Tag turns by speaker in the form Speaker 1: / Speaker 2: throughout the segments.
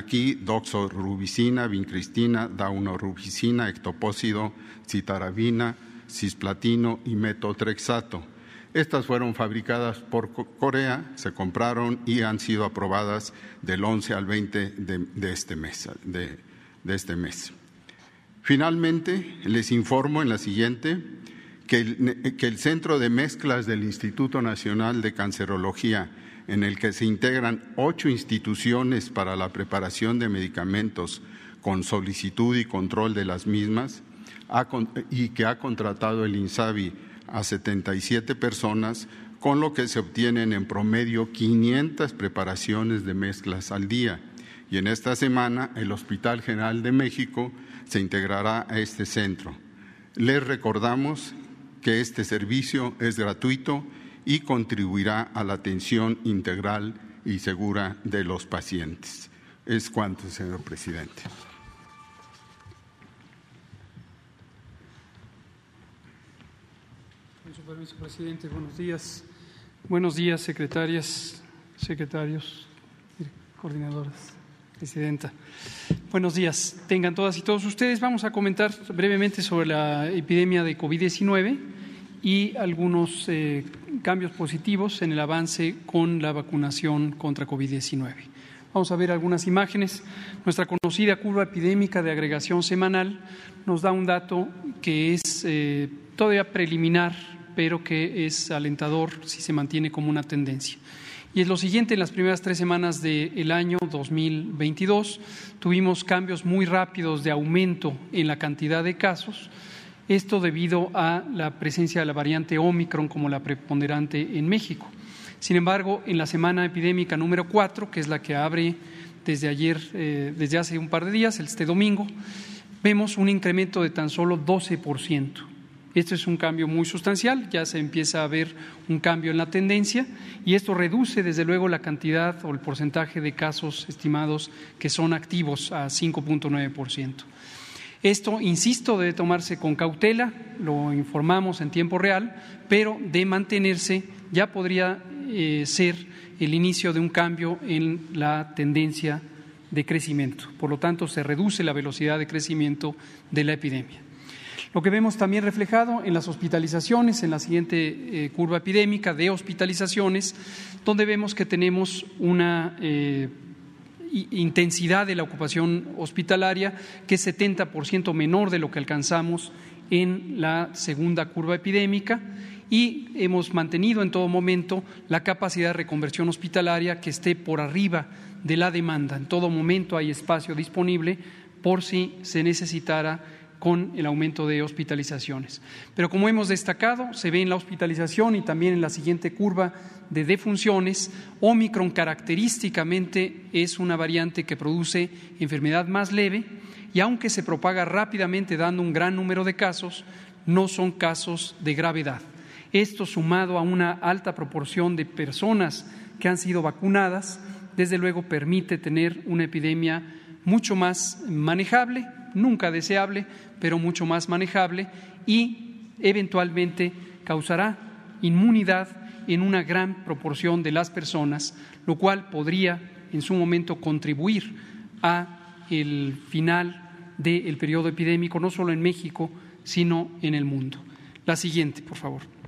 Speaker 1: aquí doxorubicina, vincristina, daunorubicina, ectopósido, citarabina, cisplatino y metotrexato. Estas fueron fabricadas por Corea, se compraron y han sido aprobadas del 11 al 20 de, este mes. De, este mes. Finalmente, les informo en la siguiente que el, que el Centro de Mezclas del Instituto Nacional de Cancerología en el que se integran ocho instituciones para la preparación de medicamentos con solicitud y control de las mismas y que ha contratado el INSABI a 77 personas, con lo que se obtienen en promedio 500 preparaciones de mezclas al día. Y en esta semana el Hospital General de México se integrará a este centro. Les recordamos que este servicio es gratuito y contribuirá a la atención integral y segura de los pacientes. Es cuanto, señor presidente.
Speaker 2: Con su permiso, presidente, buenos días. Buenos días, secretarias, secretarios, coordinadoras, presidenta. Buenos días, tengan todas y todos ustedes. Vamos a comentar brevemente sobre la epidemia de COVID-19 y algunos eh, cambios positivos en el avance con la vacunación contra COVID-19. Vamos a ver algunas imágenes. Nuestra conocida curva epidémica de agregación semanal nos da un dato que es eh, todavía preliminar, pero que es alentador si se mantiene como una tendencia. Y es lo siguiente, en las primeras tres semanas del año 2022 tuvimos cambios muy rápidos de aumento en la cantidad de casos esto debido a la presencia de la variante Omicron como la preponderante en México. Sin embargo, en la semana epidémica número 4, que es la que abre desde ayer, eh, desde hace un par de días, este domingo, vemos un incremento de tan solo 12%. Esto es un cambio muy sustancial, ya se empieza a ver un cambio en la tendencia y esto reduce desde luego la cantidad o el porcentaje de casos estimados que son activos a 5.9%. Esto, insisto, debe tomarse con cautela, lo informamos en tiempo real, pero de mantenerse ya podría eh, ser el inicio de un cambio en la tendencia de crecimiento. Por lo tanto, se reduce la velocidad de crecimiento de la epidemia. Lo que vemos también reflejado en las hospitalizaciones, en la siguiente eh, curva epidémica de hospitalizaciones, donde vemos que tenemos una eh, intensidad de la ocupación hospitalaria, que es 70% menor de lo que alcanzamos en la segunda curva epidémica y hemos mantenido en todo momento la capacidad de reconversión hospitalaria que esté por arriba de la demanda. En todo momento hay espacio disponible por si se necesitara con el aumento de hospitalizaciones. Pero como hemos destacado, se ve en la hospitalización y también en la siguiente curva de defunciones, Omicron característicamente es una variante que produce enfermedad más leve y aunque se propaga rápidamente dando un gran número de casos, no son casos de gravedad. Esto sumado a una alta proporción de personas que han sido vacunadas, desde luego permite tener una epidemia mucho más manejable, nunca deseable, pero mucho más manejable y eventualmente causará inmunidad en una gran proporción de las personas, lo cual podría en su momento contribuir a el final del periodo epidémico, no solo en México, sino en el mundo. La siguiente, por favor.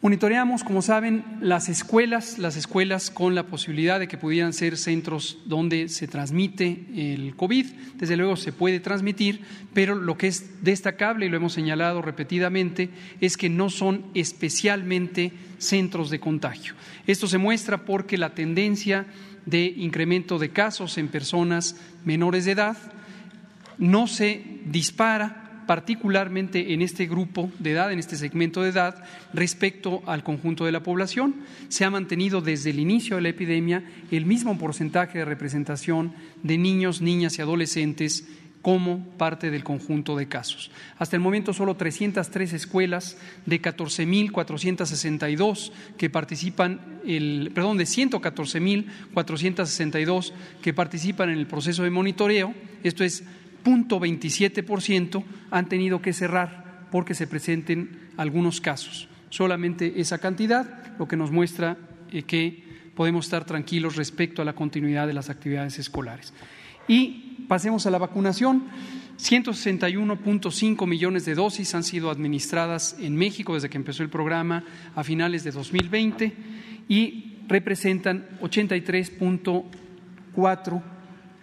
Speaker 2: Monitoreamos, como saben, las escuelas, las escuelas con la posibilidad de que pudieran ser centros donde se transmite el COVID. Desde luego se puede transmitir, pero lo que es destacable, y lo hemos señalado repetidamente, es que no son especialmente centros de contagio. Esto se muestra porque la tendencia de incremento de casos en personas menores de edad no se dispara particularmente en este grupo de edad, en este segmento de edad, respecto al conjunto de la población. Se ha mantenido desde el inicio de la epidemia el mismo porcentaje de representación de niños, niñas y adolescentes como parte del conjunto de casos. Hasta el momento solo 303 escuelas de 14.462 que participan, el, perdón, de 114.462 que participan en el proceso de monitoreo, esto es 0.27% han tenido que cerrar porque se presenten algunos casos. Solamente esa cantidad, lo que nos muestra eh, que podemos estar tranquilos respecto a la continuidad de las actividades escolares. Y pasemos a la vacunación. 161.5 millones de dosis han sido administradas en México desde que empezó el programa a finales de 2020 y representan 83.4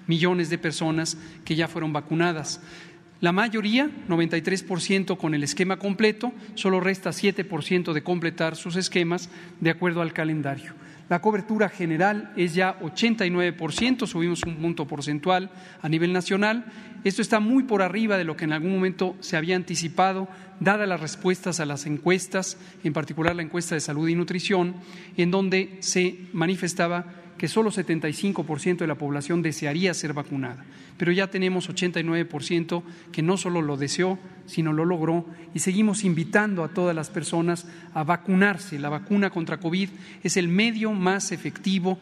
Speaker 2: millones de personas que ya fueron vacunadas. La mayoría, 93% con el esquema completo, solo resta 7% de completar sus esquemas de acuerdo al calendario. La cobertura general es ya 89%, subimos un punto porcentual a nivel nacional. Esto está muy por arriba de lo que en algún momento se había anticipado, dadas las respuestas a las encuestas, en particular la encuesta de salud y nutrición, en donde se manifestaba que solo 75% de la población desearía ser vacunada, pero ya tenemos 89% que no solo lo deseó, sino lo logró y seguimos invitando a todas las personas a vacunarse. La vacuna contra COVID es el medio más efectivo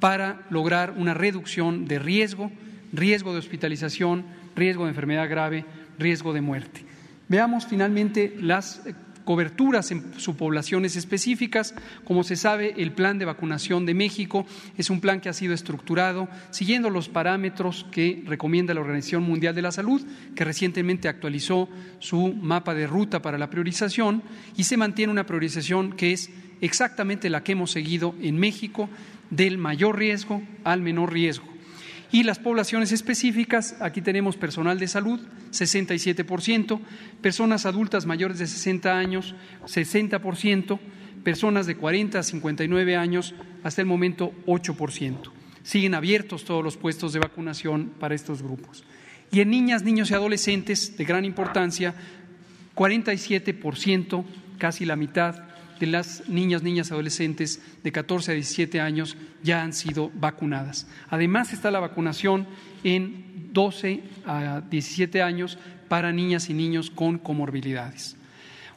Speaker 2: para lograr una reducción de riesgo, riesgo de hospitalización, riesgo de enfermedad grave, riesgo de muerte. Veamos finalmente las coberturas en subpoblaciones específicas. Como se sabe, el plan de vacunación de México es un plan que ha sido estructurado siguiendo los parámetros que recomienda la Organización Mundial de la Salud, que recientemente actualizó su mapa de ruta para la priorización y se mantiene una priorización que es exactamente la que hemos seguido en México, del mayor riesgo al menor riesgo. Y las poblaciones específicas, aquí tenemos personal de salud, 67%, personas adultas mayores de 60 años, 60%, personas de 40 a 59 años, hasta el momento 8%. Siguen abiertos todos los puestos de vacunación para estos grupos. Y en niñas, niños y adolescentes, de gran importancia, 47%, casi la mitad, de las niñas, niñas, adolescentes de 14 a 17 años ya han sido vacunadas. Además está la vacunación en 12 a 17 años para niñas y niños con comorbilidades.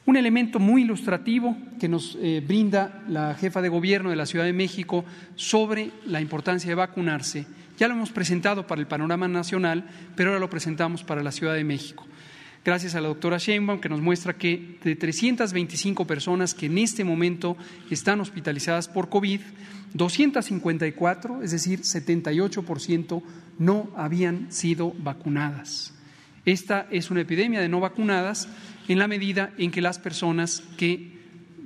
Speaker 2: Un elemento muy ilustrativo que nos eh, brinda la jefa de gobierno de la Ciudad de México sobre la importancia de vacunarse, ya lo hemos presentado para el panorama nacional, pero ahora lo presentamos para la Ciudad de México gracias a la doctora Sheinbaum, que nos muestra que de 325 personas que en este momento están hospitalizadas por COVID, 254, es decir, 78%, no habían sido vacunadas. Esta es una epidemia de no vacunadas en la medida en que las personas que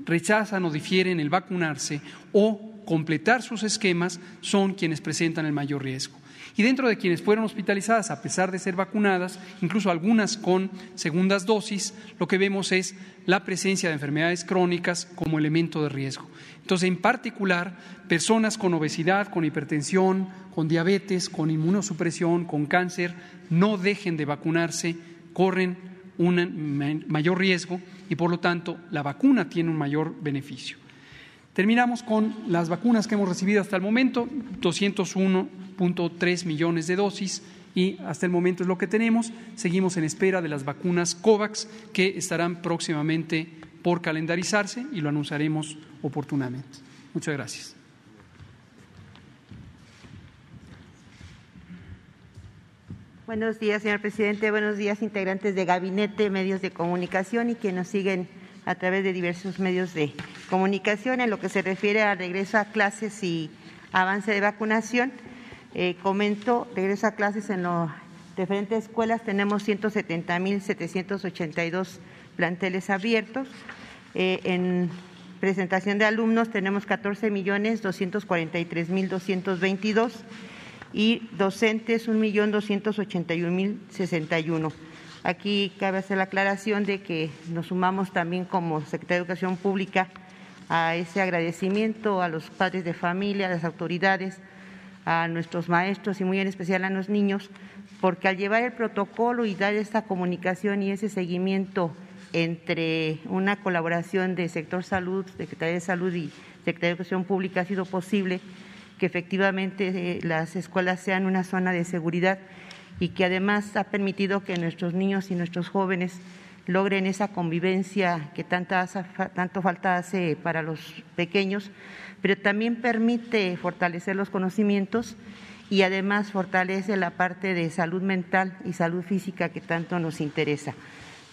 Speaker 2: rechazan o difieren el vacunarse o completar sus esquemas son quienes presentan el mayor riesgo. Y dentro de quienes fueron hospitalizadas, a pesar de ser vacunadas, incluso algunas con segundas dosis, lo que vemos es la presencia de enfermedades crónicas como elemento de riesgo. Entonces, en particular, personas con obesidad, con hipertensión, con diabetes, con inmunosupresión, con cáncer, no dejen de vacunarse, corren un mayor riesgo y, por lo tanto, la vacuna tiene un mayor beneficio. Terminamos con las vacunas que hemos recibido hasta el momento, 201.3 millones de dosis y hasta el momento es lo que tenemos. Seguimos en espera de las vacunas COVAX que estarán próximamente por calendarizarse y lo anunciaremos oportunamente. Muchas gracias.
Speaker 3: Buenos días, señor presidente. Buenos días, integrantes de gabinete, medios de comunicación y quienes nos siguen a través de diversos medios de comunicación. En lo que se refiere al regreso a clases y avance de vacunación, eh, comento, regreso a clases en las diferentes escuelas, tenemos 170.782 planteles abiertos. Eh, en presentación de alumnos tenemos 14.243.222 y docentes 1.281.061. Aquí cabe hacer la aclaración de que nos sumamos también como Secretaría de Educación Pública a ese agradecimiento a los padres de familia, a las autoridades, a nuestros maestros y muy en especial a los niños, porque al llevar el protocolo y dar esta comunicación y ese seguimiento entre una colaboración de sector salud, Secretaría de Salud y Secretaría de Educación Pública ha sido posible que efectivamente eh, las escuelas sean una zona de seguridad y que además ha permitido que nuestros niños y nuestros jóvenes logren esa convivencia que tanto falta hace para los pequeños, pero también permite fortalecer los conocimientos y además fortalece la parte de salud mental y salud física que tanto nos interesa.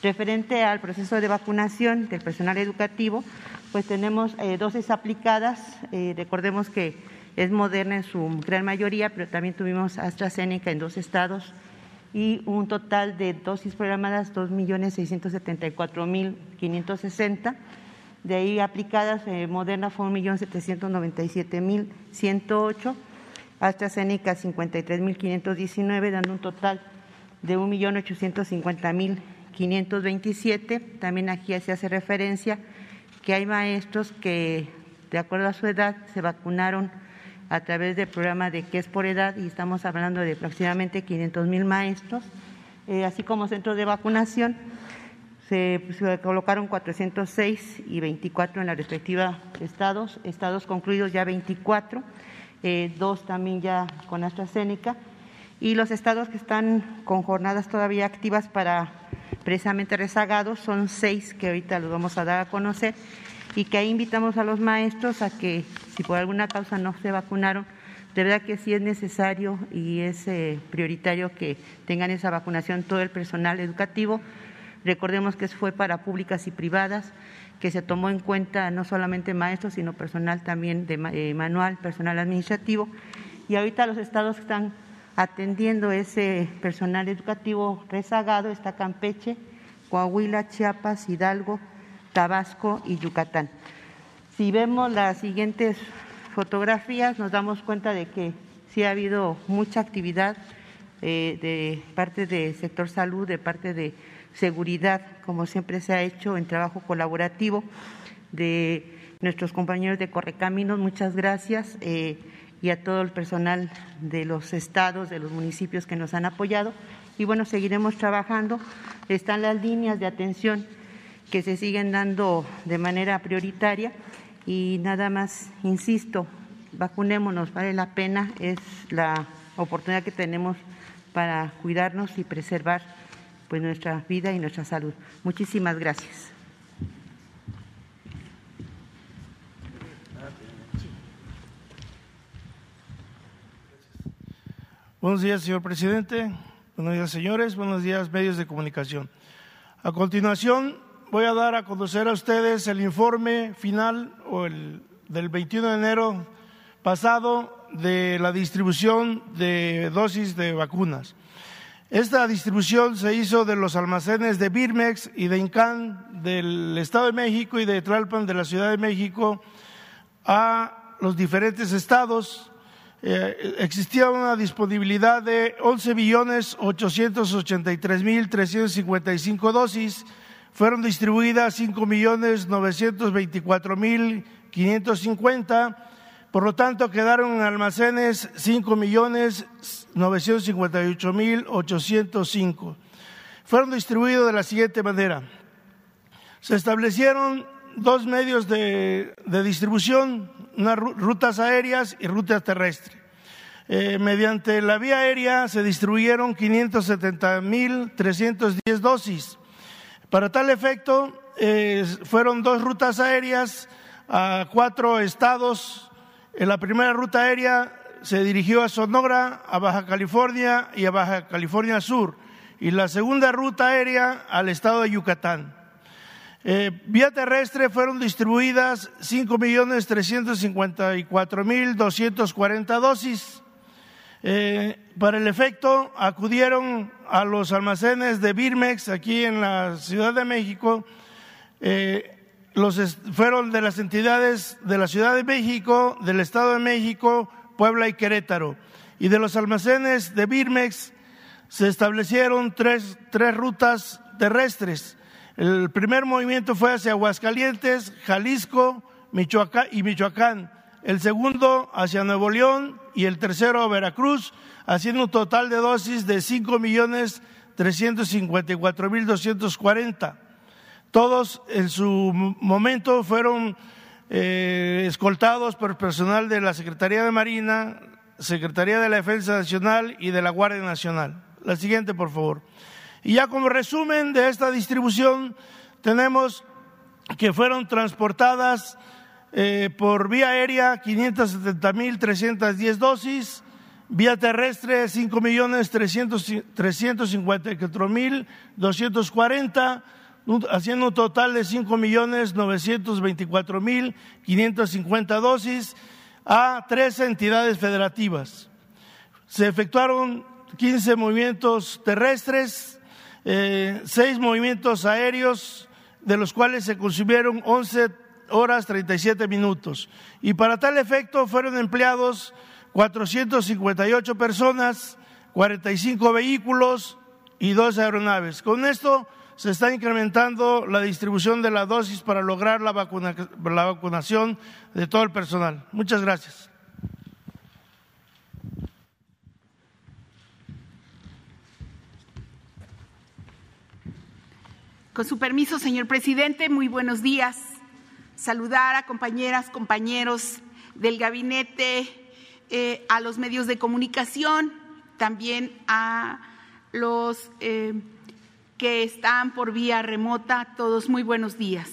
Speaker 3: Referente al proceso de vacunación del personal educativo, pues tenemos eh, dosis aplicadas. Eh, recordemos que es Moderna en su gran mayoría, pero también tuvimos AstraZeneca en dos estados y un total de dosis programadas 2.674.560. De ahí aplicadas, eh, Moderna fue 1.797.108, AstraZeneca 53.519, dando un total de 1.850.527. También aquí se hace referencia que hay maestros que, de acuerdo a su edad, se vacunaron a través del programa de que es por edad y estamos hablando de aproximadamente 500 mil maestros, eh, así como centros de vacunación. Se, colocaron 406 y 24 en la respectiva estados, estados concluidos ya 24, eh, dos también ya con AstraZeneca, y los estados que están con jornadas todavía activas para precisamente rezagados son seis que ahorita los vamos a dar a conocer y que ahí invitamos a los maestros a que si por alguna causa no se vacunaron, de verdad que sí es necesario y es eh, prioritario que tengan esa vacunación todo el personal educativo. Recordemos que fue para públicas y privadas, que se tomó en cuenta no solamente maestros, sino personal también de eh, manual, personal administrativo. Y ahorita los estados están atendiendo ese personal educativo rezagado está Campeche, Coahuila, Chiapas, Hidalgo, Tabasco y Yucatán. Si vemos las siguientes fotografías, nos damos cuenta de que sí ha habido mucha actividad eh, de parte del sector salud, de parte de seguridad, como siempre se ha hecho en trabajo colaborativo de nuestros compañeros de Correcaminos. Muchas gracias. Eh, y a todo el personal de los estados, de los municipios que nos han apoyado. Y bueno, seguiremos trabajando. Están las líneas de atención que se siguen dando de manera prioritaria y nada más, insisto, vacunémonos, vale la pena, es la oportunidad que tenemos para cuidarnos y preservar pues nuestra vida y nuestra salud. Muchísimas gracias.
Speaker 4: Buenos días, señor presidente. Buenos días, señores. Buenos días, medios de comunicación. A continuación, voy a dar a conocer a ustedes el informe final o el, del 21 de enero pasado de la distribución de dosis de vacunas. Esta distribución se hizo de los almacenes de Birmex y de Incan del Estado de México y de Tlalpan de la Ciudad de México a los diferentes estados. Eh, existía una disponibilidad de 11 millones 883 mil 355 dosis fueron distribuidas 5 millones 924 mil 550, por lo tanto quedaron en almacenes 5 millones 958 mil 805. Fueron distribuidos de la siguiente manera. Se establecieron dos medios de, distribución, unas rutas aéreas y rutas terrestres. Eh, mediante la vía aérea se distribuyeron 570 mil 310 dosis para tal efecto, eh, fueron dos rutas aéreas a cuatro estados. En la primera ruta aérea se dirigió a Sonora, a Baja California y a Baja California Sur. Y la segunda ruta aérea al estado de Yucatán. Eh, vía terrestre fueron distribuidas 5.354.240 dosis. Eh, para el efecto, acudieron a los almacenes de Birmex aquí en la Ciudad de México. Eh, los fueron de las entidades de la Ciudad de México, del Estado de México, Puebla y Querétaro. Y de los almacenes de Birmex se establecieron tres, tres rutas terrestres. El primer movimiento fue hacia Aguascalientes, Jalisco Michoacán y Michoacán el segundo hacia Nuevo León y el tercero Veracruz, haciendo un total de dosis de 5 millones 354 mil 240. Todos en su momento fueron eh, escoltados por personal de la Secretaría de Marina, Secretaría de la Defensa Nacional y de la Guardia Nacional. La siguiente, por favor. Y ya como resumen de esta distribución, tenemos que fueron transportadas eh, por vía aérea 570.310 dosis, vía terrestre 5.354.240, haciendo un total de 5.924.550 dosis. a tres entidades federativas. Se efectuaron 15 movimientos terrestres, eh, seis movimientos aéreos, de los cuales se consumieron 11 horas 37 minutos. Y para tal efecto fueron empleados 458 personas, 45 vehículos y dos aeronaves. Con esto se está incrementando la distribución de la dosis para lograr la, la vacunación de todo el personal. Muchas gracias.
Speaker 5: Con su permiso, señor presidente, muy buenos días. Saludar a compañeras, compañeros del gabinete, eh, a los medios de comunicación, también a los eh, que están por vía remota. Todos muy buenos días.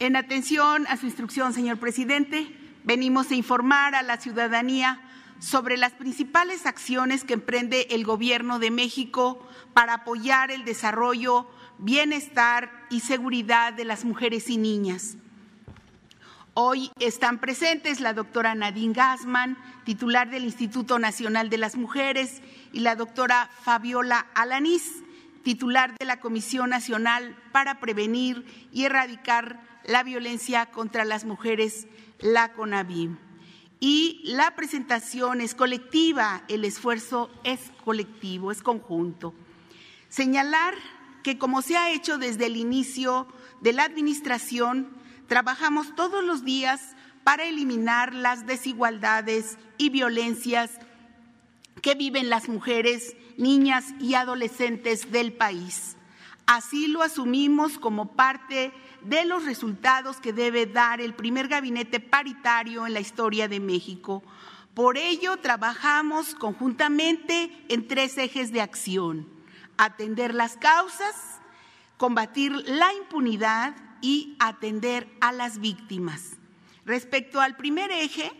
Speaker 5: En atención a su instrucción, señor presidente, venimos a informar a la ciudadanía sobre las principales acciones que emprende el Gobierno de México para apoyar el desarrollo bienestar y seguridad de las mujeres y niñas. Hoy están presentes la doctora Nadine Gassman, titular del Instituto Nacional de las Mujeres, y la doctora Fabiola Alanís, titular de la Comisión Nacional para Prevenir y Erradicar la Violencia contra las Mujeres, la CONAVIM. Y la presentación es colectiva, el esfuerzo es colectivo, es conjunto. Señalar que como se ha hecho desde el inicio de la administración, trabajamos todos los días para eliminar las desigualdades y violencias que viven las mujeres, niñas y adolescentes del país. Así lo asumimos como parte de los resultados que debe dar el primer gabinete paritario en la historia de México. Por ello, trabajamos conjuntamente en tres ejes de acción atender las causas, combatir la impunidad y atender a las víctimas. Respecto al primer eje,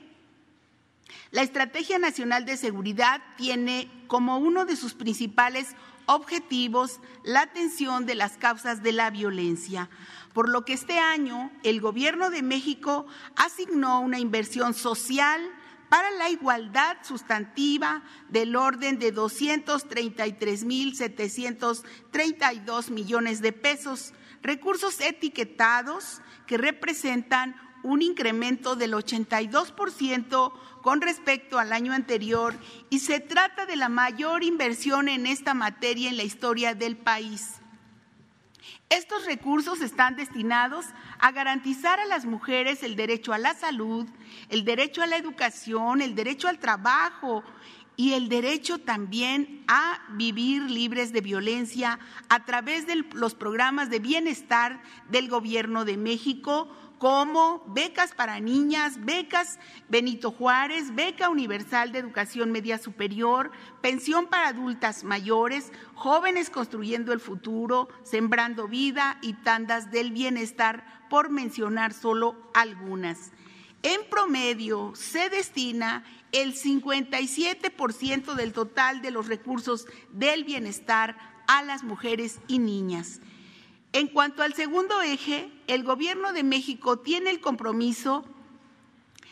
Speaker 5: la Estrategia Nacional de Seguridad tiene como uno de sus principales objetivos la atención de las causas de la violencia, por lo que este año el Gobierno de México asignó una inversión social para la igualdad sustantiva del orden de 233.732 millones de pesos, recursos etiquetados que representan un incremento del 82% con respecto al año anterior y se trata de la mayor inversión en esta materia en la historia del país. Estos recursos están destinados a garantizar a las mujeres el derecho a la salud, el derecho a la educación, el derecho al trabajo y el derecho también a vivir libres de violencia a través de los programas de bienestar del Gobierno de México, como becas para niñas, becas Benito Juárez, beca universal de educación media superior, pensión para adultas mayores, jóvenes construyendo el futuro, sembrando vida y tandas del bienestar, por mencionar solo algunas. En promedio se destina el 57% del total de los recursos del bienestar a las mujeres y niñas. En cuanto al segundo eje, el Gobierno de México tiene el compromiso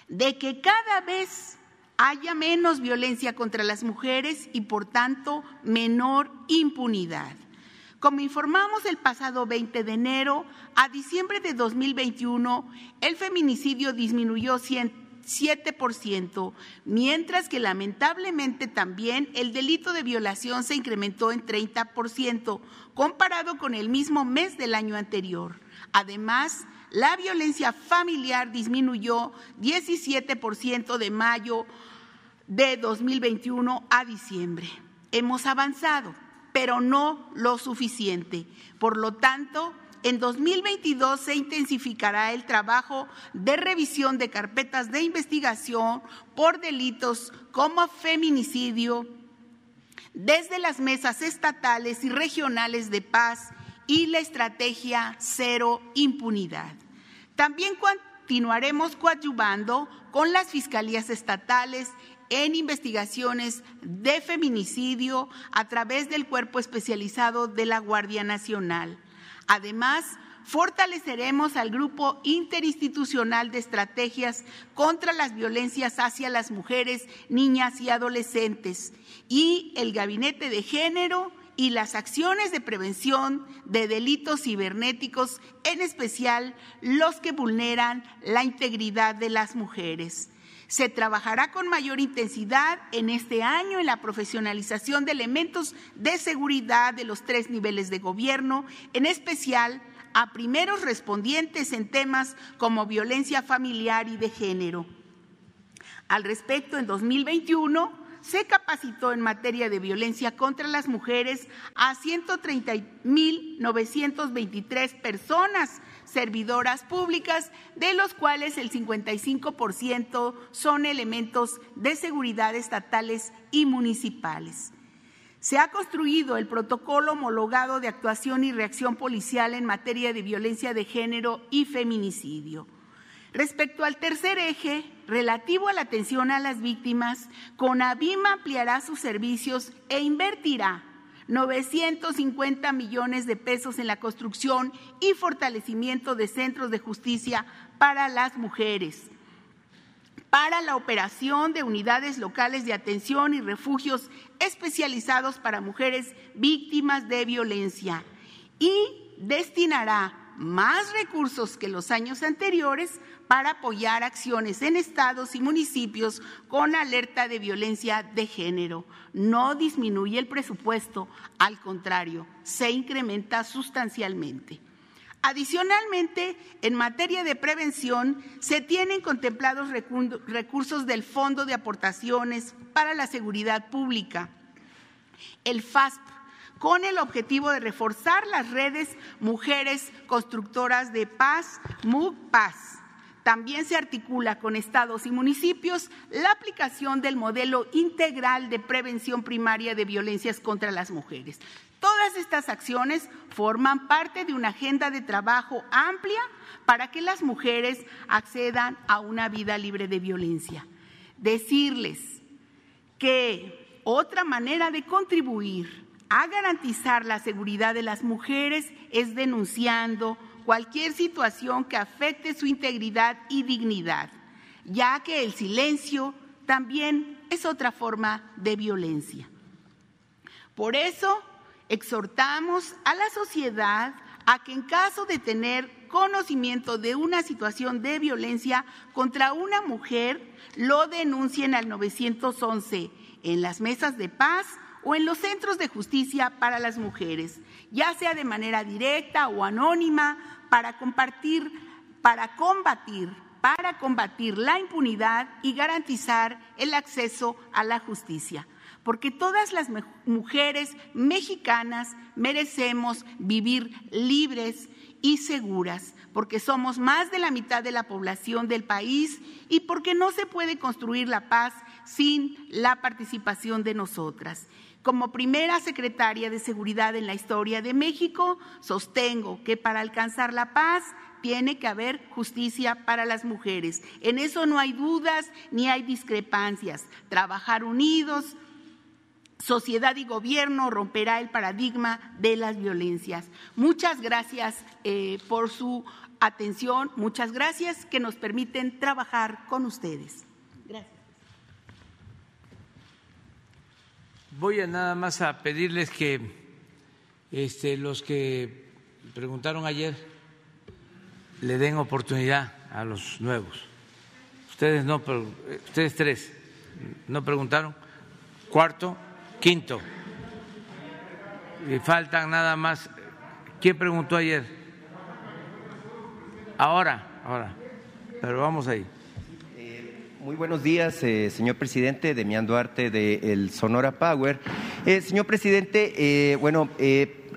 Speaker 5: de que cada vez haya menos violencia contra las mujeres y, por tanto, menor impunidad. Como informamos el pasado 20 de enero, a diciembre de 2021, el feminicidio disminuyó 7%, mientras que lamentablemente también el delito de violación se incrementó en 30%, comparado con el mismo mes del año anterior. Además, la violencia familiar disminuyó 17% de mayo de 2021 a diciembre. Hemos avanzado, pero no lo suficiente. Por lo tanto, en 2022 se intensificará el trabajo de revisión de carpetas de investigación por delitos como feminicidio, desde las mesas estatales y regionales de paz y la estrategia cero impunidad. También continuaremos coadyuvando con las fiscalías estatales en investigaciones de feminicidio a través del cuerpo especializado de la Guardia Nacional. Además, fortaleceremos al Grupo Interinstitucional de Estrategias contra las Violencias hacia las Mujeres, Niñas y Adolescentes y el Gabinete de Género y las acciones de prevención de delitos cibernéticos, en especial los que vulneran la integridad de las mujeres. Se trabajará con mayor intensidad en este año en la profesionalización de elementos de seguridad de los tres niveles de gobierno, en especial a primeros respondientes en temas como violencia familiar y de género. Al respecto, en 2021 se capacitó en materia de violencia contra las mujeres a 130.923 personas servidoras públicas, de los cuales el 55% son elementos de seguridad estatales y municipales. Se ha construido el protocolo homologado de actuación y reacción policial en materia de violencia de género y feminicidio. Respecto al tercer eje, relativo a la atención a las víctimas, CONAVIMA ampliará sus servicios e invertirá 950 millones de pesos en la construcción y fortalecimiento de centros de justicia para las mujeres, para la operación de unidades locales de atención y refugios especializados para mujeres víctimas de violencia y destinará más recursos que los años anteriores para apoyar acciones en estados y municipios con alerta de violencia de género. No disminuye el presupuesto, al contrario, se incrementa sustancialmente. Adicionalmente, en materia de prevención, se tienen contemplados recursos del Fondo de Aportaciones para la Seguridad Pública, el FASP, con el objetivo de reforzar las redes Mujeres Constructoras de Paz, MUPAS. También se articula con estados y municipios la aplicación del modelo integral de prevención primaria de violencias contra las mujeres. Todas estas acciones forman parte de una agenda de trabajo amplia para que las mujeres accedan a una vida libre de violencia. Decirles que otra manera de contribuir a garantizar la seguridad de las mujeres es denunciando cualquier situación que afecte su integridad y dignidad, ya que el silencio también es otra forma de violencia. Por eso, exhortamos a la sociedad a que en caso de tener conocimiento de una situación de violencia contra una mujer, lo denuncien al 911 en las mesas de paz o en los centros de justicia para las mujeres, ya sea de manera directa o anónima, para compartir, para combatir, para combatir la impunidad y garantizar el acceso a la justicia. Porque todas las mujeres mexicanas merecemos vivir libres y seguras, porque somos más de la mitad de la población del país y porque no se puede construir la paz sin la participación de nosotras. Como primera secretaria de Seguridad en la historia de México, sostengo que para alcanzar la paz tiene que haber justicia para las mujeres. En eso no hay dudas ni hay discrepancias. Trabajar unidos, sociedad y gobierno romperá el paradigma de las violencias. Muchas gracias eh, por su atención, muchas gracias que nos permiten trabajar con ustedes. Gracias.
Speaker 6: Voy a nada más a pedirles que este, los que preguntaron ayer le den oportunidad a los nuevos. Ustedes no, ustedes tres no preguntaron. Cuarto, quinto. Y faltan nada más. ¿Quién preguntó ayer? Ahora, ahora. Pero vamos ahí.
Speaker 7: Muy buenos días, eh, señor presidente. Demián Duarte de el Sonora Power. Eh, señor presidente, eh, bueno,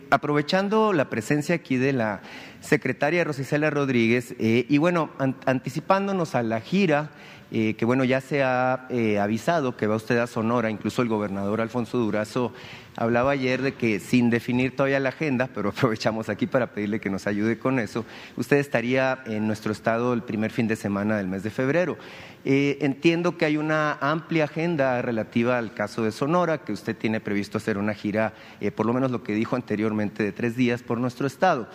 Speaker 7: aprovechando la presencia aquí de la secretaria Rosicela Rodríguez y bueno, anticipándonos a la gira eh, que bueno, ya se ha eh, avisado que va usted a Sonora, incluso el gobernador Alfonso Durazo hablaba ayer de que sin definir todavía la agenda, pero aprovechamos aquí para pedirle que nos ayude con eso, usted estaría en nuestro estado el primer fin de semana del mes de febrero. Eh, entiendo que hay una amplia agenda relativa al caso de Sonora, que usted tiene previsto hacer una gira, por lo menos lo que dijo anteriormente, de tres días por nuestro estado.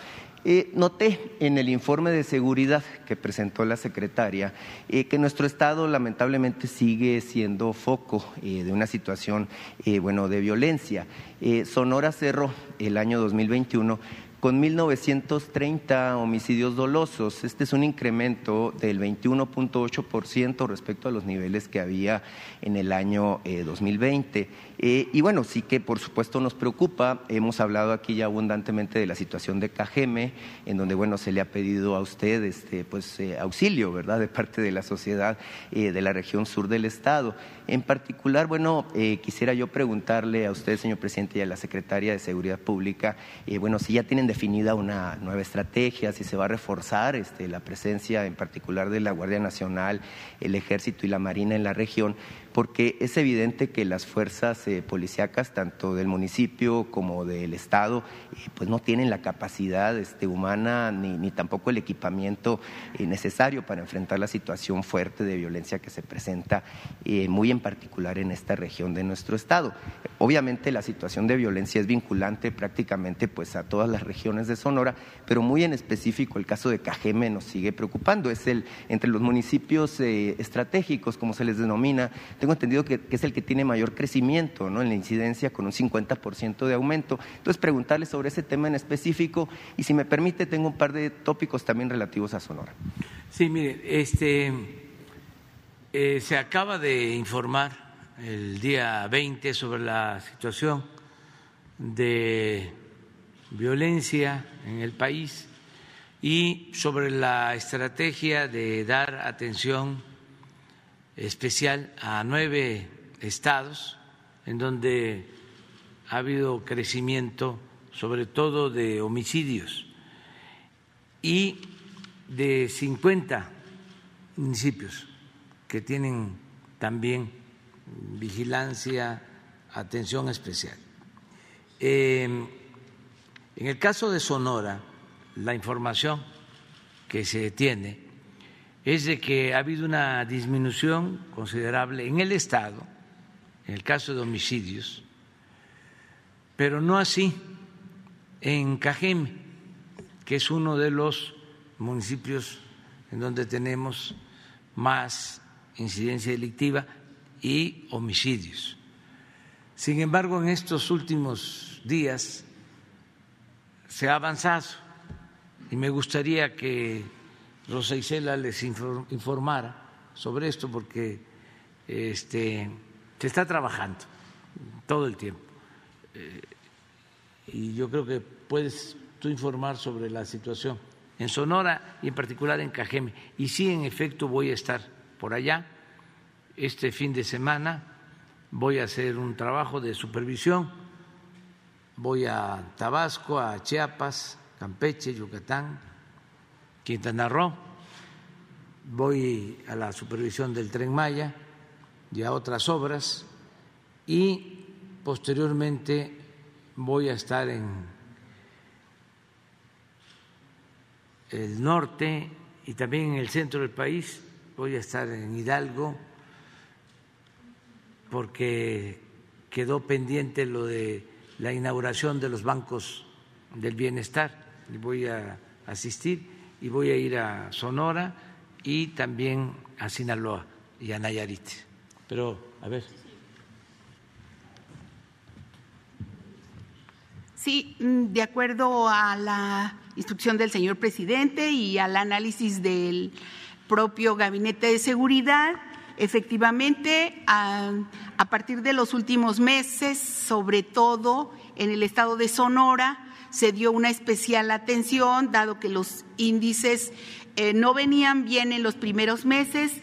Speaker 7: Eh, noté en el informe de seguridad que presentó la secretaria eh, que nuestro Estado lamentablemente sigue siendo foco eh, de una situación bueno, de violencia. Sonora cerró el año 2021 con 1.930 homicidios dolosos. Este es un incremento del 21.8% respecto a los niveles que había en el año 2020. Eh, eh, y bueno, sí que por supuesto nos preocupa. Hemos hablado aquí ya abundantemente de la situación de Cajeme, en donde bueno se le ha pedido a usted este, pues, eh, auxilio, ¿verdad?, de parte de la sociedad de la región sur del estado. En particular, bueno, quisiera yo preguntarle a usted, señor presidente, y a la secretaria de Seguridad Pública, bueno, si ya tienen definida una nueva estrategia, si se va a reforzar este, la presencia en particular de la Guardia Nacional, el Ejército y la Marina en la región, porque es evidente que las fuerzas eh, policíacas, tanto del municipio como del Estado, eh, pues no tienen la capacidad este, humana ni, tampoco el equipamiento eh, necesario para enfrentar la situación fuerte de violencia que se presenta, muy en particular en esta región de nuestro Estado. Obviamente la situación de violencia es vinculante prácticamente pues, a todas las regiones de Sonora, pero muy en específico el caso de Cajeme nos sigue preocupando. Es el entre los municipios estratégicos, como se les denomina, tengo entendido que, es el que tiene mayor crecimiento ¿no? en la incidencia con un 50% de aumento. Entonces, preguntarle sobre ese tema en específico y si me permite, tengo un par de tópicos también relativos a Sonora.
Speaker 6: Sí, mire, este, eh, se acaba de informar el día 20 sobre la situación de violencia en el país y sobre la estrategia de dar atención especial a nueve estados en donde ha habido crecimiento sobre todo de homicidios y de 50 municipios que tienen también vigilancia, atención especial. en el caso de Sonora, la información que se tiene es de que ha habido una disminución considerable en el Estado, en el caso de homicidios, pero no así en Cajeme, que es uno de los municipios en donde tenemos más incidencia delictiva y homicidios. Sin embargo, en estos últimos días se ha avanzado y me gustaría que Rosa Isela les informara sobre esto porque este, se está trabajando todo el tiempo. Eh, y yo creo que puedes tú informar sobre la situación en Sonora y en particular en Cajeme. Y sí, en efecto, voy a estar por allá este fin de semana. Voy a hacer un trabajo de supervisión. Voy a Tabasco, a Chiapas, Campeche, Yucatán, Quintana Roo, voy a la supervisión del tren Maya y a otras obras y posteriormente voy a estar en el norte y también en el centro del país, voy a estar en Hidalgo porque quedó pendiente lo de la inauguración de los bancos del bienestar. Y voy a asistir y voy a ir a Sonora y también a Sinaloa y a Nayarit. Pero, a ver.
Speaker 5: Sí, mm, de acuerdo a la instrucción del señor presidente y al análisis del propio Gabinete de Seguridad, efectivamente, a, a partir de los últimos meses, sobre todo en el estado de Sonora, se dio una especial atención, dado que los índices eh, no venían bien en los primeros meses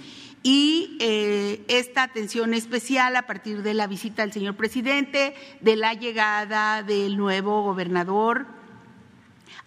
Speaker 5: y eh, esta atención especial a partir de la visita del señor presidente, de la llegada del nuevo gobernador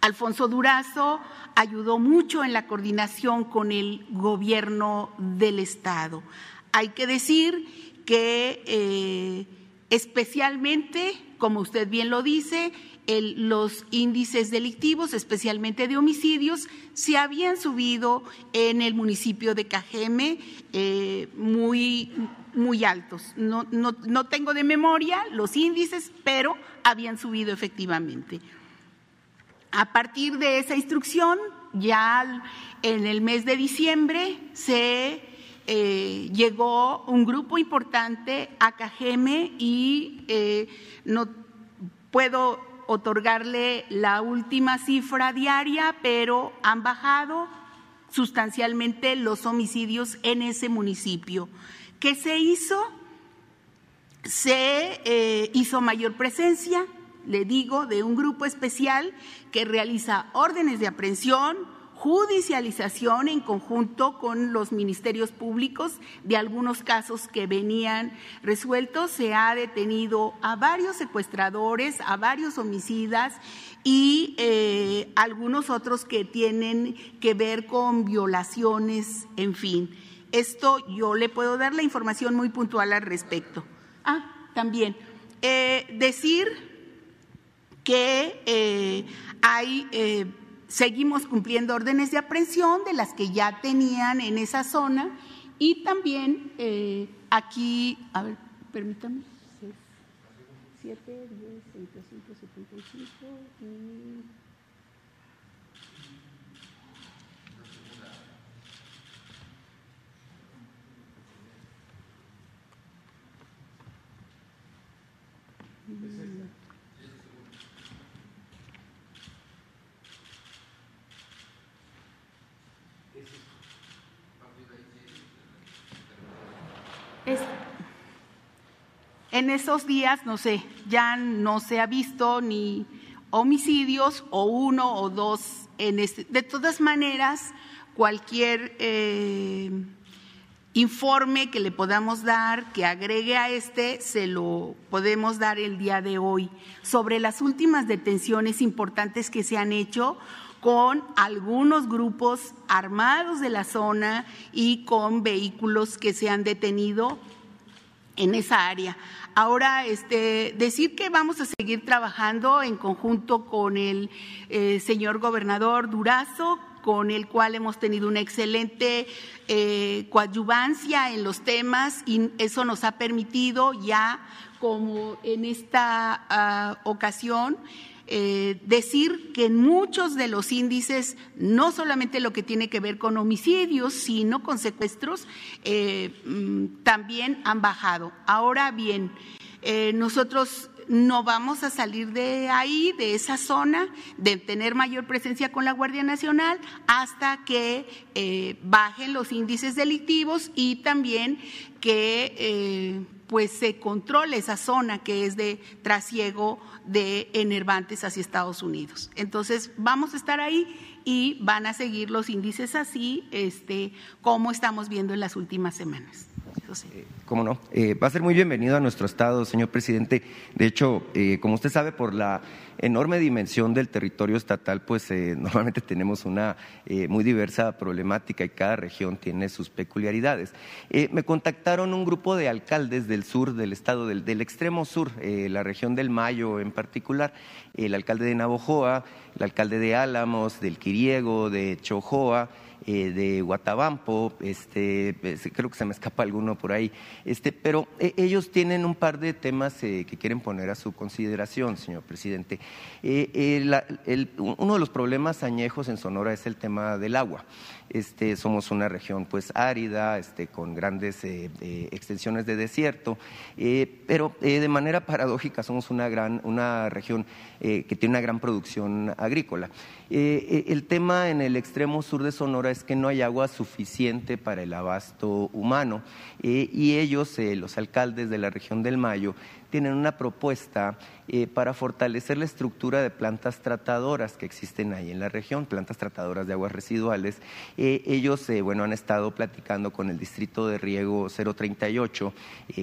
Speaker 5: Alfonso Durazo, ayudó mucho en la coordinación con el gobierno del Estado. Hay que decir que eh, especialmente, como usted bien lo dice, los índices delictivos, especialmente de homicidios, se habían subido en el municipio de Cajeme eh, muy, muy altos. No, no tengo de memoria los índices, pero habían subido efectivamente. A partir de esa instrucción, ya en el mes de diciembre se eh, llegó un grupo importante a Cajeme y eh, no puedo otorgarle la última cifra diaria, pero han bajado sustancialmente los homicidios en ese municipio. ¿Qué se hizo? Se eh, hizo mayor presencia, le digo, de un grupo especial que realiza órdenes de aprehensión, judicialización en conjunto con los ministerios públicos de algunos casos que venían resueltos. Se ha detenido a varios secuestradores, a varios homicidas y eh, algunos otros que tienen que ver con violaciones, en fin. Esto yo le puedo dar la información muy puntual al respecto. Ah, también eh, decir que eh, hay seguimos cumpliendo órdenes de aprehensión de las que ya tenían en esa zona. Y también eh, aquí, a ver, permítame, 7, 10, 75 y... en esos días, no sé, ya no se ha visto ni homicidios o uno o dos. En este. De todas maneras, cualquier eh, informe que le podamos dar, que agregue a este, se lo podemos dar el día de hoy sobre las últimas detenciones importantes que se han hecho con algunos grupos armados de la zona y con vehículos que se han detenido en esa área. Ahora, este, decir que vamos a seguir trabajando en conjunto con el eh, señor gobernador Durazo, con el cual hemos tenido una excelente eh, coadyuvancia en los temas y eso nos ha permitido ya, como en esta ah, ocasión, eh, decir que en muchos de los índices, no solamente lo que tiene que ver con homicidios, sino con secuestros, eh, mm, también han bajado. Ahora bien, eh, nosotros no vamos a salir de ahí, de esa zona, de tener mayor presencia con la Guardia Nacional hasta que bajen los índices delictivos y también que pues se controle esa zona que es de trasiego de enervantes hacia Estados Unidos. Entonces, vamos a estar ahí y van a seguir los índices así, este, como estamos viendo en las últimas semanas.
Speaker 7: Eh, ¿Cómo no? Eh, va a ser muy bienvenido a nuestro Estado, señor presidente. De hecho, eh, como usted sabe, por la enorme dimensión del territorio estatal, pues normalmente tenemos una muy diversa problemática y cada región tiene sus peculiaridades. me contactaron un grupo de alcaldes del sur del estado, del, extremo sur, la región del Mayo en particular, el alcalde de Navojoa, el alcalde de Álamos, del Quiriego, de Chojoa, eh, de Guatabampo, este, creo que se me escapa alguno por ahí, este, pero eh, ellos tienen un par de temas eh, que quieren poner a su consideración, señor presidente. uno de los problemas añejos en Sonora es el tema del agua. Este, somos una región pues árida, este, con grandes extensiones de desierto, pero de manera paradójica somos una, gran, una región que tiene una gran producción agrícola. el tema en el extremo sur de Sonora es que no hay agua suficiente para el abasto humano eh, y ellos, eh, los alcaldes de la región del Mayo, tienen una propuesta eh, para fortalecer la estructura de plantas tratadoras que existen ahí en la región, plantas tratadoras de aguas residuales. ellos, bueno, han estado platicando con el distrito de riego 038,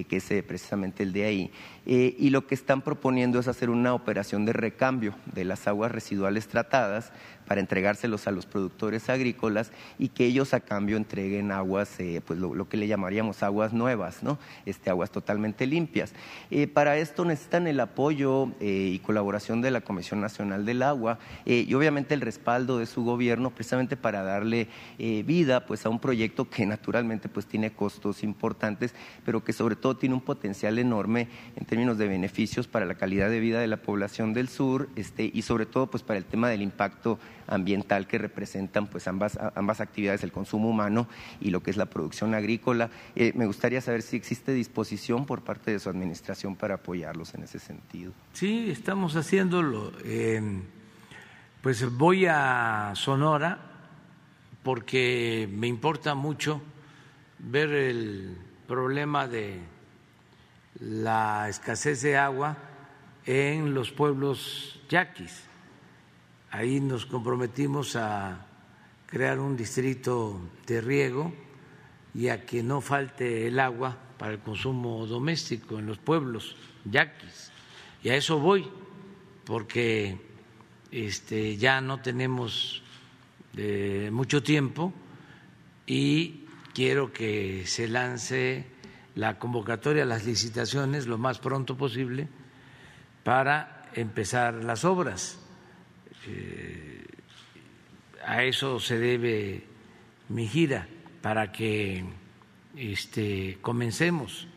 Speaker 7: que es precisamente el de ahí, y lo que están proponiendo es hacer una operación de recambio de las aguas residuales tratadas para entregárselos a los productores agrícolas y que ellos a cambio entreguen aguas, eh, pues lo, que le llamaríamos aguas nuevas, ¿no? Este, aguas totalmente limpias. Eh, para esto necesitan el apoyo eh, y colaboración de la Comisión Nacional del Agua eh, y obviamente el respaldo de su gobierno precisamente para darle vida pues, a un proyecto que naturalmente pues, tiene costos importantes, pero que sobre todo tiene un potencial enorme en términos de beneficios para la calidad de vida de la población del sur este, y sobre todo pues, para el tema del impacto ambiental que representan pues ambas, ambas actividades, el consumo humano y lo que es la producción agrícola. Eh, me gustaría saber si existe disposición por parte de su administración para apoyarlos en ese sentido.
Speaker 6: Sí, estamos haciéndolo. pues voy a Sonora porque me importa mucho ver el problema de la escasez de agua en los pueblos yaquis Ahí nos comprometimos a crear un distrito de riego y a que no falte el agua para el consumo doméstico en los pueblos yaquis. Y a eso voy, porque este, ya no tenemos eh, mucho tiempo y quiero que se lance la convocatoria, las licitaciones lo más pronto posible para empezar las obras eh, a eso se debe mi gira, para que este, comencemos.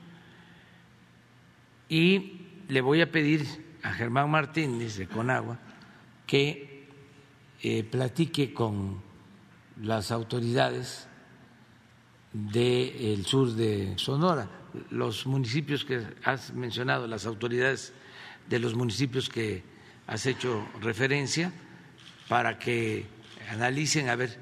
Speaker 6: Y le voy a pedir a Germán Martínez de Conagua que eh, platique con las autoridades del sur de Sonora, los municipios que has mencionado, las autoridades de los municipios que has hecho referencia para que analicen a ver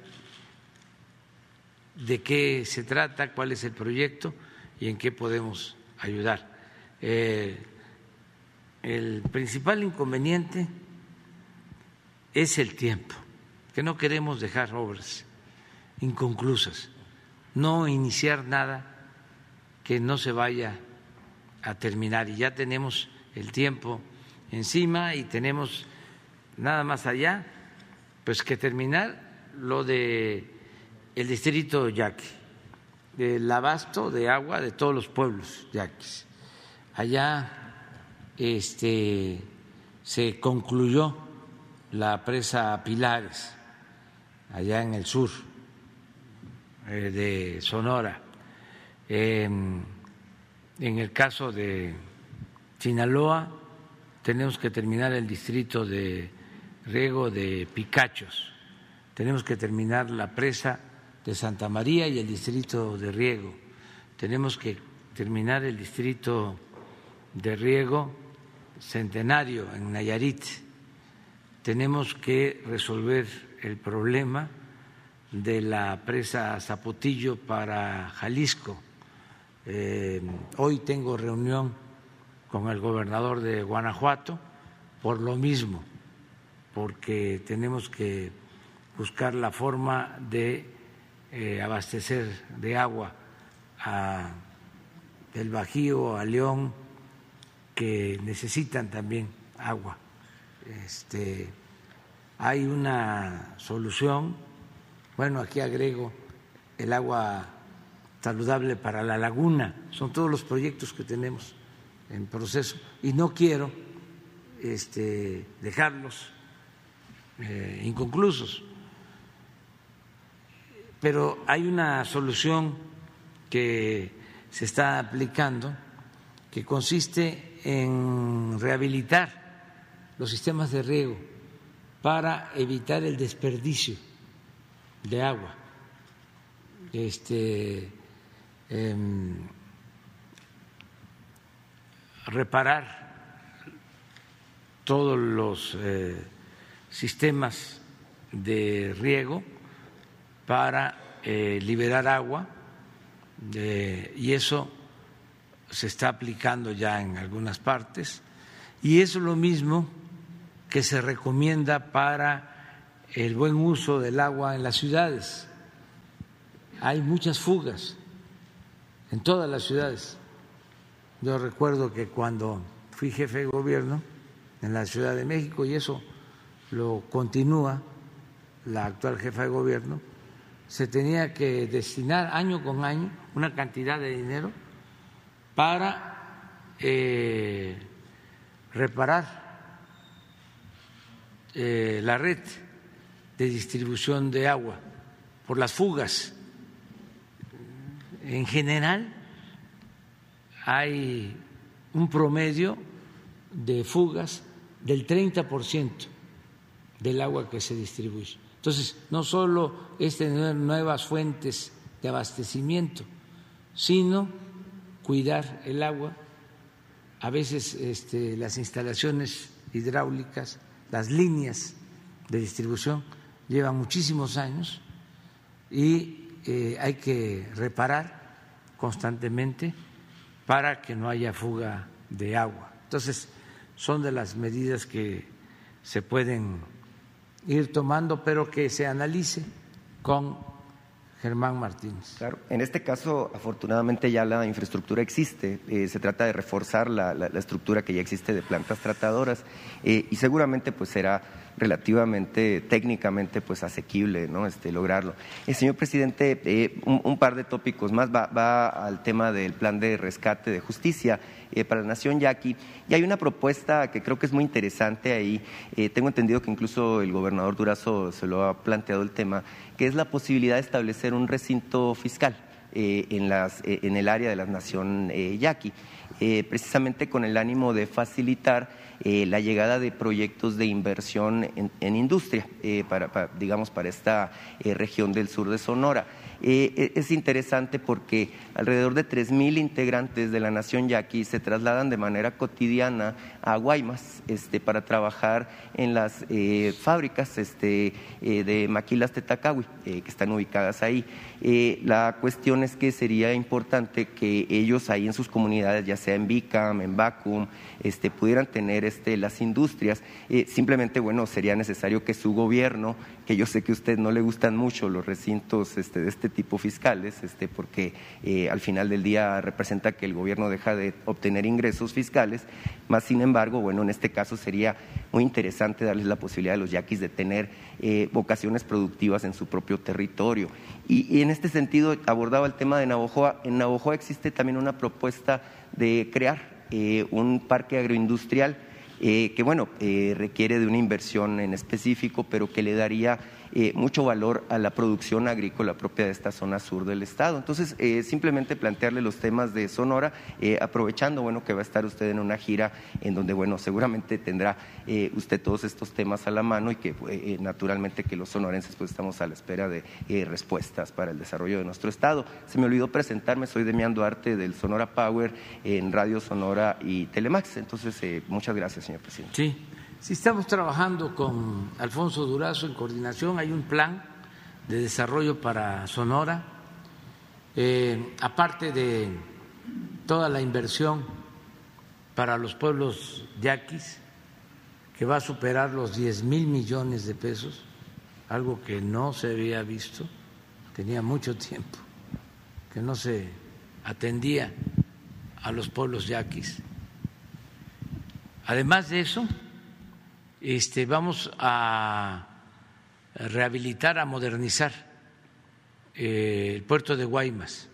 Speaker 6: de qué se trata, cuál es el proyecto y en qué podemos ayudar. Eh, el principal inconveniente es el tiempo, que no queremos dejar obras inconclusas, no iniciar nada que no se vaya a terminar y ya tenemos el tiempo encima y tenemos nada más allá, pues que terminar lo de el distrito yaqui, del abasto de agua de todos los pueblos yaquis. Allá este, se concluyó la presa Pilares, allá en el sur eh, de Sonora. en el caso de Sinaloa, tenemos que terminar el distrito de riego de Picachos, tenemos que terminar la presa de Santa María y el distrito de riego, tenemos que terminar el distrito de riego centenario en Nayarit, tenemos que resolver el problema de la presa Zapotillo para Jalisco. Eh, hoy tengo reunión con el gobernador de Guanajuato por lo mismo, porque tenemos que buscar la forma de eh, abastecer de agua a el Bajío, a León, que necesitan también agua. Este, hay una solución, bueno, aquí agrego el agua saludable para la laguna, son todos los proyectos que tenemos en proceso y no quiero este, dejarlos eh, inconclusos. Pero hay una solución que se está aplicando que consiste en rehabilitar los sistemas de riego para evitar el desperdicio de agua. Este, em, reparar todos los eh, sistemas de riego para eh, liberar agua y eso se está aplicando ya en algunas partes y es lo mismo que se recomienda para el buen uso del agua en las ciudades. Hay muchas fugas en todas las ciudades yo recuerdo que cuando fui jefe de gobierno en la Ciudad de México, y eso lo continúa la actual jefa de gobierno, se tenía que destinar año con año una cantidad de dinero para eh, reparar eh, la red de distribución de agua por las fugas. En general hay un promedio de fugas del 30% del agua que se distribuye. Entonces, no solo es tener nuevas fuentes de abastecimiento, sino cuidar el agua. A veces este, las instalaciones hidráulicas, las líneas de distribución llevan muchísimos años y eh, hay que reparar constantemente para que no haya fuga de agua. Entonces, son de las medidas que se pueden ir tomando, pero que se analice con Germán Martínez.
Speaker 7: Claro, en este caso, afortunadamente ya la infraestructura existe. Eh, se trata de reforzar la, estructura que ya existe de plantas tratadoras eh, y seguramente pues será relativamente técnicamente pues asequible ¿no? este, lograrlo. Eh, señor presidente, un, par de tópicos más va, va, al tema del plan de rescate de justicia. para la Nación Yaqui. Y hay una propuesta que creo que es muy interesante ahí. tengo entendido que incluso el gobernador Durazo se lo ha planteado el tema, que es la posibilidad de establecer un recinto fiscal eh, en, las, eh, en, el área de la nación eh, yaqui, precisamente con el ánimo de facilitar la llegada de proyectos de inversión en, industria, para, digamos, para esta región del sur de Sonora. Eh, es interesante porque alrededor de 3.000 integrantes de la nación yaqui se trasladan de manera cotidiana a Guaymas este, para trabajar en las eh, fábricas este, eh, de maquilas Tetacawi, que están ubicadas ahí. la cuestión es que sería importante que ellos ahí en sus comunidades, ya sea en Bicam, en Bacum, este, pudieran tener este, las industrias. simplemente, bueno, sería necesario que su gobierno, que yo sé que a usted no le gustan mucho los recintos de este tipo fiscales, este, porque eh, al final del día representa que el gobierno deja de obtener ingresos fiscales, más sin embargo, bueno, en este caso sería muy interesante darles la posibilidad a los yaquis de tener eh, vocaciones productivas en su propio territorio. Y, en este sentido abordaba el tema de Navojoa. En Navojoa existe también una propuesta de crear eh, un parque agroindustrial que, bueno, requiere de una inversión en específico, pero que le daría eh, mucho valor a la producción agrícola propia de esta zona sur del estado. Entonces, eh, simplemente plantearle los temas de Sonora, eh, aprovechando, bueno, que va a estar usted en una gira en donde, bueno, seguramente tendrá usted todos estos temas a la mano y que naturalmente que los sonorenses pues estamos a la espera de respuestas para el desarrollo de nuestro estado. Se me olvidó presentarme, soy Demián Duarte del Sonora Power en Radio Sonora y Telemax. Entonces, muchas gracias, señor presidente.
Speaker 6: Sí. Si estamos trabajando con Alfonso Durazo en coordinación, hay un plan de desarrollo para Sonora, eh, aparte de toda la inversión para los pueblos yaquis, que va a superar los 10 mil millones de pesos, algo que no se había visto, tenía mucho tiempo, que no se atendía a los pueblos yaquis. Además de eso, este, vamos a rehabilitar, a modernizar eh, el puerto de Guaymas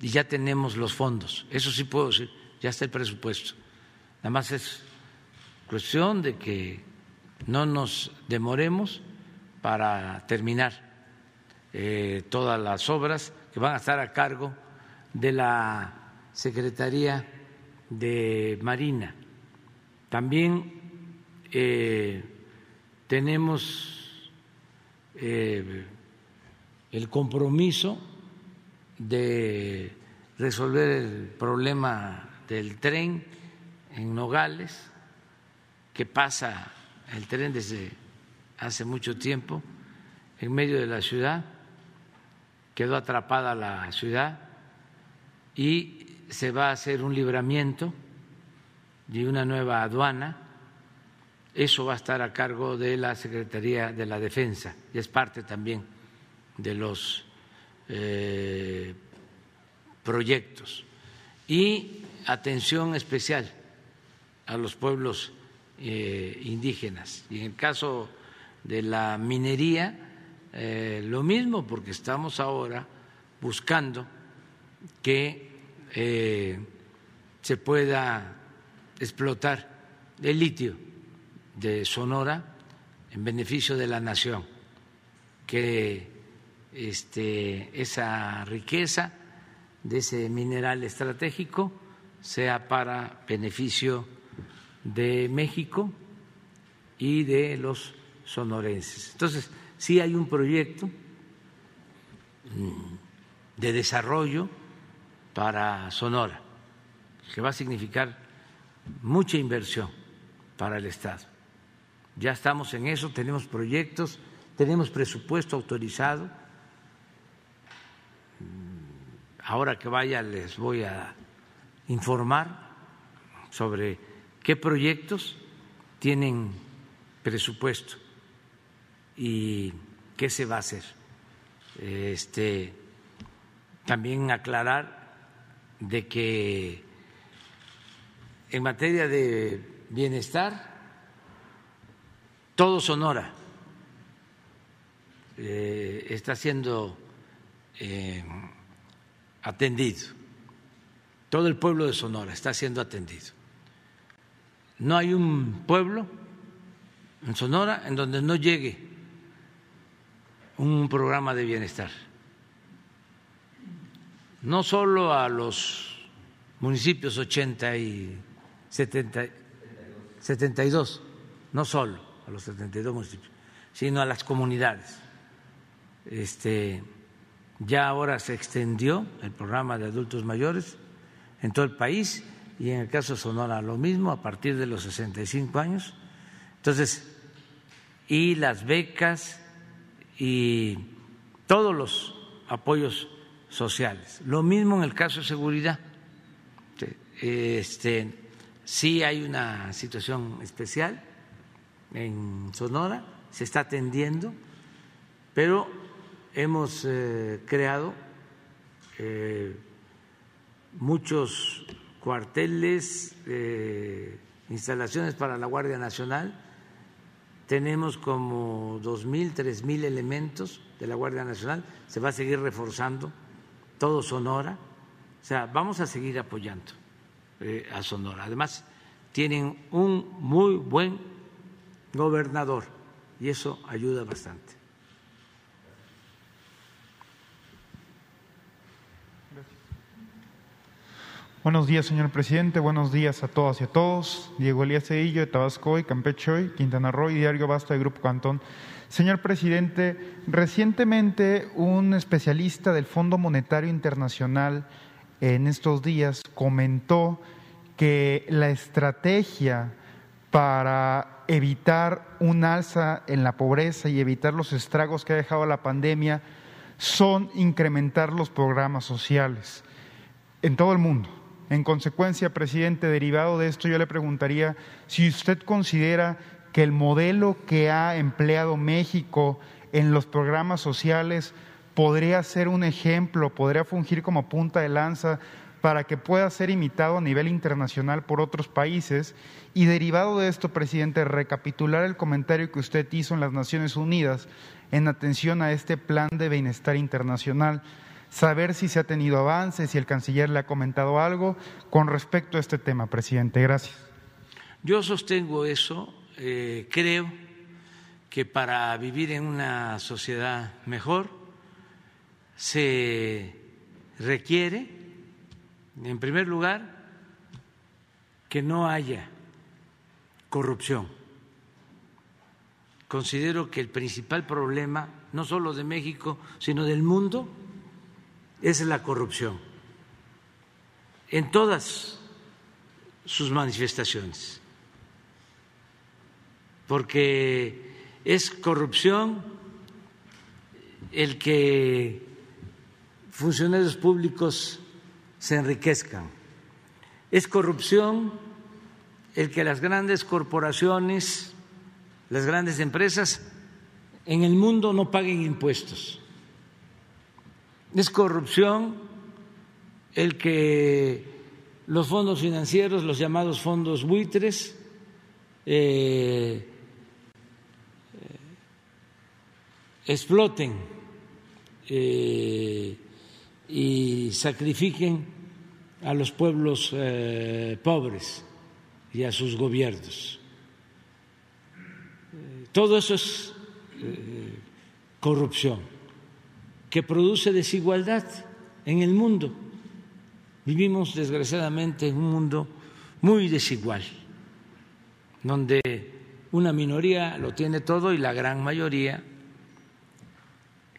Speaker 6: y ya tenemos los fondos. Eso sí puedo decir, ya está el presupuesto. Nada más es cuestión de que no nos demoremos para terminar eh, todas las obras que van a estar a cargo de la Secretaría de Marina. También eh, tenemos eh, el compromiso de resolver el problema del tren en Nogales, que pasa el tren desde hace mucho tiempo en medio de la ciudad, quedó atrapada la ciudad y se va a hacer un libramiento de una nueva aduana eso va a estar a cargo de la Secretaría de la Defensa y es parte también de los eh, proyectos. Y atención especial a los pueblos eh, indígenas. Y en el caso de la minería, eh, lo mismo, porque estamos ahora buscando que se pueda explotar el litio de Sonora en beneficio de la nación, que este, esa riqueza de ese mineral estratégico sea para beneficio de México y de los sonorenses. Entonces, sí hay un proyecto mm, de desarrollo para Sonora, que va a significar mucha inversión para el Estado. Ya estamos en eso, tenemos proyectos, tenemos presupuesto autorizado. Mm, ahora que vaya les voy a informar sobre qué proyectos tienen presupuesto y qué se va a hacer. Este, también aclarar de que en materia de bienestar, todo Sonora eh, está siendo eh, atendido, todo el pueblo de Sonora está siendo atendido. No hay un pueblo en Sonora en donde no llegue un programa de bienestar. No solo a los municipios 80 y 70, 72, no solo a los 72 municipios, sino a las comunidades. Este, ya ahora se extendió el programa de adultos mayores en todo el país y en el caso de Sonora lo mismo a partir de los 65 años. Entonces, y las becas y todos los apoyos sociales. Lo mismo en el caso de seguridad. Este, sí hay una situación especial en Sonora, se está atendiendo, pero hemos eh, creado eh, muchos cuarteles, eh, instalaciones para la Guardia Nacional. Tenemos como dos mil, tres mil elementos de la Guardia Nacional. Se va a seguir reforzando todo Sonora. O sea, vamos a seguir apoyando a Sonora. Además, tienen un muy buen gobernador y eso ayuda bastante.
Speaker 8: Buenos días, señor presidente. Buenos días a todas y a todos. Diego Elías Cedillo de Tabasco y Campeche y Quintana Roo y Diario Basta de Grupo Cantón. Señor presidente, recientemente un especialista del Fondo Monetario Internacional en estos días comentó que la estrategia para evitar un alza en la pobreza y evitar los estragos que ha dejado la pandemia son incrementar los programas sociales en todo el mundo. En consecuencia, presidente, derivado de esto, yo le preguntaría si usted considera que el modelo que ha empleado México en los programas sociales podría ser un ejemplo, podría fungir como punta de lanza para que pueda ser imitado a nivel internacional por otros países. Y derivado de esto, presidente, recapitular el comentario que usted hizo en las Naciones Unidas en atención a este plan de bienestar internacional, saber si se ha tenido avances, si el canciller le ha comentado algo con respecto a este tema, presidente. Gracias.
Speaker 6: Yo sostengo eso eh, creo que para vivir en una sociedad mejor se requiere, en primer lugar, que no haya corrupción. Considero que el principal problema, no solo de México, sino del mundo, es la corrupción, en todas sus manifestaciones porque es corrupción el que funcionarios públicos se enriquezcan, es corrupción el que las grandes corporaciones, las grandes empresas en el mundo no paguen impuestos, es corrupción el que los fondos financieros, los llamados fondos buitres, eh, exploten eh, y sacrifiquen a los pueblos eh, pobres y a sus gobiernos. Todo eso es eh, corrupción que produce desigualdad en el mundo. Vivimos desgraciadamente en un mundo muy desigual, donde una minoría lo tiene todo y la gran mayoría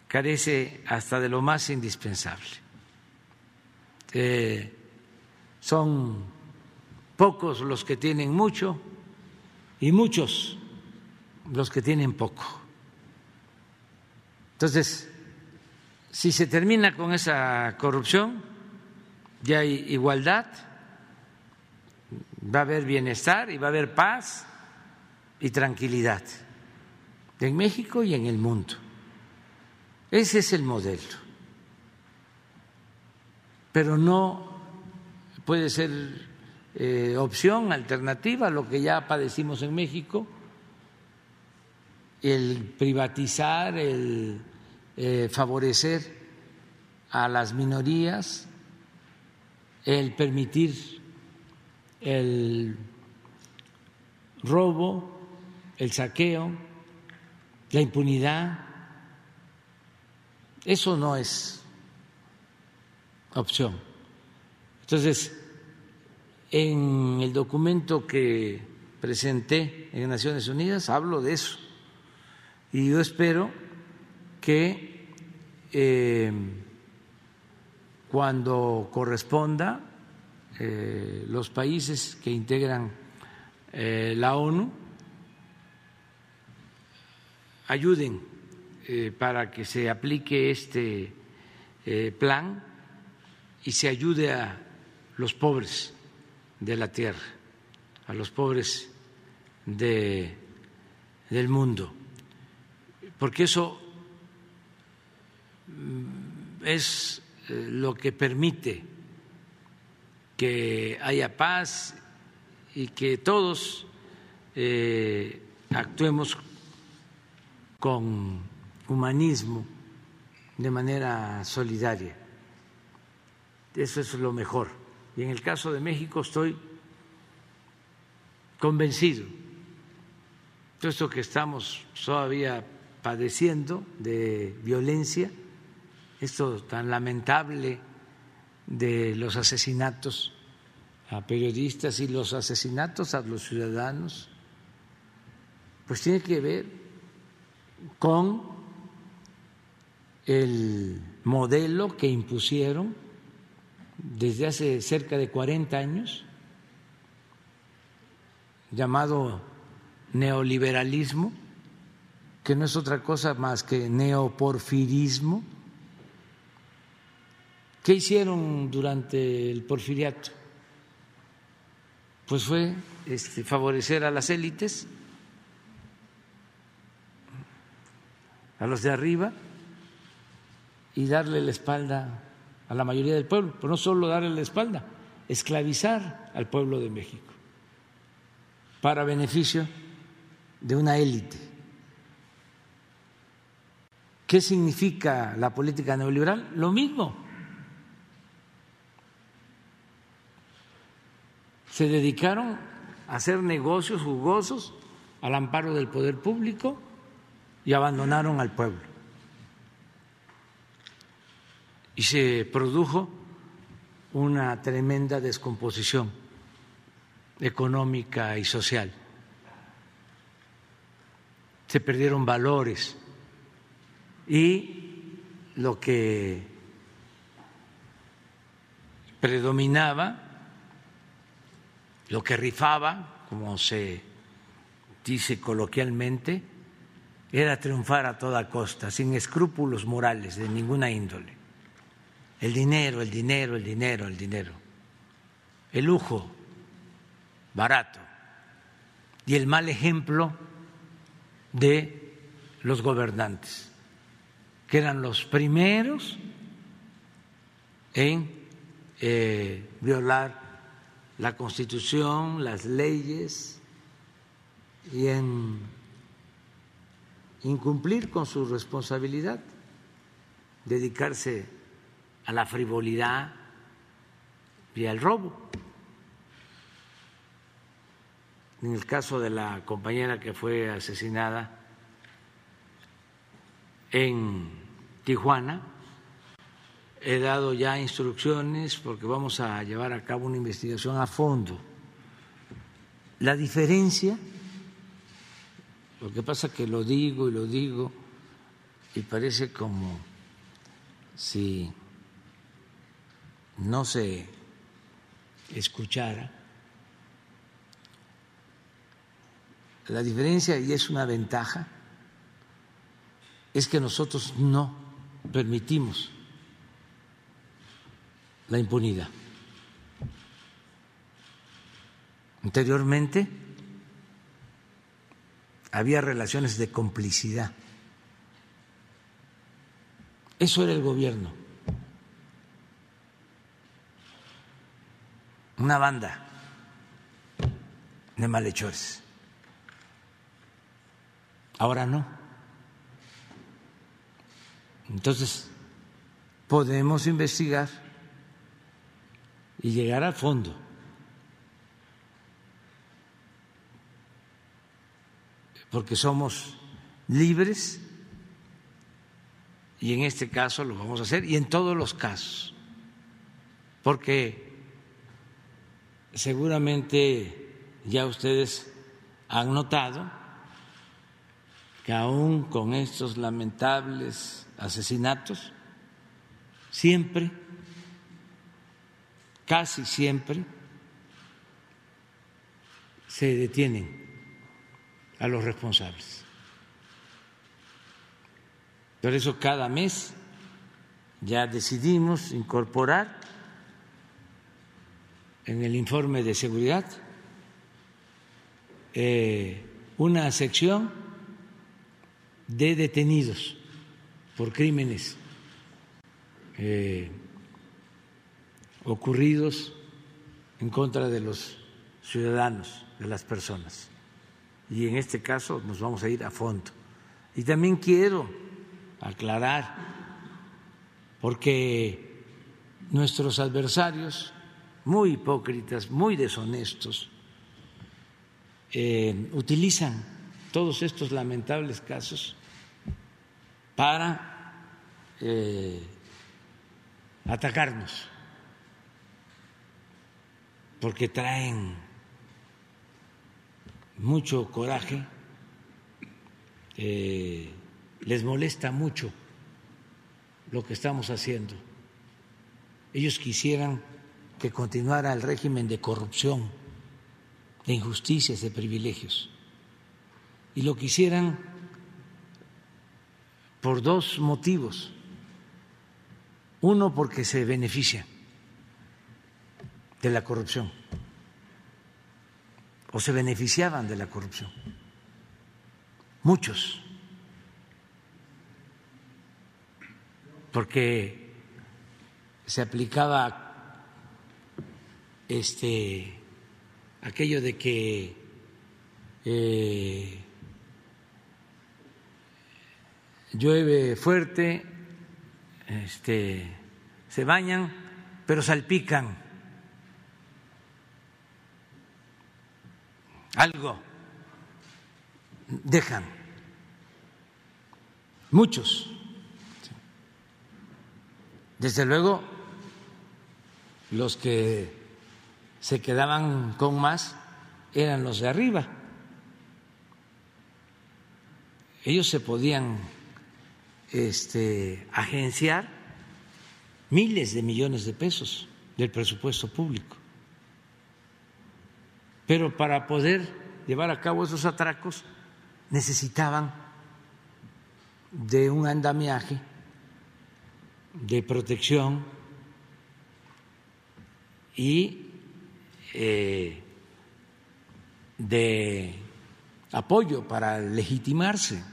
Speaker 6: carece hasta de lo más indispensable. Eh, son pocos los que tienen mucho y muchos los que tienen poco. Entonces, si se termina con esa corrupción, ya hay igualdad, va a haber bienestar y va a haber paz y tranquilidad en México y en el mundo. Ese es el modelo. Pero no puede ser eh, opción, alternativa a lo que ya padecimos en México, el privatizar, el eh, favorecer a las minorías, el permitir el robo, el saqueo, la impunidad. Eso no es opción. Entonces, en el documento que presenté en Naciones Unidas hablo de eso. Y yo espero que eh, cuando corresponda eh, los países que integran eh, la ONU ayuden para que se aplique este plan y se ayude a los pobres de la tierra, a los pobres de, del mundo, porque eso mm, es eh, lo que permite que haya paz y que todos eh, actuemos con humanismo de manera solidaria. Eso es lo mejor. Y en el caso de México estoy convencido. Todo esto que estamos todavía padeciendo de violencia, esto tan lamentable de los asesinatos a periodistas y los asesinatos a los ciudadanos, pues tiene que ver con el modelo que impusieron desde hace cerca de 40 años, llamado neoliberalismo, que no es otra cosa más que neoporfirismo. ¿Qué hicieron durante el porfiriato? Pues fue este, favorecer a las élites, a los de arriba, y darle la espalda a la mayoría del pueblo, pero no solo darle la espalda, esclavizar al pueblo de México para beneficio de una élite. ¿Qué significa la política neoliberal? Lo mismo. Se dedicaron a hacer negocios jugosos al amparo del poder público y abandonaron al pueblo. Y se produjo una tremenda descomposición económica y social. Se perdieron valores y lo que predominaba, lo que rifaba, como se dice coloquialmente, era triunfar a toda costa, sin escrúpulos morales de ninguna índole el dinero, el dinero, el dinero, el dinero, el lujo barato. Y el mal ejemplo de los gobernantes, que eran los primeros en eh, violar la constitución, las leyes y en incumplir con su responsabilidad, dedicarse a la frivolidad limpia el robo. En el caso de la compañera que fue asesinada en Tijuana, he dado ya instrucciones porque vamos a llevar a cabo una investigación a fondo. La diferencia, lo que pasa que lo digo y lo digo y parece como si no se escuchara, la diferencia, y es una ventaja, es que nosotros no permitimos la impunidad. Anteriormente había relaciones de complicidad. Eso era el gobierno. Una banda de malhechores. Ahora no. Entonces, podemos investigar y llegar al fondo. Porque somos libres y en este caso lo vamos a hacer y en todos los casos. Porque seguramente ya ustedes han notado que aún con estos lamentables asesinatos, siempre, casi siempre, se detienen a los responsables. Por eso cada mes ya decidimos incorporar en el informe de seguridad eh, una sección de detenidos por crímenes eh, ocurridos en contra de los ciudadanos, de las personas. Y en este caso nos vamos a ir a fondo. Y también quiero aclarar, porque nuestros adversarios, muy hipócritas, muy deshonestos, eh, utilizan todos estos lamentables casos para eh, atacarnos, porque traen mucho coraje, eh, les molesta mucho lo que estamos haciendo. Ellos quisieran que continuara el régimen de corrupción, de injusticias, de privilegios. Y lo quisieran por dos motivos. Uno, porque se beneficia de la corrupción o se beneficiaban de la corrupción. Muchos. Porque se aplicaba este aquello de que eh, llueve fuerte, este, se bañan, pero salpican algo, dejan, muchos. Desde luego, los que se quedaban con más eran los de arriba. Ellos se podían este, agenciar miles de millones de pesos del presupuesto público. Pero para poder llevar a cabo esos atracos necesitaban de un andamiaje de protección y eh, de apoyo para legitimarse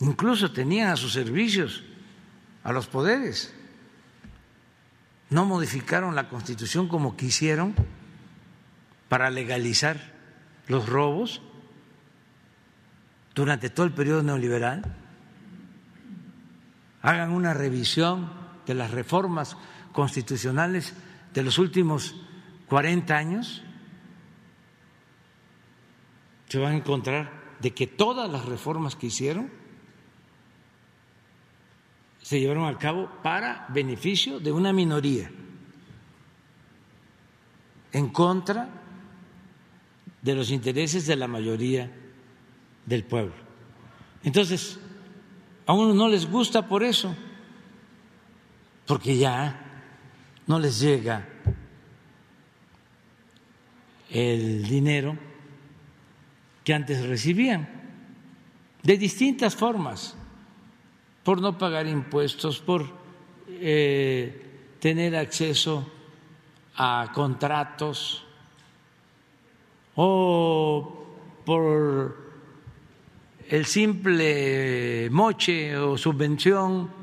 Speaker 6: incluso tenían a sus servicios a los poderes. No modificaron la constitución como quisieron para legalizar los robos durante todo el periodo neoliberal. Hagan una revisión de las reformas constitucionales de los últimos 40 años, se van a encontrar de que todas las reformas que hicieron se llevaron a cabo para beneficio de una minoría, en contra de los intereses de la mayoría del pueblo. Entonces, a uno no les gusta por eso, porque ya no les llega el dinero que antes recibían, de distintas formas, por no pagar impuestos, por eh, tener acceso a contratos o por el simple moche o subvención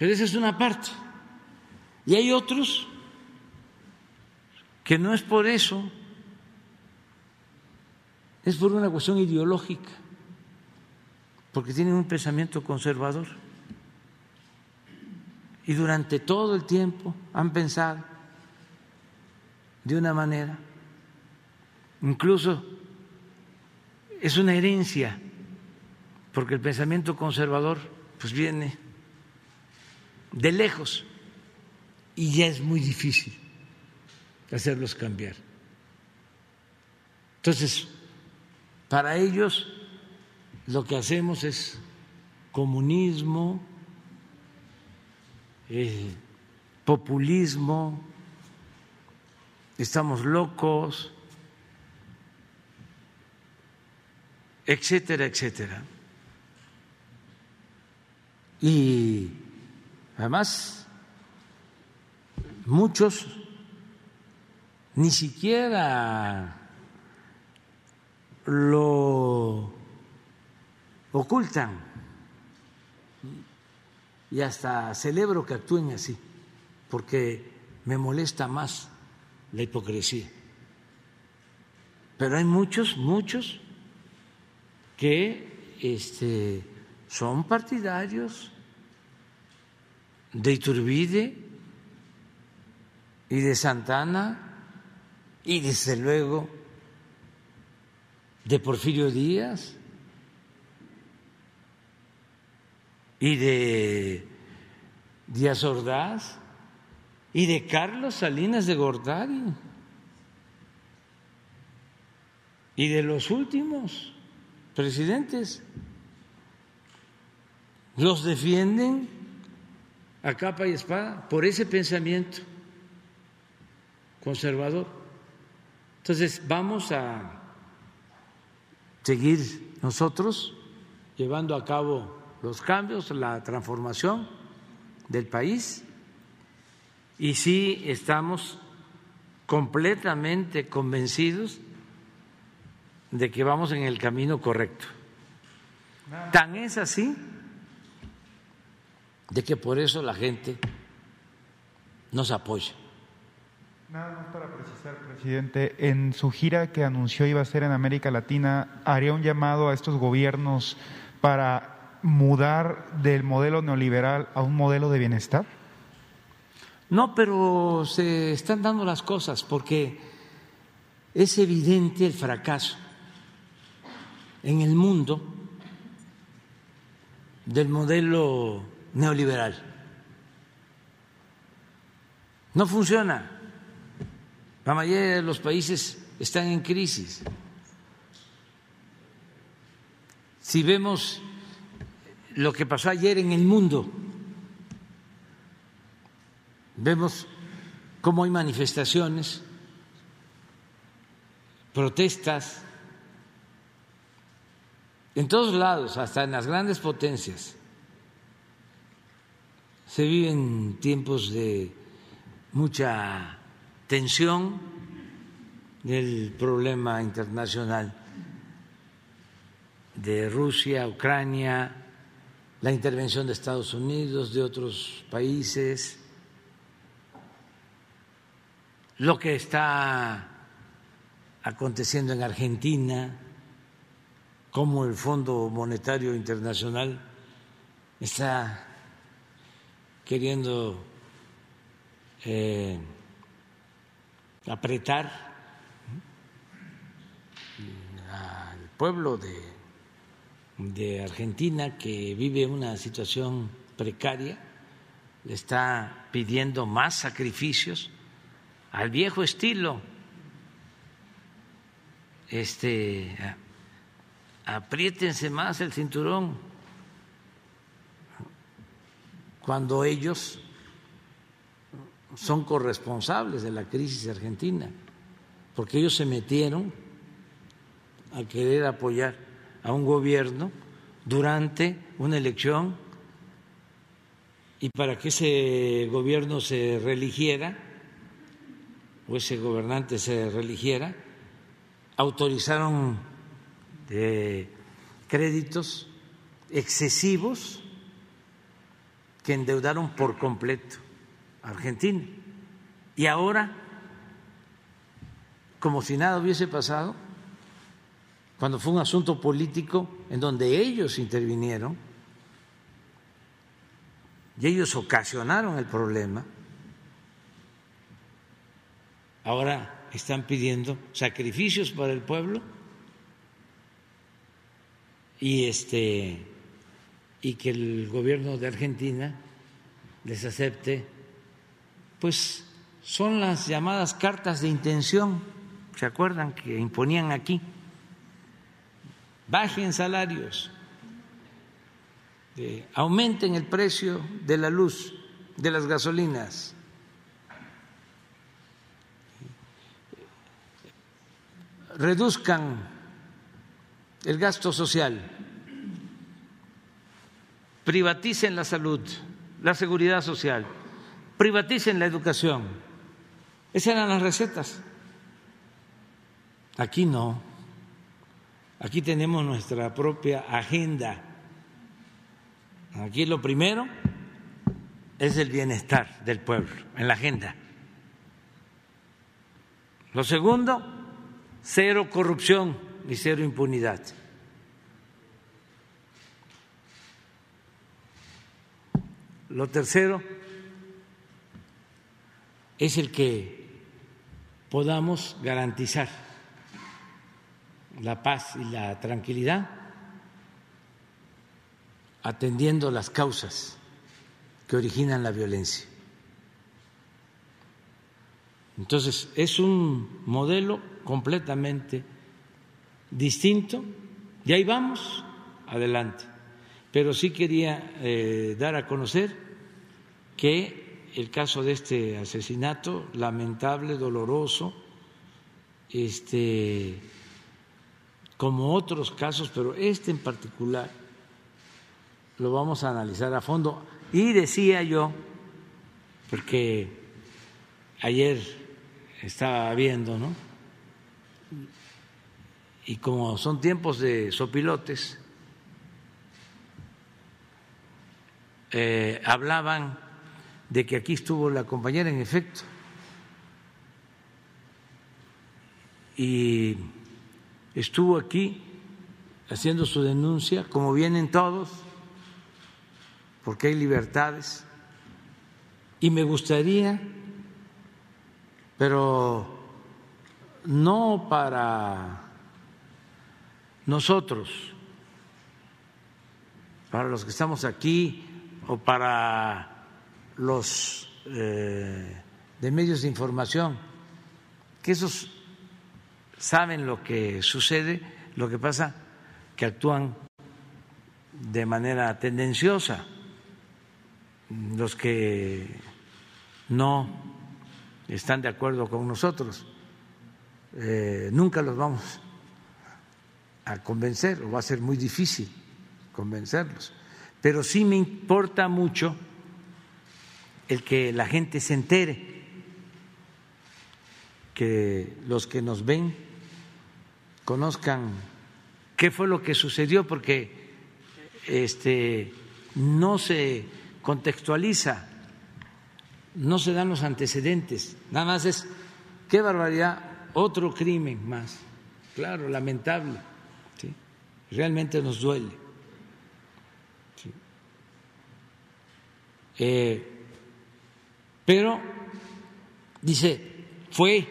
Speaker 6: Pero esa es una parte. Y hay otros que no es por eso, es por una cuestión ideológica, porque tienen un pensamiento conservador. Y durante todo el tiempo han pensado de una manera, incluso es una herencia, porque el pensamiento conservador pues viene de lejos y ya es muy difícil hacerlos cambiar. Entonces, para ellos lo que hacemos es comunismo, eh, populismo, estamos locos, etcétera, etcétera. Y además, muchos ni siquiera lo ocultan y hasta celebro que actúen así, porque me molesta más la hipocresía. Pero hay muchos, muchos que este, son partidarios de Iturbide y de Santana y desde luego de Porfirio Díaz y de Díaz Ordaz y de Carlos Salinas de Gortari y de los últimos presidentes. Los defienden a capa y espada por ese pensamiento conservador. Entonces vamos a seguir nosotros llevando a cabo los cambios, la transformación del país y sí estamos completamente convencidos de que vamos en el camino correcto. Tan es así de que por eso la gente nos apoya.
Speaker 8: Nada más para precisar, presidente, en su gira que anunció iba a ser en América Latina, ¿haría un llamado a estos gobiernos para mudar del modelo neoliberal a un modelo de bienestar?
Speaker 6: No, pero se están dando las cosas porque es evidente el fracaso en el mundo del modelo neoliberal. No funciona. La mayoría de los países están en crisis. Si vemos lo que pasó ayer en el mundo, vemos cómo hay manifestaciones, protestas, en todos lados, hasta en las grandes potencias. Se viven tiempos de mucha tensión del problema internacional de Rusia, Ucrania, la intervención de Estados Unidos, de otros países, lo que está aconteciendo en Argentina, cómo el Fondo Monetario Internacional está queriendo eh, apretar al pueblo de, de Argentina que vive una situación precaria, le está pidiendo más sacrificios al viejo estilo. Este, apriétense más el cinturón cuando ellos son corresponsables de la crisis argentina, porque ellos se metieron a querer apoyar a un gobierno durante una elección y para que ese gobierno se religiera o ese gobernante se religiera, autorizaron eh, créditos excesivos que endeudaron por completo a Argentina. Y ahora, como si nada hubiese pasado, cuando fue un asunto político en donde ellos intervinieron y ellos ocasionaron el problema, ahora están pidiendo sacrificios para el pueblo y este y que el gobierno de Argentina les acepte pues son las llamadas cartas de intención. ¿se acuerdan que imponían aquí? bajen salarios aumenten el precio de la luz de las gasolinas. Reduzcan el gasto social, privaticen la salud, la seguridad social, privaticen la educación. Esas eran las recetas. Aquí no. Aquí tenemos nuestra propia agenda. Aquí lo primero es el bienestar del pueblo en la agenda. Lo segundo, cero corrupción y cero impunidad. Lo tercero es el que podamos garantizar la paz y la tranquilidad atendiendo las causas que originan la violencia. Entonces, es un modelo completamente distinto y ahí vamos adelante. Pero sí quería eh, dar a conocer que el caso de este asesinato, lamentable, doloroso, este, como otros casos, pero este en particular, lo vamos a analizar a fondo. Y decía yo, porque ayer estaba viendo, ¿no? y como son tiempos de sopilotes, eh, hablaban de que aquí estuvo la compañera en efecto. Y estuvo aquí haciendo su denuncia, como vienen todos, porque hay libertades, y me gustaría, pero no para nosotros, para los que estamos aquí o para los eh, de medios de información, que esos saben lo que sucede, lo que pasa, que actúan de manera tendenciosa, los que no están de acuerdo con nosotros, eh, nunca los vamos a convencer, o va a ser muy difícil convencerlos. Pero sí me importa mucho el que la gente se entere, que los que nos ven conozcan qué fue lo que sucedió, porque este, no se contextualiza, no se dan los antecedentes, nada más es, qué barbaridad, otro crimen más, claro, lamentable realmente nos duele. Eh, pero, dice, fue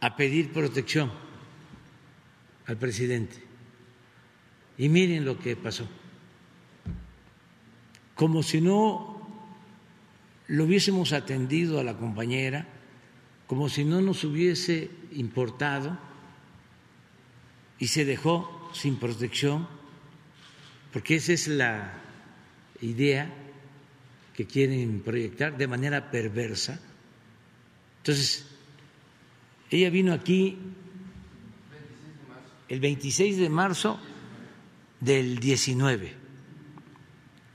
Speaker 6: a pedir protección al presidente. Y miren lo que pasó. Como si no lo hubiésemos atendido a la compañera, como si no nos hubiese importado y se dejó sin protección, porque esa es la idea que quieren proyectar de manera perversa. Entonces, ella vino aquí el 26 de marzo del 19,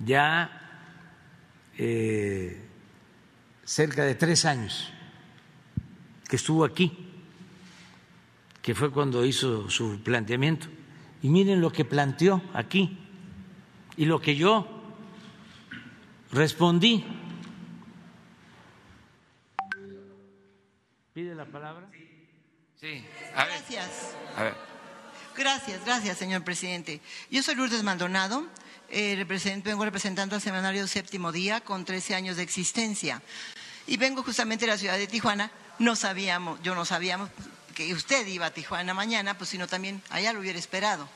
Speaker 6: ya eh, cerca de tres años que estuvo aquí, que fue cuando hizo su planteamiento. Y miren lo que planteó aquí y lo que yo respondí. ¿Pide la palabra?
Speaker 9: Sí.
Speaker 10: Gracias.
Speaker 9: A ver.
Speaker 10: Gracias, gracias, señor presidente. Yo soy Lourdes Maldonado, eh, vengo representando al Semanario Séptimo Día con 13 años de existencia. Y vengo justamente de la ciudad de Tijuana. No sabíamos, yo no sabíamos que usted iba a Tijuana mañana, pues sino también allá lo hubiera esperado.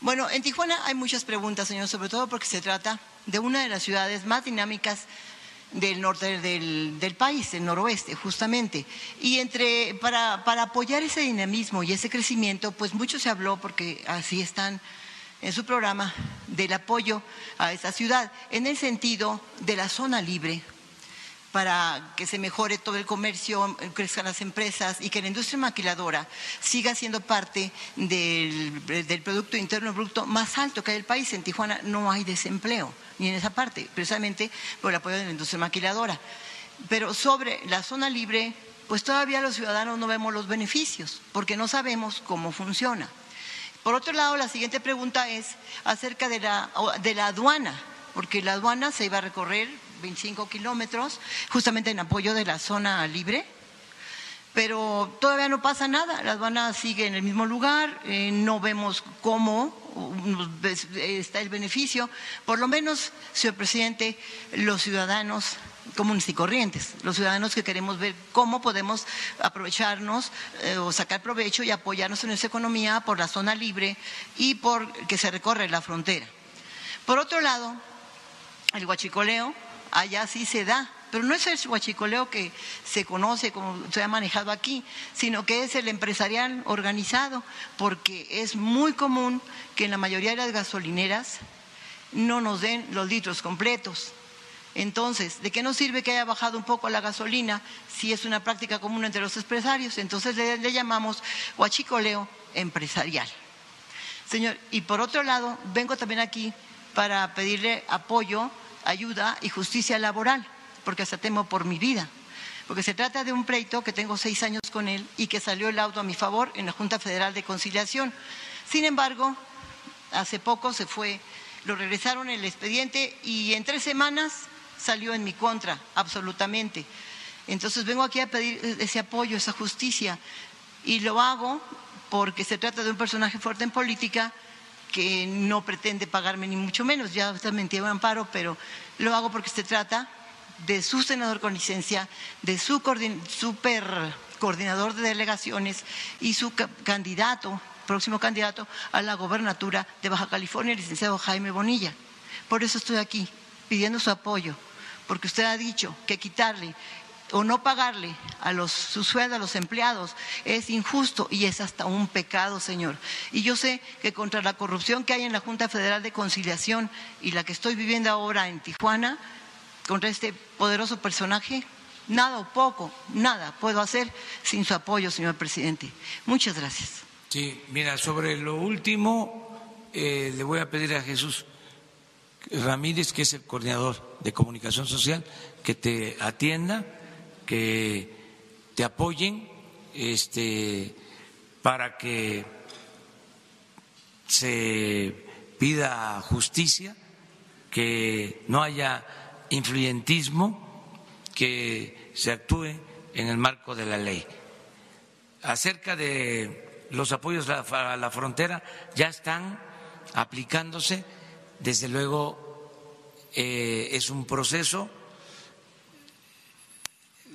Speaker 10: Bueno, en Tijuana hay muchas preguntas, señor, sobre todo porque se trata de una de las ciudades más dinámicas del norte del, país, el noroeste, justamente. Y entre, para, para apoyar ese dinamismo y ese crecimiento, pues mucho se habló, porque así están en su programa, del apoyo a esa ciudad, en el sentido de la zona libre, para que se mejore todo el comercio, crezcan las empresas y que la industria maquiladora siga siendo parte del, Producto Interno Bruto más alto que hay el país. En Tijuana no hay desempleo, ni en esa parte, precisamente por el apoyo de la industria maquiladora. Pero sobre la zona libre, pues todavía los ciudadanos no vemos los beneficios, porque no sabemos cómo funciona. Por otro lado, la siguiente pregunta es acerca de la, de la aduana, porque la aduana se iba a recorrer 25 kilómetros, justamente en apoyo de la zona libre. Pero todavía no pasa nada, la aduana sigue en el mismo lugar, eh, no vemos cómo está el beneficio. Por lo menos, señor presidente, los ciudadanos comunes y corrientes, los ciudadanos que queremos ver cómo podemos aprovecharnos eh, o sacar provecho y apoyarnos en esa economía por la zona libre y por que se recorre la frontera. Por otro lado, el huachicoleo allá sí se da, pero no es el huachicoleo que se conoce como se ha manejado aquí, sino que es el empresarial organizado, porque es muy común que en la mayoría de las gasolineras no nos den los litros completos. Entonces, ¿de qué nos sirve que haya bajado un poco la gasolina si es una práctica común entre los empresarios? Entonces le, le llamamos huachicoleo empresarial. Señor, y por otro lado, vengo también aquí para pedirle apoyo ayuda y justicia laboral, porque hasta temo por mi vida. Porque se trata de un pleito que tengo seis años con él y que salió el auto a mi favor en la Junta Federal de Conciliación. Sin embargo, hace poco se fue, lo regresaron el expediente y en tres semanas salió en mi contra, absolutamente. Entonces vengo aquí a pedir ese apoyo, esa justicia. Y lo hago porque se trata de un personaje fuerte en política que no pretende pagarme ni mucho menos, ya está mentido amparo, pero lo hago porque se trata de su senador con licencia, de su super coordinador de delegaciones y su candidato, próximo candidato a la gobernatura de Baja California, el licenciado Jaime Bonilla. Por eso estoy aquí, pidiendo su apoyo, porque usted ha dicho que quitarle o no pagarle a los, su sueldo a los empleados es injusto y es hasta un pecado, señor. Y yo sé que contra la corrupción que hay en la Junta Federal de Conciliación y la que estoy viviendo ahora en Tijuana, contra este poderoso personaje, nada o poco, nada puedo hacer sin su apoyo, señor presidente. Muchas gracias.
Speaker 6: Sí, mira, sobre lo último, eh, le voy a pedir a Jesús Ramírez, que es el coordinador de comunicación social, que te atienda que te apoyen este, para que se pida justicia, que no haya influyentismo, que se actúe en el marco de la ley. Acerca de los apoyos a la frontera, ya están aplicándose, desde luego eh, es un proceso.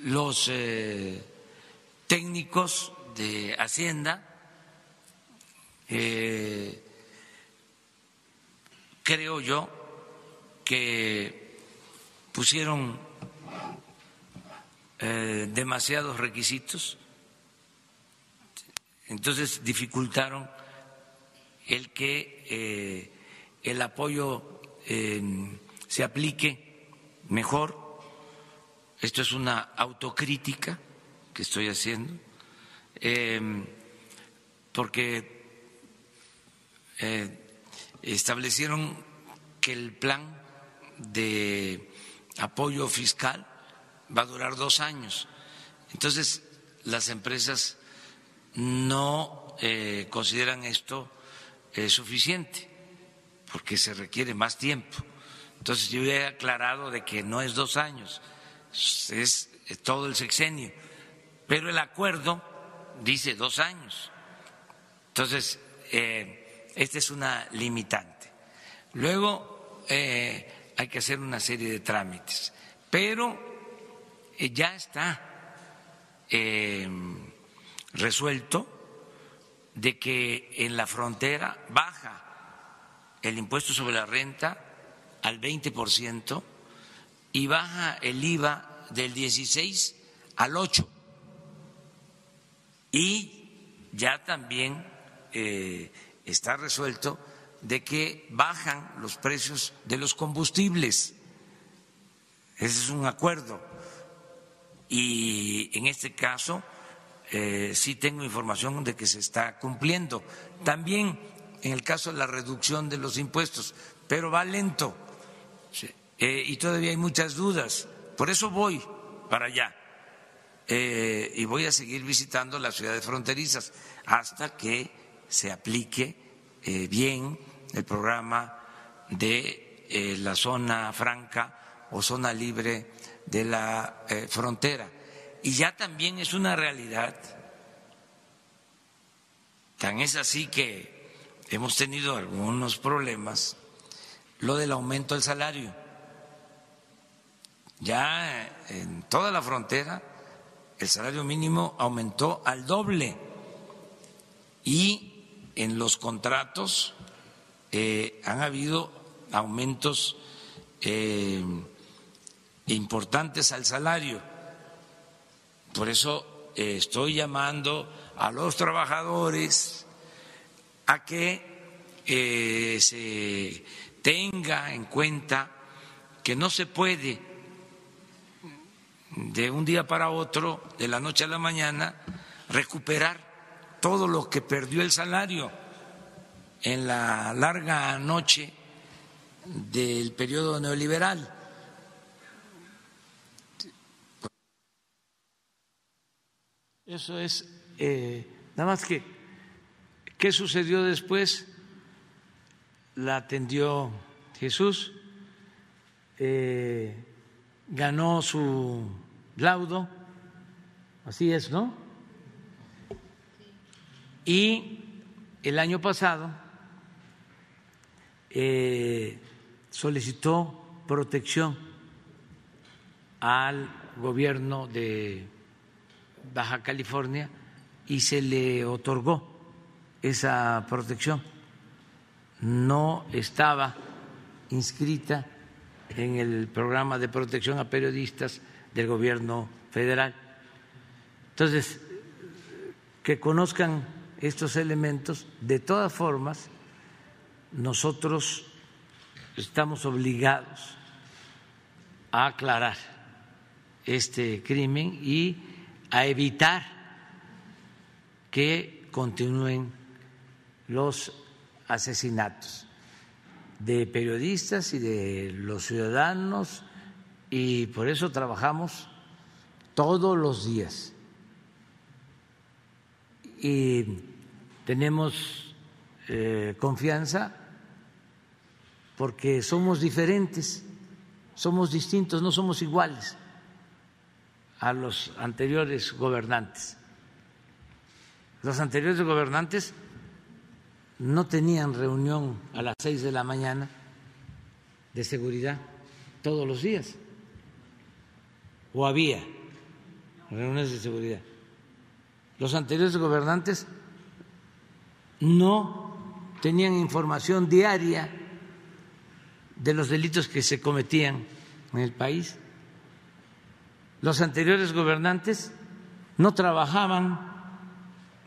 Speaker 6: Los eh, técnicos de Hacienda eh, creo yo que pusieron demasiados requisitos, entonces dificultaron el que el apoyo se aplique mejor. Esto es una autocrítica que estoy haciendo, em, porque eh, establecieron que el plan de apoyo fiscal va a durar dos años. Entonces, las empresas no eh, consideran esto eh, suficiente porque se requiere más tiempo. Entonces yo he aclarado de que no es dos años, es todo el sexenio, pero el acuerdo dice dos años. Entonces, eh, esta es una limitante. Luego eh, hay que hacer una serie de trámites, pero eh, ya está resuelto de que en la frontera baja el impuesto sobre la renta al 20% y baja el IVA del 16 al 8. Y ya también eh, está resuelto de que bajan los precios de los combustibles. Ese es un acuerdo. Y en este caso eh, sí tengo información de que se está cumpliendo. También en el caso de la reducción de los impuestos, pero va lento eh, y todavía hay muchas dudas. Por eso voy para allá eh, y voy a seguir visitando las ciudades fronterizas hasta que se aplique eh, bien el programa de la zona franca o zona libre de la frontera. Y ya también es una realidad. Tan es así que hemos tenido algunos problemas lo del aumento del salario. Ya en toda la frontera el salario mínimo aumentó al doble y en los contratos eh, han habido aumentos eh, importantes al salario. Por eso eh, estoy llamando a los trabajadores a que se tenga en cuenta que no se puede de un día para otro, de la noche a la mañana, recuperar todo lo que perdió el salario en la larga noche del periodo neoliberal. Eso es, eh, nada más que, ¿qué sucedió después? la atendió Jesús, eh, ganó su laudo, así es, ¿no? Y el año pasado eh, solicitó protección al gobierno de Baja California y se le otorgó esa protección no estaba inscrita en el programa de protección a periodistas del gobierno federal. Entonces, que conozcan estos elementos, de todas formas, nosotros estamos obligados a aclarar este crimen y a evitar que continúen los asesinatos de periodistas y de los ciudadanos y por eso trabajamos todos los días. Y tenemos eh, confianza porque somos diferentes, somos distintos, no somos iguales a los anteriores gobernantes. Los anteriores gobernantes no tenían reunión a las seis de la mañana de seguridad todos los días. O había reuniones de seguridad. Los anteriores gobernantes no tenían información diaria de los delitos que se cometían en el país. Los anteriores gobernantes no trabajaban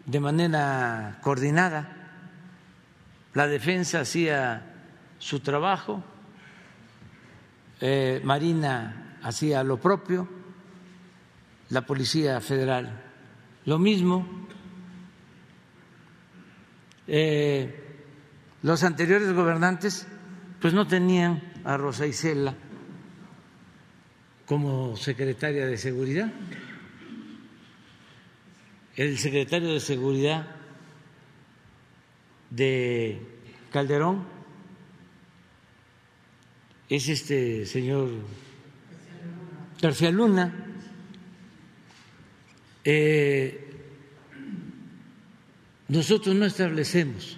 Speaker 6: de manera coordinada. La defensa hacía su trabajo, eh, Marina hacía lo propio, la Policía Federal lo mismo. Eh, los anteriores gobernantes pues no tenían a Rosa Isela como secretaria de Seguridad. El secretario de Seguridad de Calderón es este señor García Luna. Eh, nosotros no establecemos,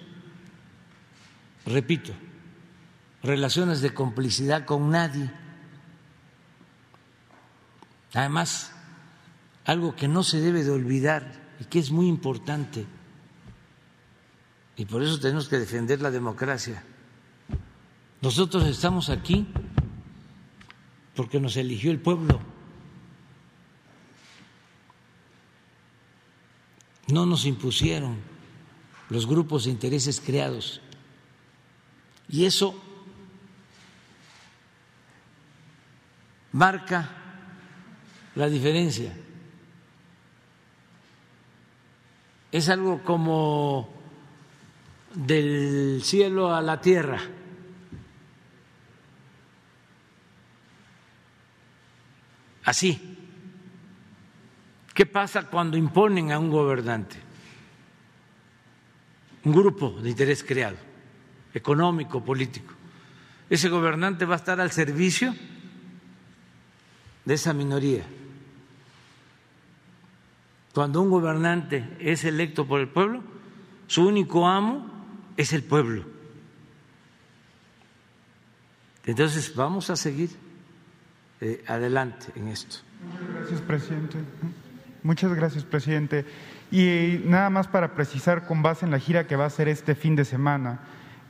Speaker 6: repito, relaciones de complicidad con nadie. Además, algo que no se debe de olvidar y que es muy importante, y por eso tenemos que defender la democracia. Nosotros estamos aquí porque nos eligió el pueblo. No nos impusieron los grupos de intereses creados. Y eso marca la diferencia. Es algo como del cielo a la tierra. Así. ¿Qué pasa cuando imponen a un gobernante? Un grupo de interés creado, económico, político. Ese gobernante va a estar al servicio de esa minoría. Cuando un gobernante es electo por el pueblo, su único amo es el pueblo. Entonces vamos a seguir eh, adelante en esto.
Speaker 8: Muchas gracias, presidente. Muchas gracias, presidente. Y nada más para precisar, con base en la gira que va a ser este fin de semana,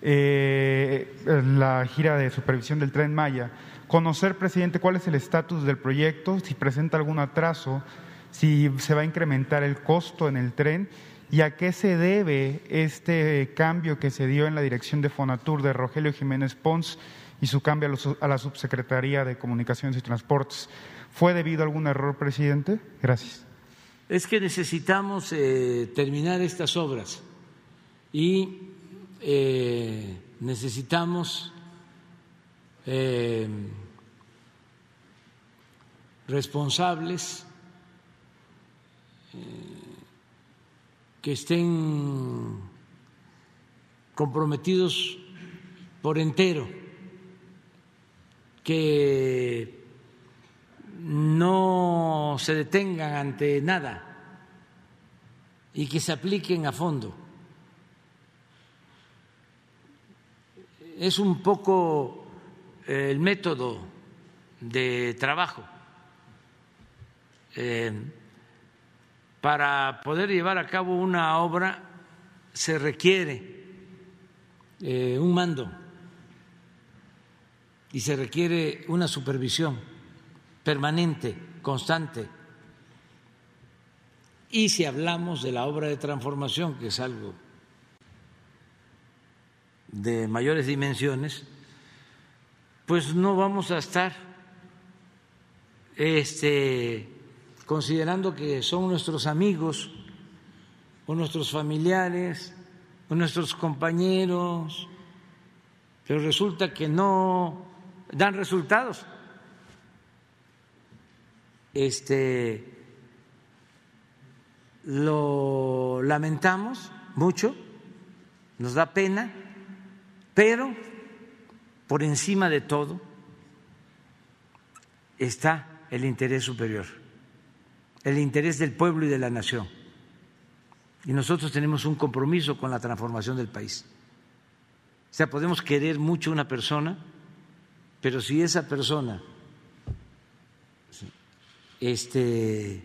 Speaker 8: eh, la gira de supervisión del tren Maya, conocer, presidente, cuál es el estatus del proyecto, si presenta algún atraso, si se va a incrementar el costo en el tren y a qué se debe este cambio que se dio en la dirección de Fonatur de Rogelio Jiménez Pons y su cambio a la Subsecretaría de Comunicaciones y Transportes. ¿Fue debido a algún error, presidente? Gracias.
Speaker 6: Es que necesitamos eh, terminar estas obras y eh, necesitamos eh, responsables que estén comprometidos por entero, que no se detengan ante nada y que se apliquen a fondo. Es un poco eh, el método de trabajo. Eh, para poder llevar a cabo una obra se requiere eh, un mando y se requiere una supervisión permanente, constante. Y si hablamos de la obra de transformación, que es algo de mayores dimensiones, pues no vamos a estar este, considerando que son nuestros amigos o nuestros familiares o nuestros compañeros, pero resulta que no dan resultados. Este lo lamentamos mucho, nos da pena, pero por encima de todo está el interés superior el interés del pueblo y de la nación. Y nosotros tenemos un compromiso con la transformación del país. O sea, podemos querer mucho a una persona, Pero si esa persona este,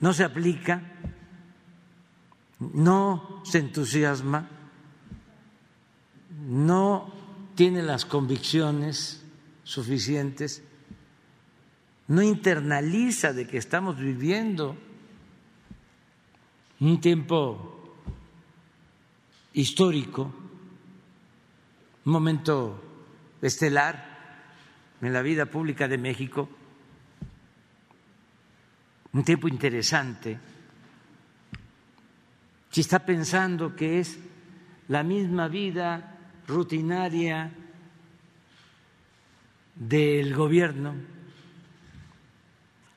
Speaker 6: no se aplica, no se entusiasma, no tiene las convicciones suficientes, no internaliza de que estamos viviendo un tiempo histórico, un momento estelar en la vida pública de México, un tiempo interesante, si está pensando que es la misma vida rutinaria del gobierno,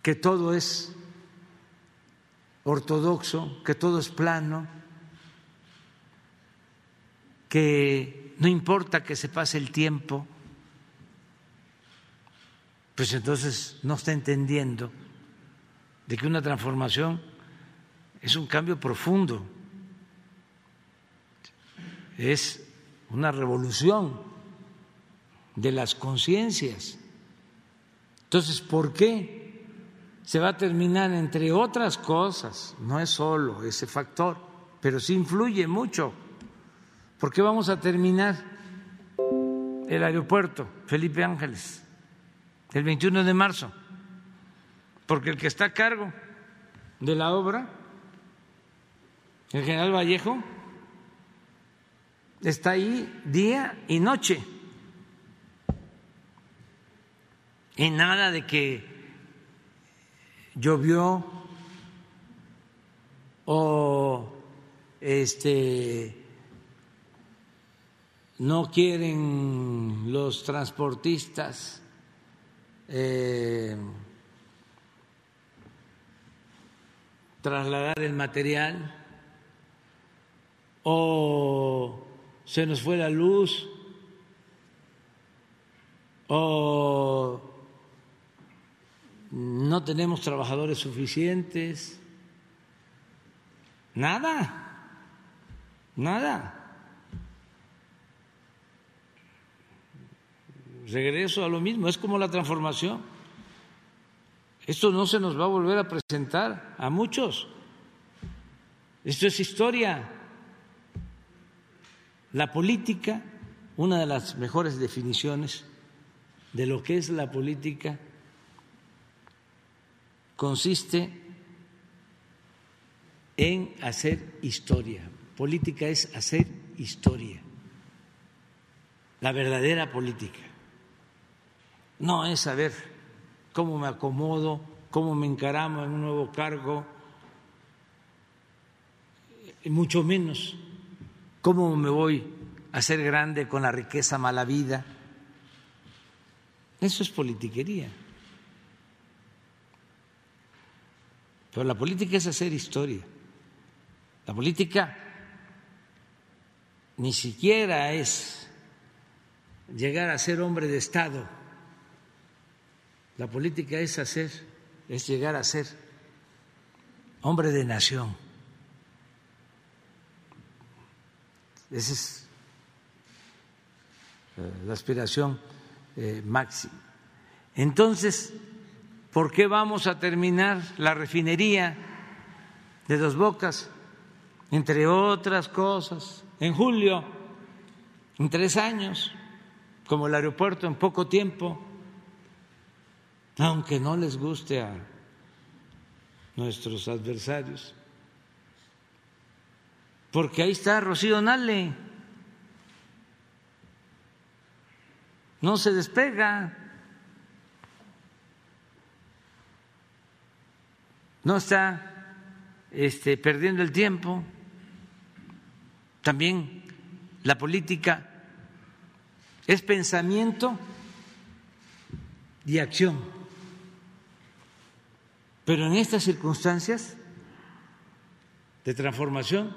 Speaker 6: que todo es ortodoxo, que todo es plano, que no importa que se pase el tiempo, pues entonces no está entendiendo de que una transformación es un cambio profundo, es una revolución de las conciencias. Entonces, ¿por qué se va a terminar, entre otras cosas, no es solo ese factor, pero sí influye mucho? ¿Por qué vamos a terminar el aeropuerto Felipe Ángeles el 21 de marzo? Porque el que está a cargo de la obra, el general Vallejo, está ahí día y noche. Y nada de que llovió o este no quieren los transportistas eh, trasladar el material o se nos fue la luz o no tenemos trabajadores suficientes. Nada, nada. Regreso a lo mismo, es como la transformación. Esto no se nos va a volver a presentar a muchos. Esto es historia. La política, una de las mejores definiciones de lo que es la política, consiste en hacer historia. Política es hacer historia, la verdadera política. No es saber cómo me acomodo, cómo me encaramo en un nuevo cargo, y mucho menos cómo me voy a hacer grande con la riqueza mala vida. Eso es politiquería. Pero la política es hacer historia. La política ni siquiera es llegar a ser hombre de Estado. La política es hacer, es llegar a ser hombre de nación. Esa es eh, la aspiración eh, máxima. Entonces, ¿por qué vamos a terminar la refinería de Dos Bocas? Entre otras cosas, en julio, en tres años, como el aeropuerto en poco tiempo, aunque no les guste a nuestros adversarios, porque ahí está Rocío Nale, no se despega, no está este, perdiendo el tiempo, también la política es pensamiento y acción. Pero en estas circunstancias de transformación,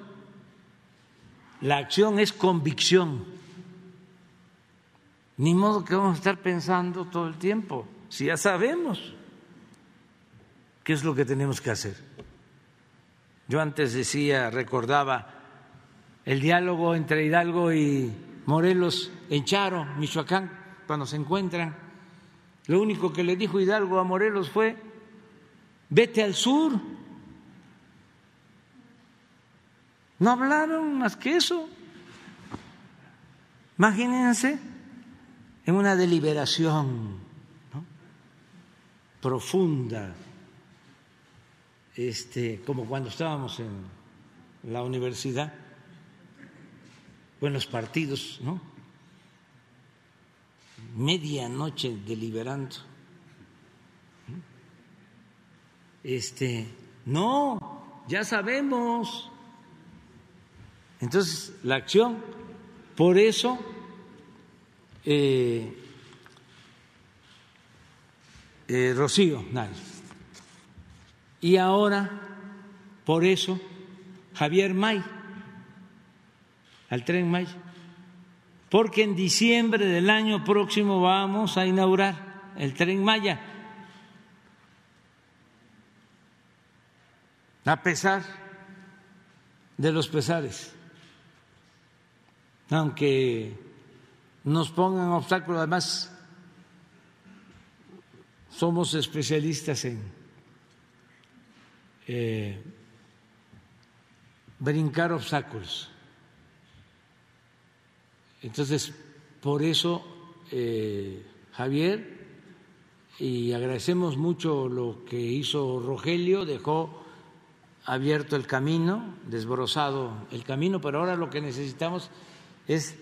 Speaker 6: la acción es convicción. Ni modo que vamos a estar pensando todo el tiempo, si ya sabemos qué es lo que tenemos que hacer. Yo antes decía, recordaba el diálogo entre Hidalgo y Morelos en Charo, Michoacán, cuando se encuentran Lo único que le dijo Hidalgo a Morelos fue, vete al sur. No hablaron más que eso. Imagínense en una deliberación profunda, este, como cuando estábamos en la universidad, o en los partidos, ¿no? Medianoche deliberando. Este, no, ya sabemos. Entonces, la acción, por eso, eh, eh, Rocío Y ahora, por eso, Javier May, al tren May, porque en diciembre del año próximo vamos a inaugurar el tren Maya. A pesar de los pesares, aunque nos pongan obstáculos, además somos especialistas en eh, brincar obstáculos. Entonces, por eso, eh, Javier, y agradecemos mucho lo que hizo Rogelio, dejó abierto el camino, desbrozado el camino, pero ahora lo que necesitamos es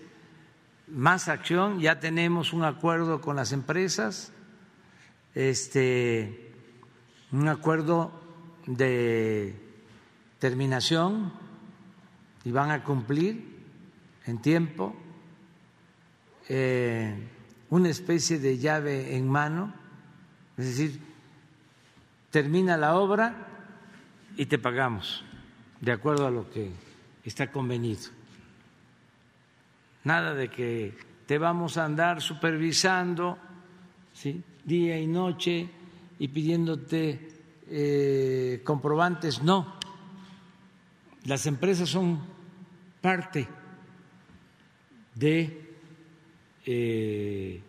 Speaker 6: más acción, ya tenemos un acuerdo con las empresas, este, un acuerdo de terminación y van a cumplir en tiempo eh, una especie de llave en mano, es decir, termina la obra y te pagamos de acuerdo a lo que está convenido. Nada de que te vamos a andar supervisando, día y noche y pidiéndote eh, comprobantes. No, las empresas son parte de eh,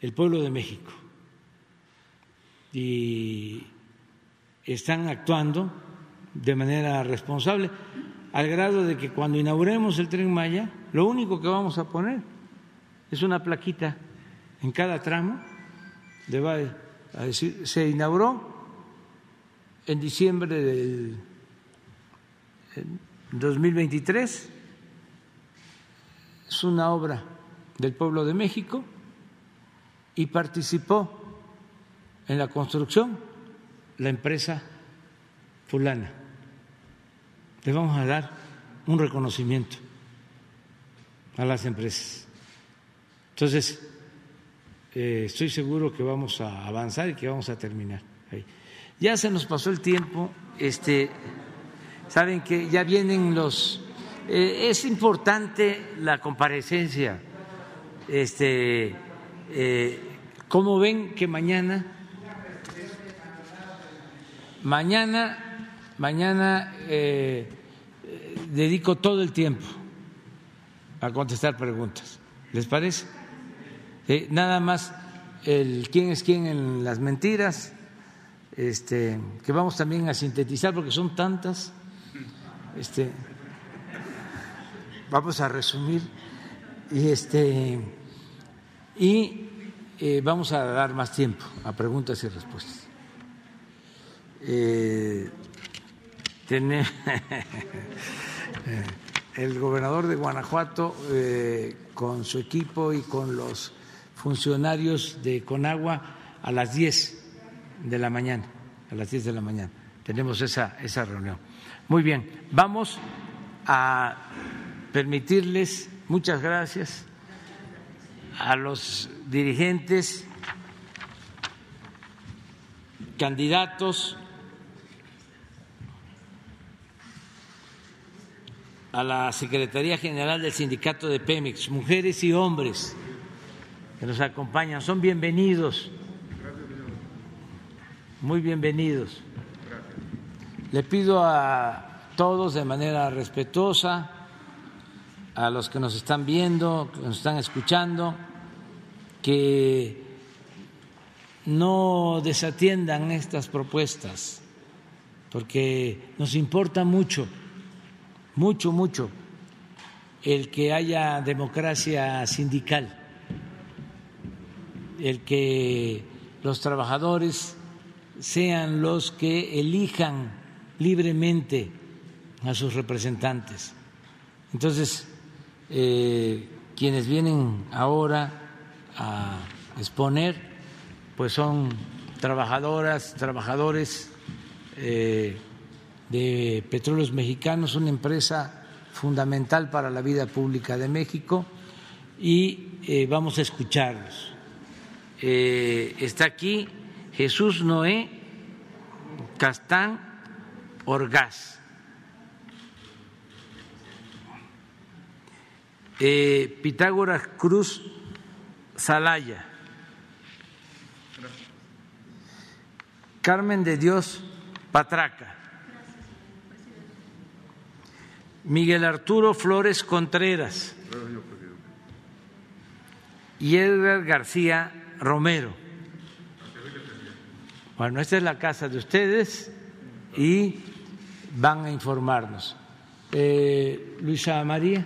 Speaker 6: el pueblo de México y están actuando de manera responsable al grado de que cuando inauguremos el tren Maya, lo único que vamos a poner es una plaquita en cada tramo se inauguró en diciembre del 2023, es una obra del pueblo de México y participó en la construcción la empresa fulana. Le vamos a dar un reconocimiento a las empresas. Entonces, eh, estoy seguro que vamos a avanzar y que vamos a terminar. Ya se nos pasó el tiempo, este, saben que ya vienen los... Eh, es importante la comparecencia. Este, eh, ¿Cómo ven que mañana, mañana, mañana dedico todo el tiempo a contestar preguntas? ¿Les parece? Nada más el quién es quién en las mentiras, este, que vamos también a sintetizar porque son tantas. Este, vamos a resumir y este y eh, vamos a dar más tiempo a preguntas y respuestas. Eh, el gobernador de Guanajuato con su equipo y con los funcionarios de Conagua a las 10 de la mañana, a las 10 de la mañana. Tenemos esa, esa reunión. Muy bien, vamos a permitirles, muchas gracias a los dirigentes, candidatos, a la Secretaría General del Sindicato de Pemex, mujeres y hombres que nos acompañan. Son bienvenidos, muy bienvenidos. Le pido a todos de manera respetuosa, a los que nos están viendo, que nos están escuchando, que no desatiendan estas propuestas, porque nos importa mucho, mucho, mucho el que haya democracia sindical, el que los trabajadores sean los que elijan libremente a sus representantes. Entonces, eh, quienes vienen ahora a exponer, pues son trabajadoras, trabajadores eh, de Petróleos Mexicanos, una empresa fundamental para la vida pública de México, y eh, vamos a escucharlos. está aquí Jesús Noé Castán Orgaz. Eh, Pitágoras Cruz Salaya. Carmen de Dios Patraca. Miguel Arturo Flores Contreras. Y Edgar García Romero. Bueno, esta es la casa de ustedes y van a informarnos. Eh, Luisa María.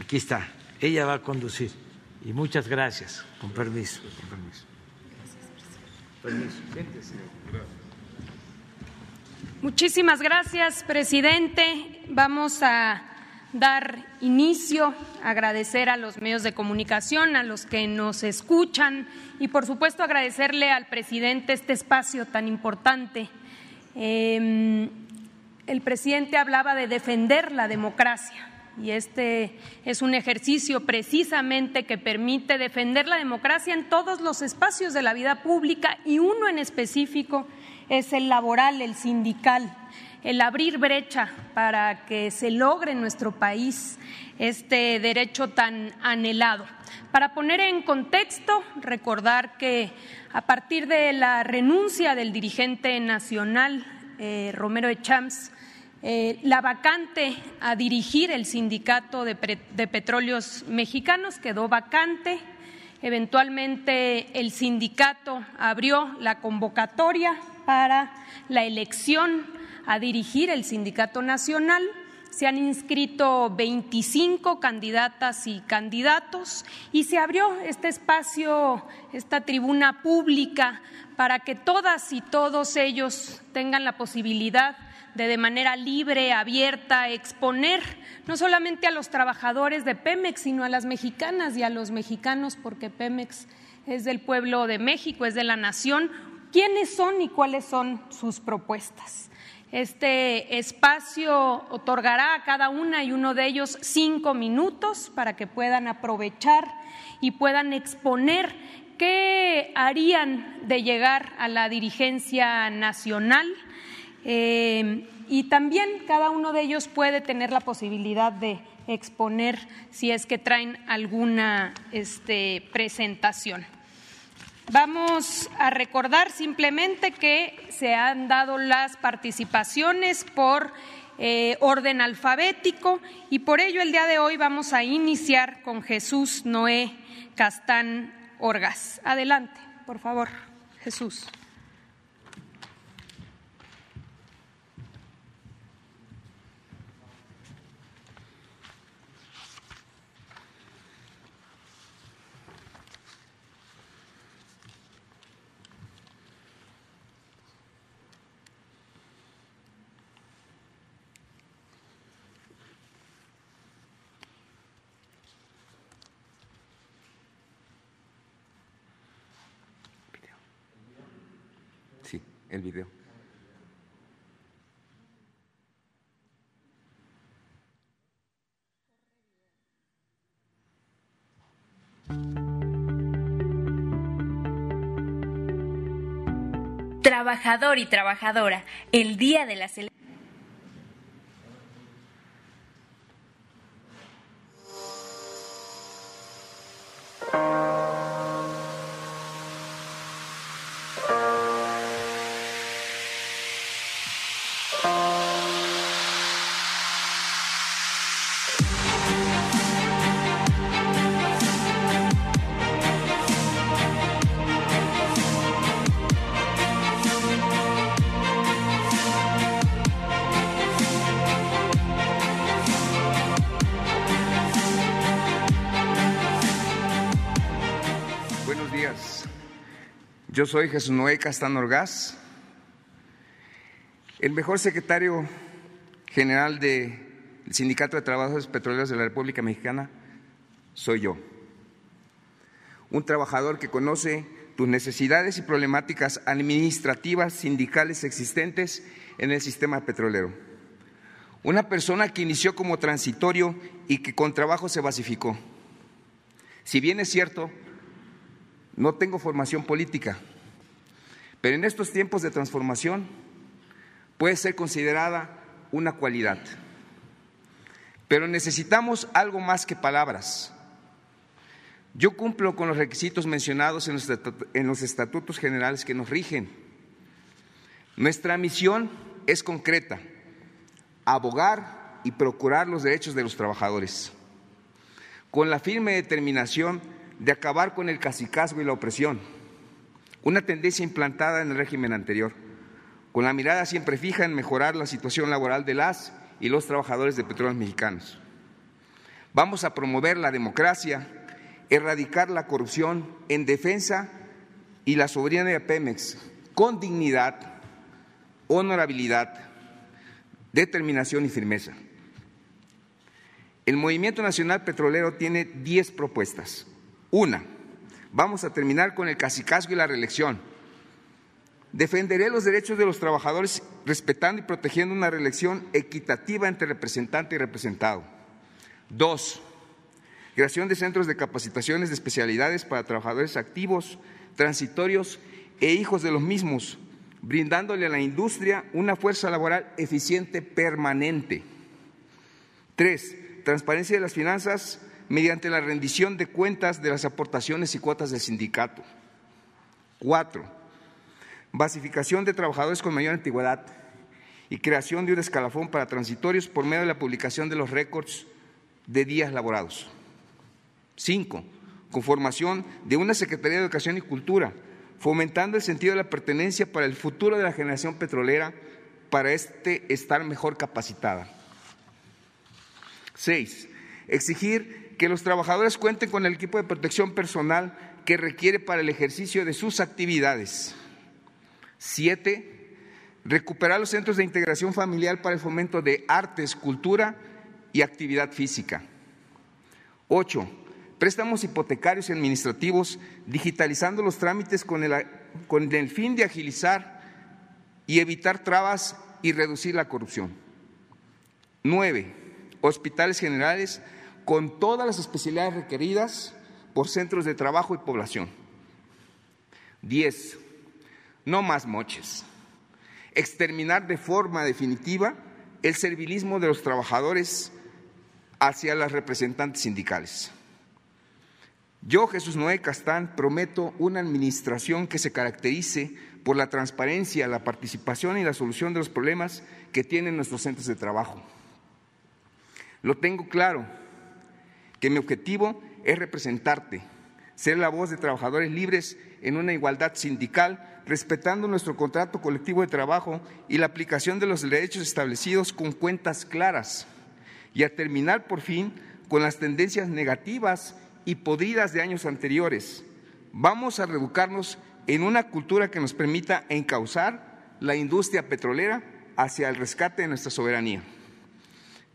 Speaker 6: Aquí está. Ella va a conducir. Y muchas gracias. Con permiso. Con permiso.
Speaker 9: Permiso. Muchísimas gracias, presidente. Vamos a dar inicio, agradecer a los medios de comunicación, a los que nos escuchan y, por supuesto, agradecerle al presidente este espacio tan importante. Em, el presidente hablaba de defender la democracia y este es un ejercicio precisamente que permite defender la democracia en todos los espacios de la vida pública y uno en específico es el laboral, el sindical el abrir brecha para que se logre en nuestro país este derecho tan anhelado. Para poner en contexto, recordar que a partir de la renuncia del dirigente nacional eh, Romero Echams, eh, la vacante a dirigir el sindicato de, de petróleos mexicanos quedó vacante. Eventualmente el sindicato abrió la convocatoria para la elección a dirigir el Sindicato Nacional. Se han inscrito 25 candidatas y candidatos y se abrió este espacio, esta tribuna pública, para que todas y todos ellos tengan la posibilidad de de manera libre, abierta, exponer no solamente a los trabajadores de Pemex, sino a las mexicanas y a los mexicanos, porque Pemex es del pueblo de México, es de la nación, quiénes son y cuáles son sus propuestas. Este espacio otorgará a cada una y uno de ellos cinco minutos para que puedan aprovechar y puedan exponer qué harían de llegar a la dirigencia nacional. Eh, y también cada uno de ellos puede tener la posibilidad de exponer si es que traen alguna este, presentación. Vamos a recordar simplemente que se han dado las participaciones por eh, orden alfabético y por ello el día de hoy vamos a iniciar con Jesús Noé Castán Orgas. Adelante, por favor, Jesús.
Speaker 11: El video.
Speaker 12: Trabajador y trabajadora, el día de la celebración
Speaker 11: Yo soy Jesús Noé Castán Orgaz, el mejor secretario general del Sindicato de Trabajadores Petroleros de la República Mexicana soy yo. Un trabajador que conoce tus necesidades y problemáticas administrativas, sindicales existentes en el sistema petrolero. Una persona que inició como transitorio y que con trabajo se basificó. Si bien es cierto, no tengo formación política, pero en estos tiempos de transformación puede ser considerada una cualidad. Pero necesitamos algo más que palabras. Yo cumplo con los requisitos mencionados en los estatutos generales que nos rigen. Nuestra misión es concreta, abogar y procurar los derechos de los trabajadores, con la firme determinación de acabar con el cacicazgo y la opresión, una tendencia implantada en el régimen anterior, con la mirada siempre fija en mejorar la situación laboral de las y los trabajadores de petróleos mexicanos. Vamos a promover la democracia, erradicar la corrupción en defensa y la soberanía de Pemex con dignidad, honorabilidad, determinación y firmeza. El Movimiento Nacional Petrolero tiene 10 propuestas. Una, vamos a terminar con el casicazgo y la reelección. Defenderé los derechos de los trabajadores respetando y protegiendo una reelección equitativa entre representante y representado. Dos, creación de centros de capacitaciones de especialidades para trabajadores activos, transitorios e hijos de los mismos, brindándole a la industria una fuerza laboral eficiente permanente. Tres, transparencia de las finanzas mediante la rendición de cuentas de las aportaciones y cuotas del sindicato. Cuatro, basificación de trabajadores con mayor antigüedad y creación de un escalafón para transitorios por medio de la publicación de los récords de días laborados. Cinco, conformación de una Secretaría de Educación y Cultura, fomentando el sentido de la pertenencia para el futuro de la generación petrolera, para este estar mejor capacitada. Seis, exigir que los trabajadores cuenten con el equipo de protección personal que requiere para el ejercicio de sus actividades. Siete, recuperar los centros de integración familiar para el fomento de artes, cultura y actividad física. Ocho, préstamos hipotecarios y administrativos, digitalizando los trámites con el, con el fin de agilizar y evitar trabas y reducir la corrupción. Nueve, hospitales generales con todas las especialidades requeridas por centros de trabajo y población. Diez, no más moches. Exterminar de forma definitiva el servilismo de los trabajadores hacia las representantes sindicales. Yo, Jesús Noé Castán, prometo una administración que se caracterice por la transparencia, la participación y la solución de los problemas que tienen nuestros centros de trabajo. Lo tengo claro, que mi objetivo es representarte, ser la voz de trabajadores libres en una igualdad sindical, respetando nuestro contrato colectivo de trabajo y la aplicación de los derechos establecidos con cuentas claras, y a terminar por fin con las tendencias negativas y podridas de años anteriores. Vamos a reeducarnos en una cultura que nos permita encauzar la industria petrolera hacia el rescate de nuestra soberanía.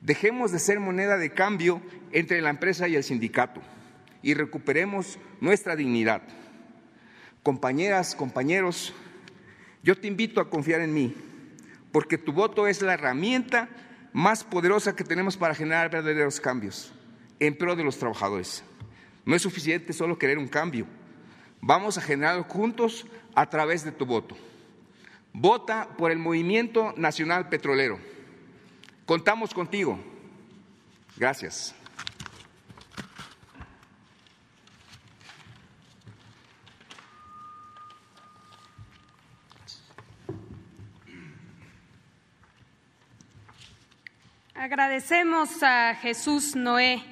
Speaker 11: Dejemos de ser moneda de cambio entre la empresa y el sindicato y recuperemos nuestra dignidad. Compañeras, compañeros, yo te invito a confiar en mí, porque tu voto es la herramienta más poderosa que tenemos para generar verdaderos cambios en pro de los trabajadores. No es suficiente solo querer un cambio. Vamos a generarlo juntos a través de tu voto. Vota por el Movimiento Nacional Petrolero. Contamos contigo. Gracias.
Speaker 9: Agradecemos a Jesús Noé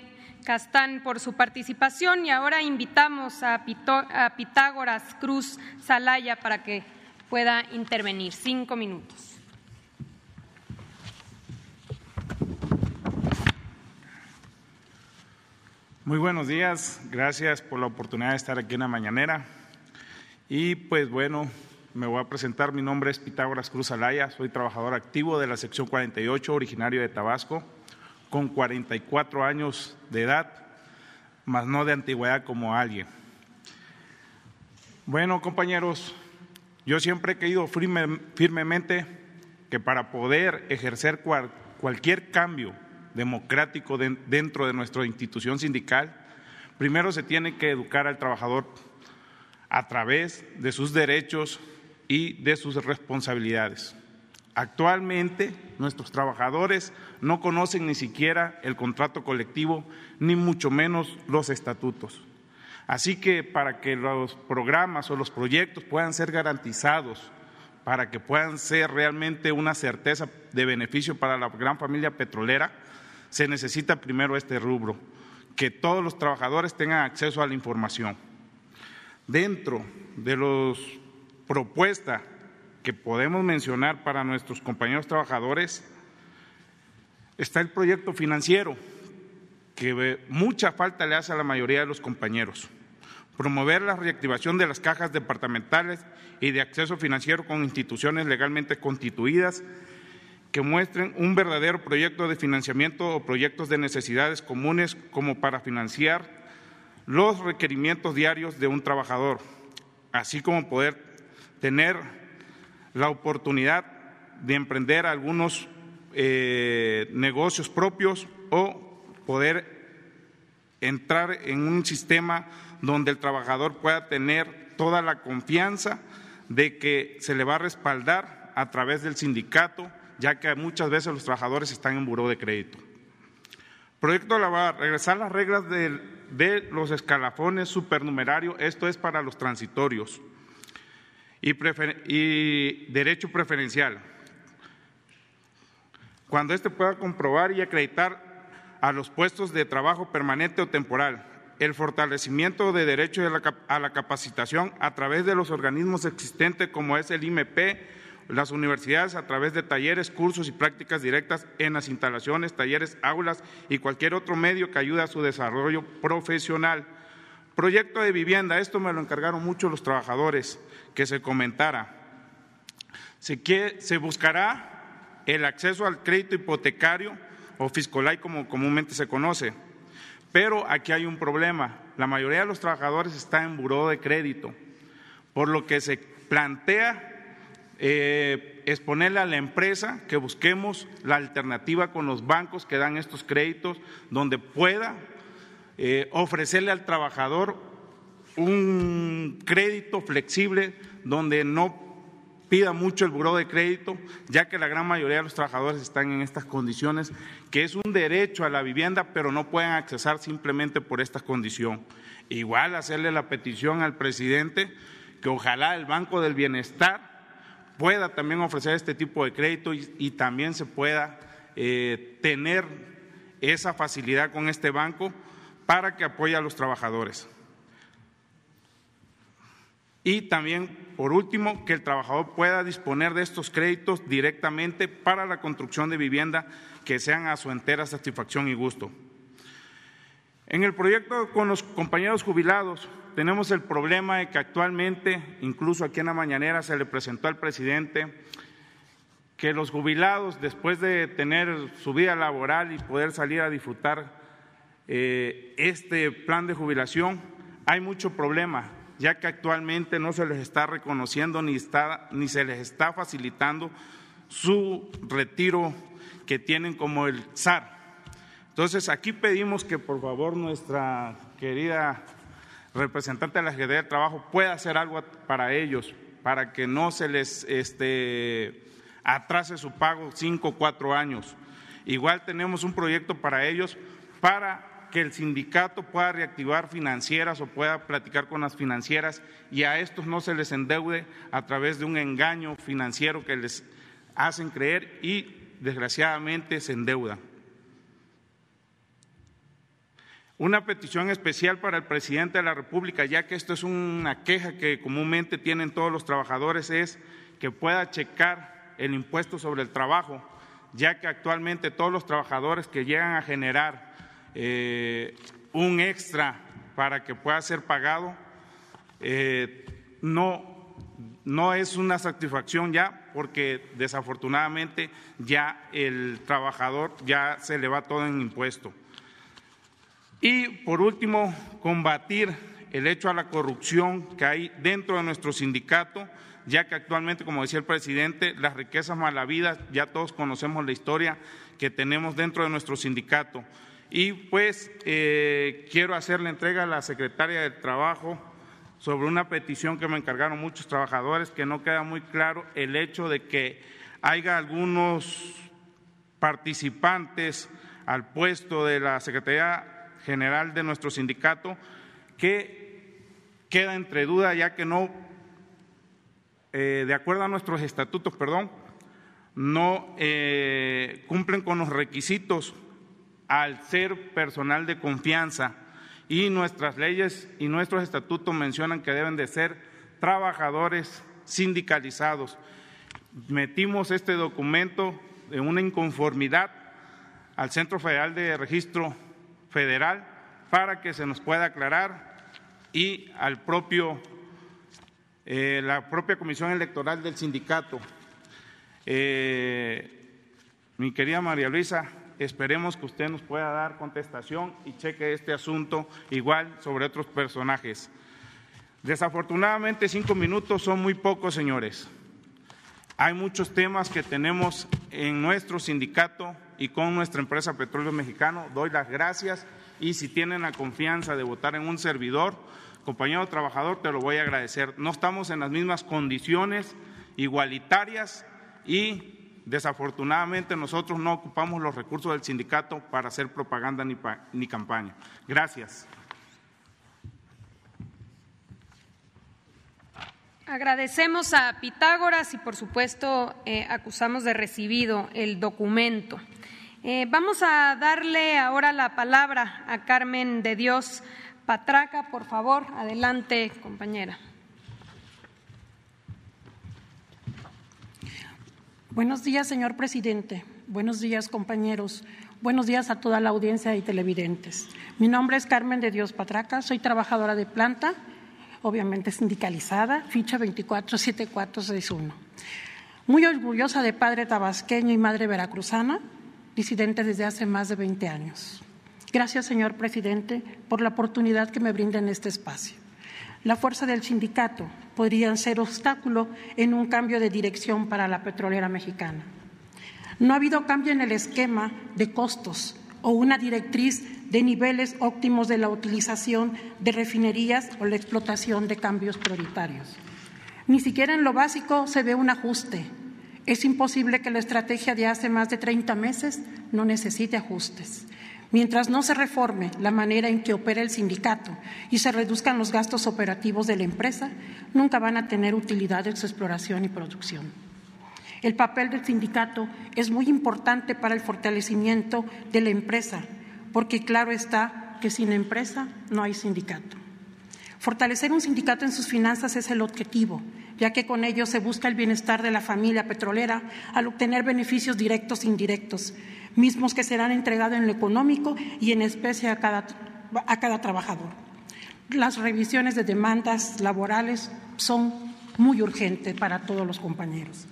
Speaker 9: Castán por su participación y ahora invitamos a, Pitágoras Cruz Salaya para que pueda intervenir. Cinco minutos.
Speaker 13: Muy buenos días, gracias por la oportunidad de estar aquí en la mañanera. Y pues bueno, me voy a presentar. Mi nombre es Pitágoras Cruz Alaya, soy trabajador activo de la sección 48, originario de Tabasco, con 44 años de edad, más no de antigüedad como alguien. Bueno, compañeros, yo siempre he creído firmemente que para poder ejercer cualquier cambio democrático dentro de nuestra institución sindical, primero se tiene que educar al trabajador a través de sus derechos y de sus responsabilidades. Actualmente nuestros trabajadores no conocen ni siquiera el contrato colectivo, ni mucho menos los estatutos. Así que para que los programas o los proyectos puedan ser garantizados, para que puedan ser realmente una certeza de beneficio para la gran familia petrolera, se necesita primero este rubro, que todos los trabajadores tengan acceso a la información. Dentro de las propuestas que podemos mencionar para nuestros compañeros trabajadores está el proyecto financiero, que mucha falta le hace a la mayoría de los compañeros. Promover la reactivación de las cajas departamentales y de acceso financiero con instituciones legalmente constituidas que muestren un verdadero proyecto de financiamiento o proyectos de necesidades comunes como para financiar los requerimientos diarios de un trabajador, así como poder tener la oportunidad de emprender algunos eh, negocios propios o poder entrar en un sistema donde el trabajador pueda tener toda la confianza de que se le va a respaldar a través del sindicato ya que muchas veces los trabajadores están en buró de crédito. Proyecto Lavar, regresar las reglas de, los escalafones supernumerarios, esto es para los transitorios, y, y derecho preferencial. Cuando éste pueda comprobar y acreditar a los puestos de trabajo permanente o temporal, el fortalecimiento de derecho a la capacitación a través de los organismos existentes como es el IMP, las universidades a través de talleres, cursos y prácticas directas en las instalaciones, talleres, aulas y cualquier otro medio que ayude a su desarrollo profesional. Proyecto de vivienda, esto me lo encargaron mucho los trabajadores, que se comentara. Se, se buscará el acceso al crédito hipotecario o fiscolay como comúnmente se conoce. Pero aquí hay un problema. La mayoría de los trabajadores están en buró de crédito, por lo que se plantea eh, exponerle a la empresa que busquemos la alternativa con los bancos que dan estos créditos, donde pueda eh, ofrecerle al trabajador un crédito flexible, donde no pida mucho el buró de crédito, ya que la gran mayoría de los trabajadores están en estas condiciones, que es un derecho a la vivienda, pero no pueden accesar simplemente por esta condición. Igual hacerle la petición al presidente que ojalá el Banco del Bienestar pueda también ofrecer este tipo de crédito y, también se pueda eh, tener esa facilidad con este banco para que apoye a los trabajadores. Y también, por último, que el trabajador pueda disponer de estos créditos directamente para la construcción de vivienda que sean a su entera satisfacción y gusto. En el proyecto con los compañeros jubilados, tenemos el problema de que actualmente, incluso aquí en la mañanera se le presentó al presidente, que los jubilados, después de tener su vida laboral y poder salir a disfrutar eh, este plan de jubilación, hay mucho problema, ya que actualmente no se les está reconociendo ni, está, ni se les está facilitando su retiro que tienen como el SAR. Entonces, aquí pedimos que por favor nuestra querida representante de la Secretaría de Trabajo pueda hacer algo para ellos, para que no se les este, atrase su pago cinco o cuatro años. Igual tenemos un proyecto para ellos para que el sindicato pueda reactivar financieras o pueda platicar con las financieras y a estos no se les endeude a través de un engaño financiero que les hacen creer y desgraciadamente se endeudan. Una petición especial para el presidente de la República, ya que esto es una queja que comúnmente tienen todos los trabajadores, es que pueda checar el impuesto sobre el trabajo, ya que actualmente todos los trabajadores que llegan a generar eh, un extra para que pueda ser pagado, eh, no, no es una satisfacción ya porque desafortunadamente ya el trabajador ya se le va todo en impuesto. Y por último, combatir el hecho a la corrupción que hay dentro de nuestro sindicato, ya que actualmente, como decía el presidente, las riquezas malavidas, ya todos conocemos la historia que tenemos dentro de nuestro sindicato. Y pues eh, quiero hacer la entrega a la secretaria del Trabajo sobre una petición que me encargaron muchos trabajadores, que no queda muy claro el hecho de que haya algunos participantes al puesto de la Secretaría General de nuestro sindicato que queda entre duda ya que no, eh, de acuerdo a nuestros estatutos, perdón, no eh, cumplen con los requisitos al ser personal de confianza y nuestras leyes y nuestros estatutos mencionan que deben de ser trabajadores sindicalizados. Metimos este documento de una inconformidad al Centro Federal de Registro Federal para que se nos pueda aclarar y al propio eh, la propia Comisión Electoral del sindicato. Eh, mi querida María Luisa, Esperemos que usted nos pueda dar contestación y cheque este asunto igual sobre otros personajes. Desafortunadamente, cinco minutos son muy pocos, señores. Hay muchos temas que tenemos en nuestro sindicato y con nuestra empresa Petróleo Mexicano. Doy las gracias y si tienen la confianza de votar en un servidor, compañero trabajador, te lo voy a agradecer. No estamos en las mismas condiciones igualitarias y Desafortunadamente nosotros no ocupamos los recursos del sindicato para hacer propaganda ni, campaña. Gracias.
Speaker 9: Agradecemos a Pitágoras y por supuesto eh, acusamos de recibido el documento. Eh, vamos a darle ahora la palabra a Carmen de Dios Patraca, por favor. Adelante, compañera.
Speaker 14: Buenos días, señor presidente. Buenos días, compañeros. Buenos días a toda la audiencia y televidentes. Mi nombre es Carmen de Dios Patraca, soy trabajadora de planta, obviamente sindicalizada, ficha 247461. Muy orgullosa de padre tabasqueño y madre veracruzana, disidente desde hace más de 20 años. Gracias, señor presidente, por la oportunidad que me brinda en este espacio. La fuerza del sindicato podría ser obstáculo en un cambio de dirección para la petrolera mexicana. No ha habido cambio en el esquema de costos o una directriz de niveles óptimos de la utilización de refinerías o la explotación de cambios prioritarios. Ni siquiera en lo básico se ve un ajuste. Es imposible que la estrategia de hace más de 30 meses no necesite ajustes. Mientras no se reforme la manera en que opera el sindicato y se reduzcan los gastos operativos de la empresa, nunca van a tener utilidad en su exploración y producción. El papel del sindicato es muy importante para el fortalecimiento de la empresa, porque claro está que sin empresa no hay sindicato. Fortalecer un sindicato en sus finanzas es el objetivo, ya que con ello se busca el bienestar de la familia petrolera al obtener beneficios directos e indirectos, mismos que serán entregados en lo económico y en especie a cada, a cada trabajador. Las revisiones de demandas laborales son muy urgentes para todos los compañeros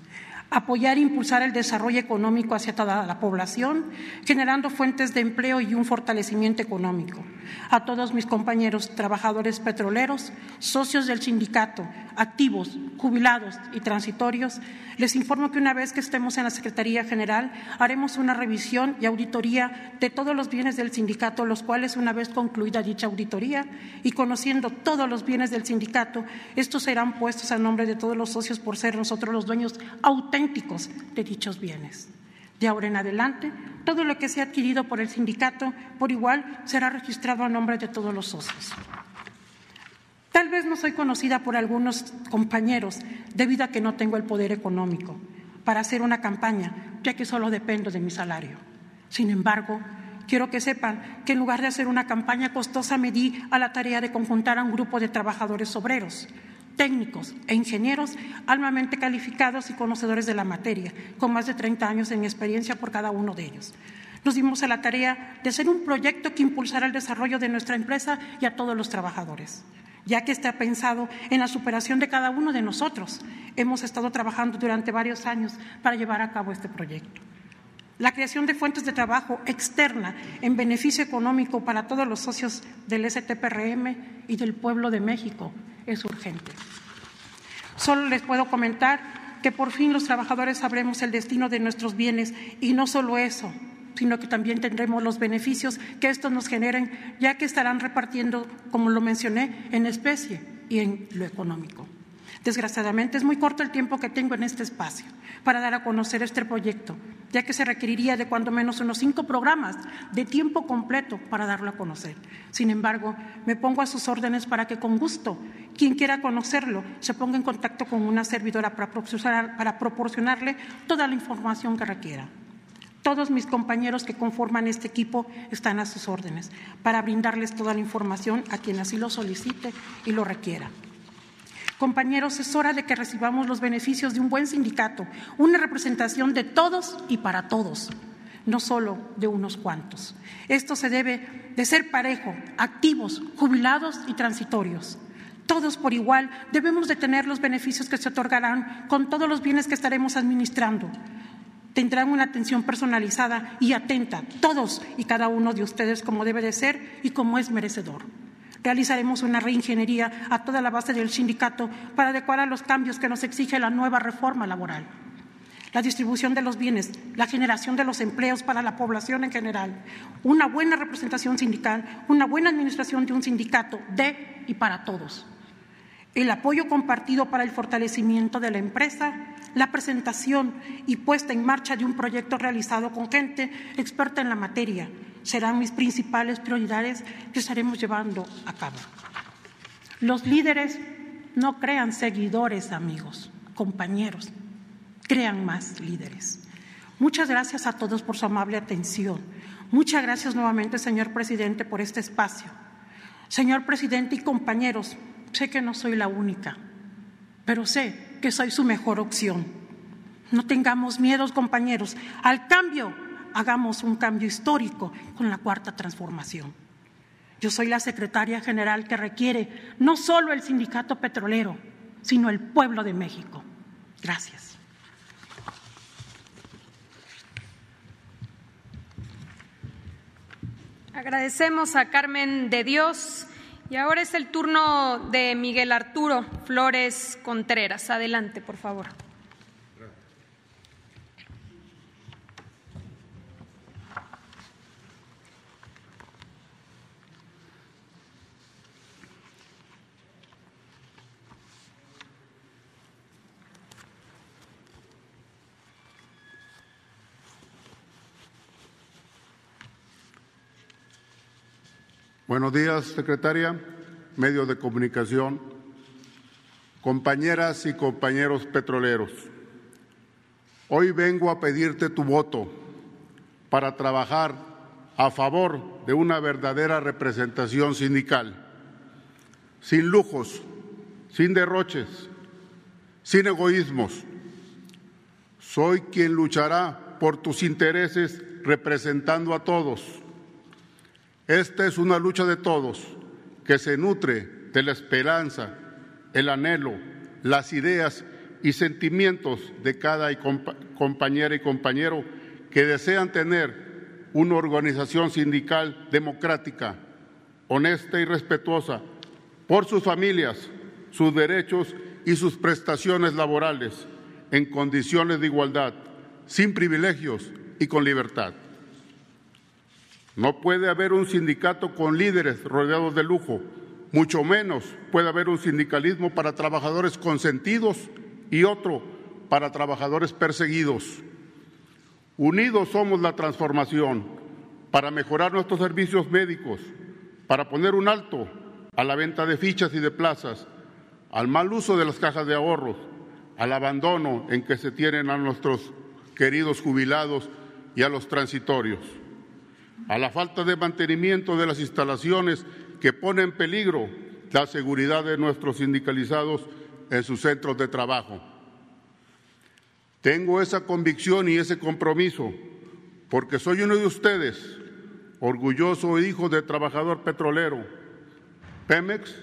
Speaker 14: apoyar e impulsar el desarrollo económico hacia toda la población, generando fuentes de empleo y un fortalecimiento económico. A todos mis compañeros trabajadores petroleros, socios del sindicato, activos, jubilados y transitorios, les informo que una vez que estemos en la Secretaría General haremos una revisión y auditoría de todos los bienes del sindicato, los cuales una vez concluida dicha auditoría y conociendo todos los bienes del sindicato, estos serán puestos a nombre de todos los socios por ser nosotros los dueños auténticos de dichos bienes. De ahora en adelante, todo lo que sea adquirido por el sindicato por igual será registrado a nombre de todos los socios. Tal vez no soy conocida por algunos compañeros debido a que no tengo el poder económico para hacer una campaña, ya que solo dependo de mi salario. Sin embargo, quiero que sepan que en lugar de hacer una campaña costosa me di a la tarea de conjuntar a un grupo de trabajadores obreros, técnicos e ingenieros altamente calificados y conocedores de la materia, con más de 30 años en experiencia por cada uno de ellos. Nos dimos a la tarea de hacer un proyecto que impulsara el desarrollo de nuestra empresa y a todos los trabajadores. ya que está pensado en la superación de cada uno de nosotros. Hemos estado trabajando durante varios años para llevar a cabo este proyecto. La creación de fuentes de trabajo externa en beneficio económico para todos los socios del STPRM y del pueblo de México es urgente. Solo les puedo comentar que por fin los trabajadores sabremos el destino de nuestros bienes y no solo eso, sino que también tendremos los beneficios que estos nos generen, ya que estarán repartiendo, como lo mencioné, en especie y en lo económico. Desgraciadamente es muy corto el tiempo que tengo en este espacio para dar a conocer este proyecto, ya que se requeriría de cuando menos unos cinco programas de tiempo completo para darlo a conocer. Sin embargo, me pongo a sus órdenes para que con gusto quien quiera conocerlo se ponga en contacto con una servidora para proporcionarle toda la información que requiera. Todos mis compañeros que conforman este equipo están a sus órdenes para brindarles toda la información a quien así lo solicite y lo requiera. Compañeros, es hora de que recibamos los beneficios de un buen sindicato, una representación de todos y para todos, no solo de unos cuantos. Esto se debe de ser parejo, activos, jubilados y transitorios. Todos por igual debemos de tener los beneficios que se otorgarán con todos los bienes que estaremos administrando. Tendrán una atención personalizada y atenta, todos y cada uno de ustedes como debe de ser y como es merecedor. Realizaremos una reingeniería a toda la base del sindicato para adecuar a los cambios que nos exige la nueva reforma laboral. La distribución de los bienes, la generación de los empleos para la población en general, una buena representación sindical, una buena administración de un sindicato de y para todos. El apoyo compartido para el fortalecimiento de la empresa, la presentación y puesta en marcha de un proyecto realizado con gente experta en la materia, serán mis principales prioridades que estaremos llevando a cabo. Los líderes no crean seguidores, amigos, compañeros, crean más líderes. Muchas gracias a todos por su amable atención. Muchas gracias nuevamente, señor presidente, por este espacio. Señor presidente y compañeros, sé que no soy la única, pero sé que soy su mejor opción. No tengamos miedos, compañeros, al cambio hagamos un cambio histórico con la cuarta transformación. Yo soy la secretaria general que requiere no solo el sindicato petrolero, sino el pueblo de México. Gracias.
Speaker 9: Agradecemos a Carmen de Dios y ahora es el turno de Miguel Arturo Flores Contreras. Adelante, por favor.
Speaker 15: Buenos días, secretaria, medios de comunicación, compañeras y compañeros petroleros. Hoy vengo a pedirte tu voto para trabajar a favor de una verdadera representación sindical, sin lujos, sin derroches, sin egoísmos. Soy quien luchará por tus intereses representando a todos esta es una lucha de todos que se nutre de la esperanza, el anhelo, las ideas y sentimientos de cada compañera y compañero que desean tener una organización sindical democrática, honesta y respetuosa por sus familias, sus derechos y sus prestaciones laborales en condiciones de igualdad, sin privilegios y con libertad. No puede haber un sindicato con líderes rodeados de lujo, mucho menos puede haber un sindicalismo para trabajadores consentidos y otro para trabajadores perseguidos. Unidos somos la transformación para mejorar nuestros servicios médicos, para poner un alto a la venta de fichas y de plazas, al mal uso de las cajas de ahorros, al abandono en que se tienen a nuestros queridos jubilados y a los transitorios a la falta de mantenimiento de las instalaciones que pone en peligro la seguridad de nuestros sindicalizados en sus centros de trabajo. Tengo esa convicción y ese compromiso porque soy uno de ustedes, orgulloso hijo de trabajador petrolero. Pemex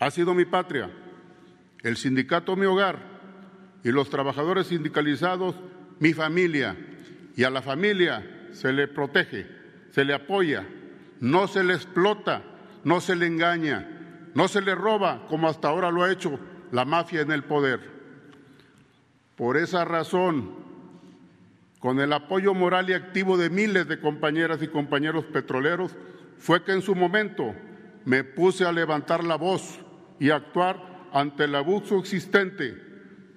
Speaker 15: ha sido mi patria, el sindicato mi hogar y los trabajadores sindicalizados mi familia. Y a la familia se le protege, se le apoya, no se le explota, no se le engaña, no se le roba como hasta ahora lo ha hecho la mafia en el poder. Por esa razón, con el apoyo moral y activo de miles de compañeras y compañeros petroleros, fue que en su momento me puse a levantar la voz y actuar ante el abuso existente.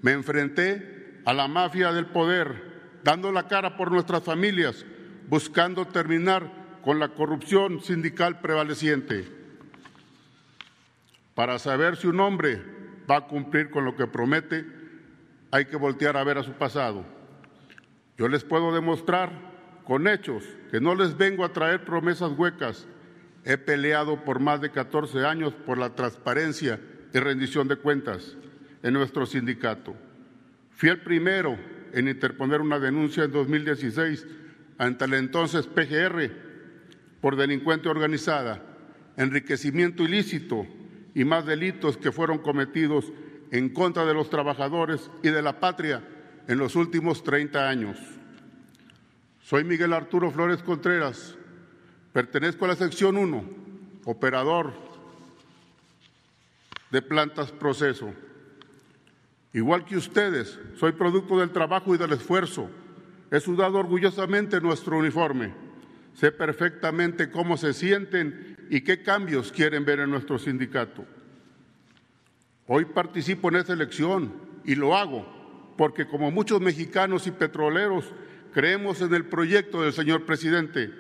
Speaker 15: Me enfrenté a la mafia del poder, dando la cara por nuestras familias, buscando terminar con la corrupción sindical prevaleciente. Para saber si un hombre va a cumplir con lo que promete, hay que voltear a ver a su pasado. Yo les puedo demostrar con hechos que no les vengo a traer promesas huecas. He peleado por más de 14 años por la transparencia y rendición de cuentas en nuestro sindicato. Fui el primero en interponer una denuncia en 2016 ante el entonces PGR por delincuente organizada, enriquecimiento ilícito y más delitos que fueron cometidos en contra de los trabajadores y de la patria en los últimos 30 años. Soy Miguel Arturo Flores Contreras, pertenezco a la sección 1, operador de plantas proceso. Igual que ustedes, soy producto del trabajo y del esfuerzo. He sudado orgullosamente nuestro uniforme. Sé perfectamente cómo se sienten y qué cambios quieren ver en nuestro sindicato. Hoy participo en esta elección y lo hago porque como muchos mexicanos y petroleros creemos en el proyecto del señor presidente,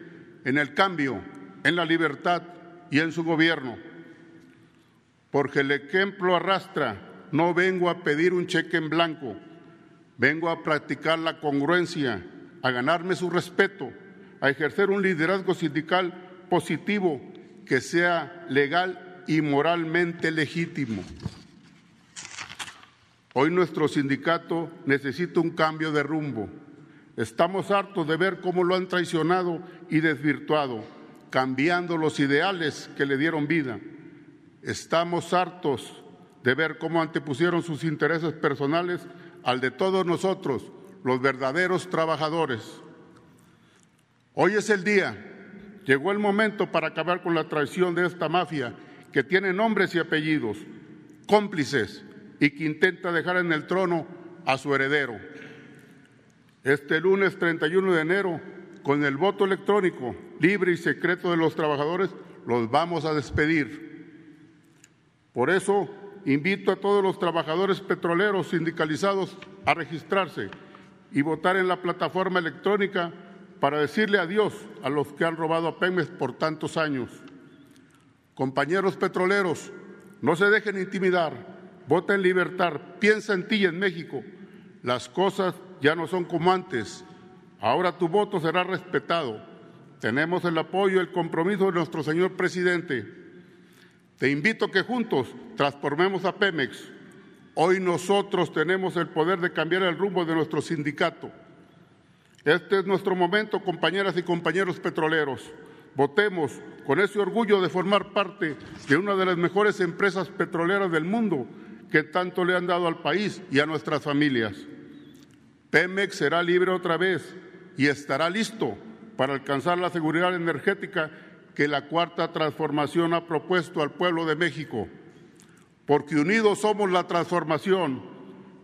Speaker 15: en el cambio, en la libertad y en su gobierno. Porque el ejemplo arrastra, no vengo a pedir un cheque en blanco, vengo a practicar la congruencia, a ganarme su respeto, a ejercer un liderazgo sindical positivo que sea legal y moralmente legítimo. Hoy nuestro sindicato necesita un cambio de rumbo. Estamos hartos de ver cómo lo han traicionado y desvirtuado, cambiando los ideales que le dieron vida. Estamos hartos de ver cómo antepusieron sus intereses personales al de todos nosotros, los verdaderos trabajadores. Hoy es el día Llegó el momento para acabar con la traición de esta mafia que tiene nombres y apellidos, cómplices y que intenta dejar en el trono a su heredero. Este lunes 31 de enero, con el voto electrónico libre y secreto de los trabajadores, los vamos a despedir. Por eso invito a todos los trabajadores petroleros sindicalizados a registrarse y votar en la plataforma electrónica para decirle adiós a los que han robado a Pemex por tantos años. Compañeros petroleros, no se dejen intimidar, vota en libertad, piensa en ti y en México. Las cosas ya no son como antes, ahora tu voto será respetado. Tenemos el apoyo y el compromiso de nuestro señor presidente. Te invito a que juntos transformemos a Pemex. Hoy nosotros tenemos el poder de cambiar el rumbo de nuestro sindicato. Este es nuestro momento, compañeras y compañeros petroleros. Votemos con ese orgullo de formar parte de una de las mejores empresas petroleras del mundo que tanto le han dado al país y a nuestras familias. Pemex será libre otra vez y estará listo para alcanzar la seguridad energética que la cuarta transformación ha propuesto al pueblo de México. Porque unidos somos la transformación.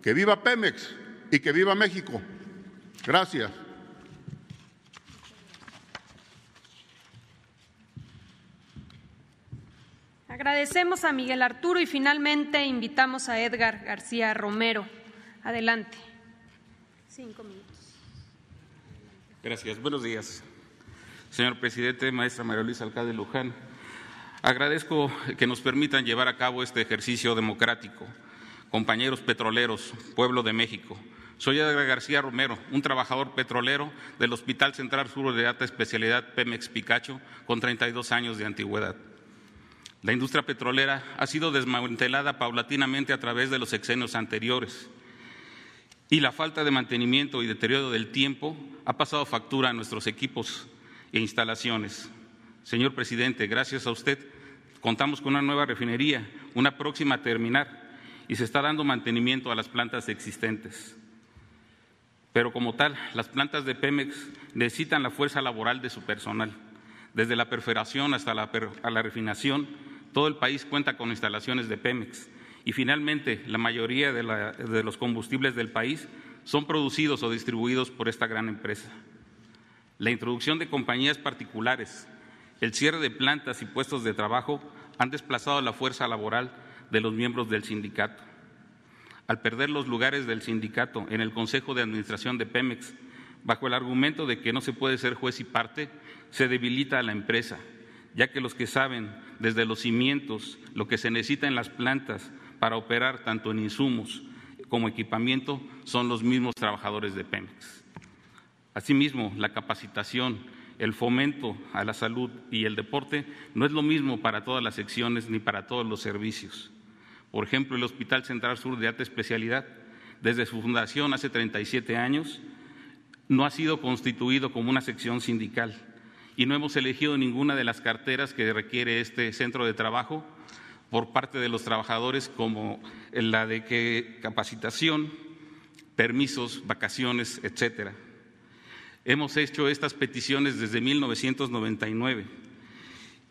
Speaker 15: Que viva Pemex y que viva México. Gracias.
Speaker 9: Agradecemos a Miguel Arturo y finalmente invitamos a Edgar García Romero. Adelante. Cinco minutos.
Speaker 16: Gracias. Buenos días. Señor presidente, maestra María Luisa Alcalde Luján, agradezco que nos permitan llevar a cabo este ejercicio democrático. Compañeros petroleros, pueblo de México, soy Edgar García Romero, un trabajador petrolero del Hospital Central Sur de Alta Especialidad Pemex Picacho, con 32 años de antigüedad. La industria petrolera ha sido desmantelada paulatinamente a través de los sexenios anteriores y la falta de mantenimiento y deterioro del tiempo ha pasado factura a nuestros equipos e instalaciones. Señor presidente, gracias a usted Contamos con una nueva refinería, una próxima a terminar, y se está dando mantenimiento a las plantas existentes. Pero como tal, las plantas de Pemex necesitan la fuerza laboral de su personal. Desde la perforación hasta la, refinación, todo el país cuenta con instalaciones de Pemex. Y finalmente, la mayoría de los combustibles del país son producidos o distribuidos por esta gran empresa. La introducción de compañías particulares, el cierre de plantas y puestos de trabajo han desplazado la fuerza laboral de los miembros del sindicato. Al perder los lugares del sindicato en el Consejo de Administración de Pemex, bajo el argumento de que no se puede ser juez y parte, se debilita a la empresa, ya que los que saben desde los cimientos lo que se necesita en las plantas para operar tanto en insumos como equipamiento son los mismos trabajadores de Pemex. Asimismo, la capacitación, el fomento a la salud y el deporte no es lo mismo para todas las secciones ni para todos los servicios. Por ejemplo, el Hospital Central Sur de Alta Especialidad, desde su fundación hace 37 años, no ha sido constituido como una sección sindical y no hemos elegido ninguna de las carteras que requiere este centro de trabajo por parte de los trabajadores como la de capacitación, permisos, vacaciones, etcétera. Hemos hecho estas peticiones desde 1999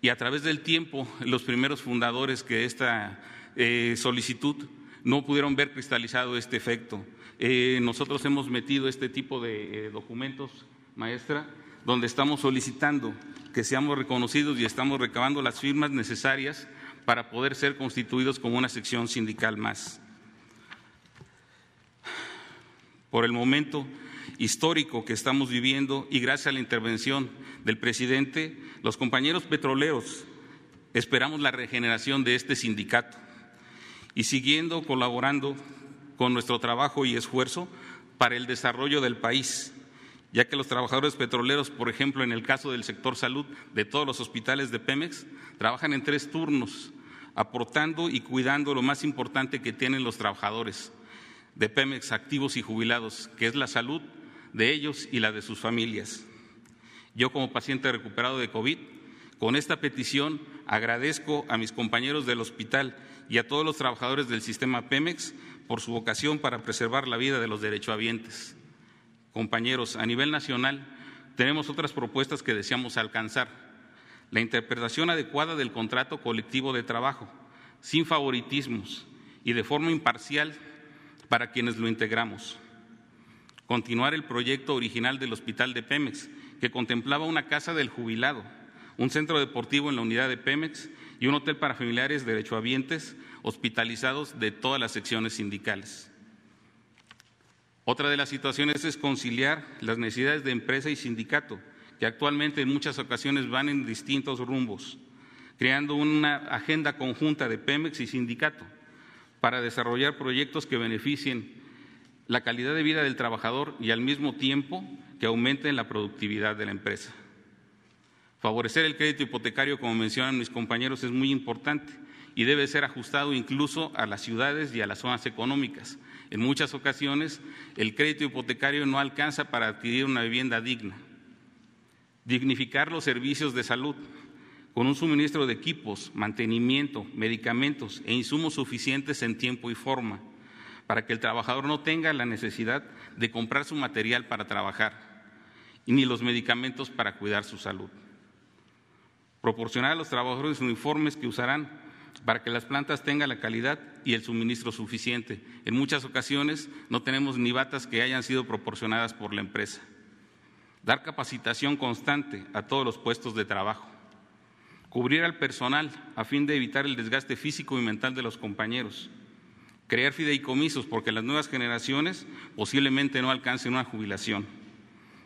Speaker 16: y a través del tiempo los primeros fundadores que esta eh, solicitud no pudieron ver cristalizado este efecto. Eh, nosotros hemos metido este tipo de eh, documentos, maestra, donde estamos solicitando que seamos reconocidos y estamos recabando las firmas necesarias para poder ser constituidos como una sección sindical más. Por el momento histórico que estamos viviendo y gracias a la intervención del presidente, los compañeros petroleros esperamos la regeneración de este sindicato. Y siguiendo colaborando con nuestro trabajo y esfuerzo para el desarrollo del país, ya que los trabajadores petroleros, por ejemplo, en el caso del sector salud de todos los hospitales de Pemex, trabajan en tres turnos, aportando y cuidando lo más importante que tienen los trabajadores de Pemex activos y jubilados, que es la salud de ellos y la de sus familias. Yo como paciente recuperado de COVID, con esta petición agradezco a mis compañeros del hospital y a todos los trabajadores del sistema Pemex por su vocación para preservar la vida de los derechohabientes. Compañeros, a nivel nacional tenemos otras propuestas que deseamos alcanzar la interpretación adecuada del contrato colectivo de trabajo, sin favoritismos y de forma imparcial para quienes lo integramos. Continuar el proyecto original del Hospital de Pemex, que contemplaba una casa del jubilado, un centro deportivo en la unidad de Pemex y un hotel para familiares derechohabientes hospitalizados de todas las secciones sindicales. Otra de las situaciones es conciliar las necesidades de empresa y sindicato que actualmente en muchas ocasiones van en distintos rumbos, creando una agenda conjunta de Pemex y sindicato para desarrollar proyectos que beneficien la calidad de vida del trabajador y al mismo tiempo que aumenten la productividad de la empresa. Favorecer el crédito hipotecario, como mencionan mis compañeros, es muy importante y debe ser ajustado incluso a las ciudades y a las zonas económicas. En muchas ocasiones el crédito hipotecario no alcanza para adquirir una vivienda digna dignificar los servicios de salud con un suministro de equipos, mantenimiento, medicamentos e insumos suficientes en tiempo y forma, para que el trabajador no tenga la necesidad de comprar su material para trabajar ni los medicamentos para cuidar su salud. Proporcionar a los trabajadores uniformes que usarán para que las plantas tengan la calidad y el suministro suficiente. En muchas ocasiones no tenemos ni batas que hayan sido proporcionadas por la empresa dar capacitación constante a todos los puestos de trabajo, cubrir al personal a fin de evitar el desgaste físico y mental de los compañeros, crear fideicomisos porque las nuevas generaciones posiblemente no alcancen una jubilación.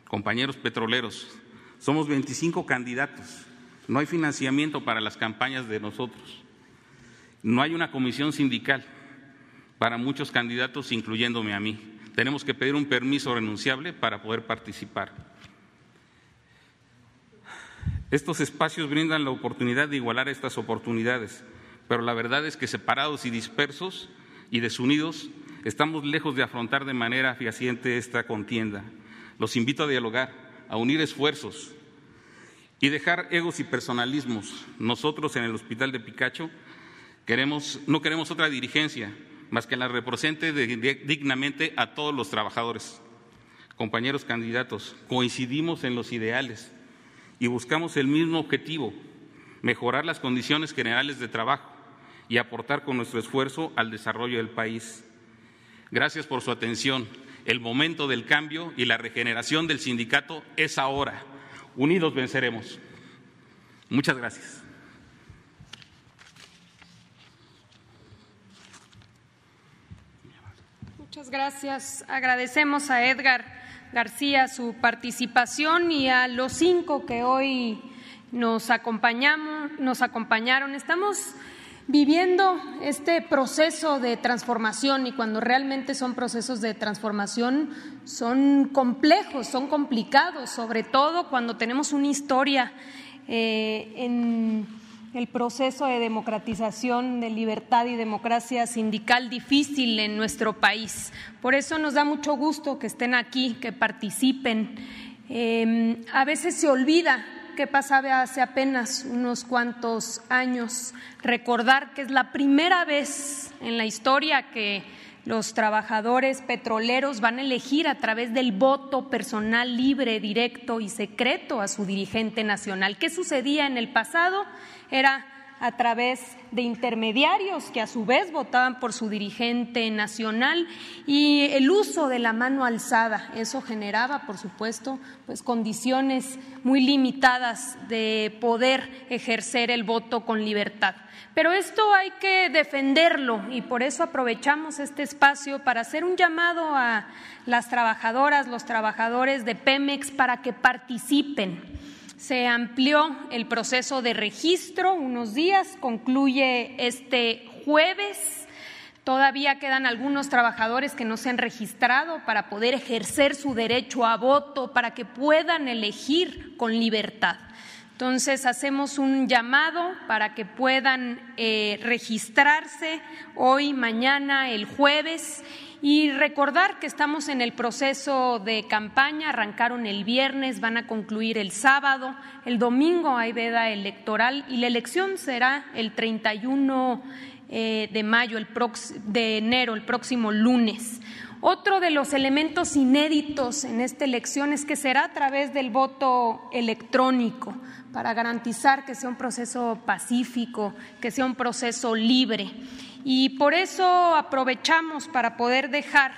Speaker 16: Compañeros petroleros, somos 25 candidatos, no hay financiamiento para las campañas de nosotros, no hay una comisión sindical para muchos candidatos, incluyéndome a mí. Tenemos que pedir un permiso renunciable para poder participar. Estos espacios brindan la oportunidad de igualar estas oportunidades, pero la verdad es que separados y dispersos y desunidos estamos lejos de afrontar de manera fehaciente esta contienda. Los invito a dialogar, a unir esfuerzos y dejar egos y personalismos. Nosotros en el Hospital de Picacho queremos, no queremos otra dirigencia más que la represente dignamente a todos los trabajadores. Compañeros candidatos, coincidimos en los ideales y buscamos el mismo objetivo, mejorar las condiciones generales de trabajo y aportar con nuestro esfuerzo al desarrollo del país. Gracias por su atención. El momento del cambio y la regeneración del sindicato es ahora. Unidos venceremos. Muchas gracias.
Speaker 9: Muchas gracias. Agradecemos a Edgar García su participación y a los cinco que hoy nos acompañamos, nos acompañaron. Estamos viviendo este proceso de transformación y cuando realmente son procesos de transformación son complejos, son complicados, sobre todo cuando tenemos una historia eh, en el proceso de democratización, de libertad y democracia sindical difícil en nuestro país. Por eso nos da mucho gusto que estén aquí, que participen. Eh, a veces se olvida que pasaba hace apenas unos cuantos años, recordar que es la primera vez en la historia que los trabajadores petroleros van a elegir a través del voto personal libre, directo y secreto a su dirigente nacional. ¿Qué sucedía en el pasado? Era a través de intermediarios que a su vez votaban por su dirigente nacional y el uso de la mano alzada. Eso generaba, por supuesto, pues condiciones muy limitadas de poder ejercer el voto con libertad. Pero esto hay que defenderlo y por eso aprovechamos este espacio para hacer un llamado a las trabajadoras, los trabajadores de Pemex para que participen se amplió el proceso de registro unos días, concluye este jueves. Todavía quedan algunos trabajadores que no se han registrado para poder ejercer su derecho a voto, para que puedan elegir con libertad. Entonces hacemos un llamado para que puedan eh, registrarse hoy, mañana, el jueves y recordar que estamos en el proceso de campaña, arrancaron el viernes, van a concluir el sábado, el domingo hay veda electoral y la elección será el 31 eh, de mayo, el de enero, el próximo lunes. Otro de los elementos inéditos en esta elección es que será a través del voto electrónico para garantizar que sea un proceso pacífico, que sea un proceso libre. Y por eso aprovechamos para poder dejar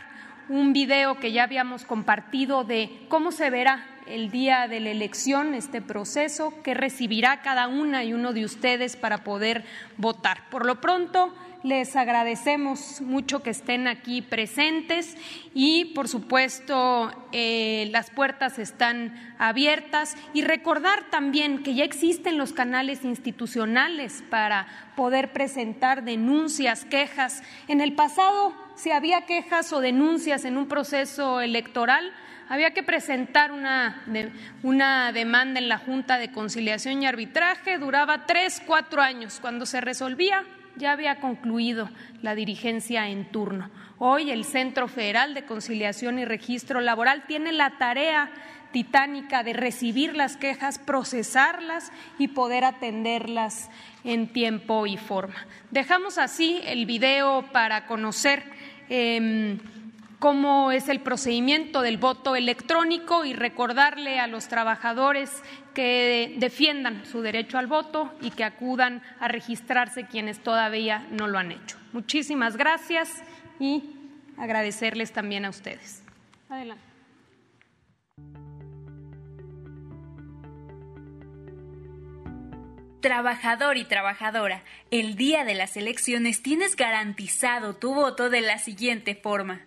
Speaker 9: un video que ya habíamos compartido de cómo se verá el día de la elección, este proceso, que recibirá cada una y uno de ustedes para poder votar. Por lo pronto, les agradecemos mucho que estén aquí presentes y, por supuesto, eh, las puertas están abiertas y recordar también que ya existen los canales institucionales para poder presentar denuncias, quejas. En el pasado, si había quejas o denuncias en un proceso electoral, había que presentar una, una, demanda en la Junta de Conciliación y Arbitraje, duraba tres, cuatro años. Cuando se resolvía, ya había concluido la dirigencia en turno. Hoy el Centro Federal de Conciliación y Registro Laboral tiene la tarea titánica de recibir las quejas, procesarlas y poder atenderlas en tiempo y forma. Dejamos así el video para conocer em, cómo es el procedimiento del voto electrónico y recordarle a los trabajadores que defiendan su derecho al voto y que acudan a registrarse quienes todavía no lo han hecho. Muchísimas gracias y agradecerles también a ustedes. Adelante.
Speaker 12: Trabajador y trabajadora, el día de las elecciones tienes garantizado tu voto de la siguiente forma.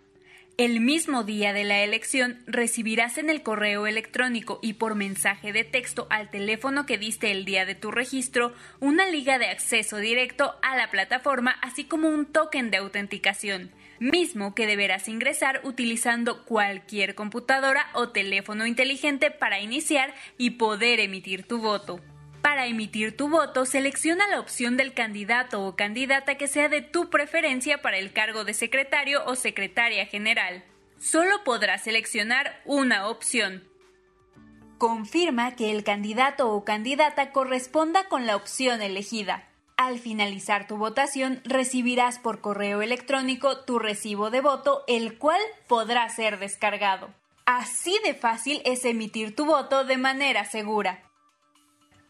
Speaker 12: El mismo día de la elección recibirás en el correo electrónico y por mensaje de texto al teléfono que diste el día de tu registro una liga de acceso directo a la plataforma así como un token de autenticación, mismo que deberás ingresar utilizando cualquier computadora o teléfono inteligente para iniciar y poder emitir tu voto. Para emitir tu voto, selecciona la opción del candidato o candidata que sea de tu preferencia para el cargo de secretario o secretaria general. Solo podrás seleccionar una opción. Confirma que el candidato o candidata corresponda con la opción elegida. Al finalizar tu votación, recibirás por correo electrónico tu recibo de voto, el cual podrá ser descargado. Así de fácil es emitir tu voto de manera segura.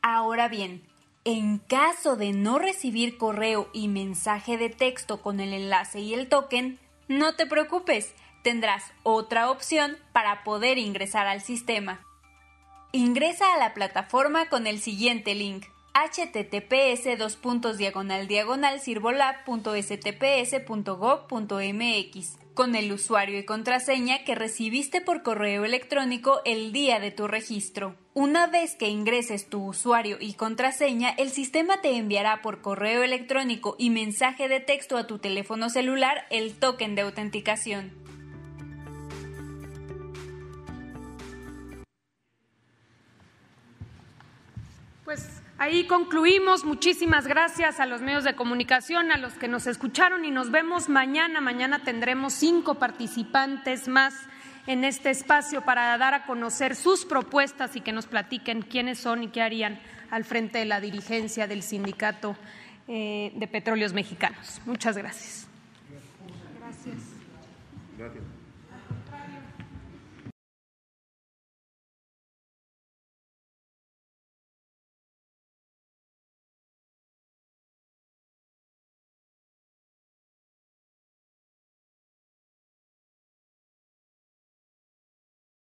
Speaker 12: Ahora bien, en caso de no recibir correo y mensaje de texto con el enlace y el token, no te preocupes, tendrás otra opción para poder ingresar al sistema. Ingresa a la plataforma con el siguiente link https dos puntos diagonal diagonal con el usuario y contraseña que recibiste por correo electrónico el día de tu registro. Una vez que ingreses tu usuario y contraseña, el sistema te enviará por correo electrónico y mensaje de texto a tu teléfono celular el token de autenticación.
Speaker 9: Pues ahí concluimos. Muchísimas gracias a los medios de comunicación, a los que nos escucharon y nos vemos mañana. Mañana tendremos cinco participantes más en este espacio para dar a conocer sus propuestas y que nos platiquen quiénes son y qué harían al frente de la dirigencia del Sindicato eh, de Petróleos Mexicanos. Muchas gracias. Gracias. gracias.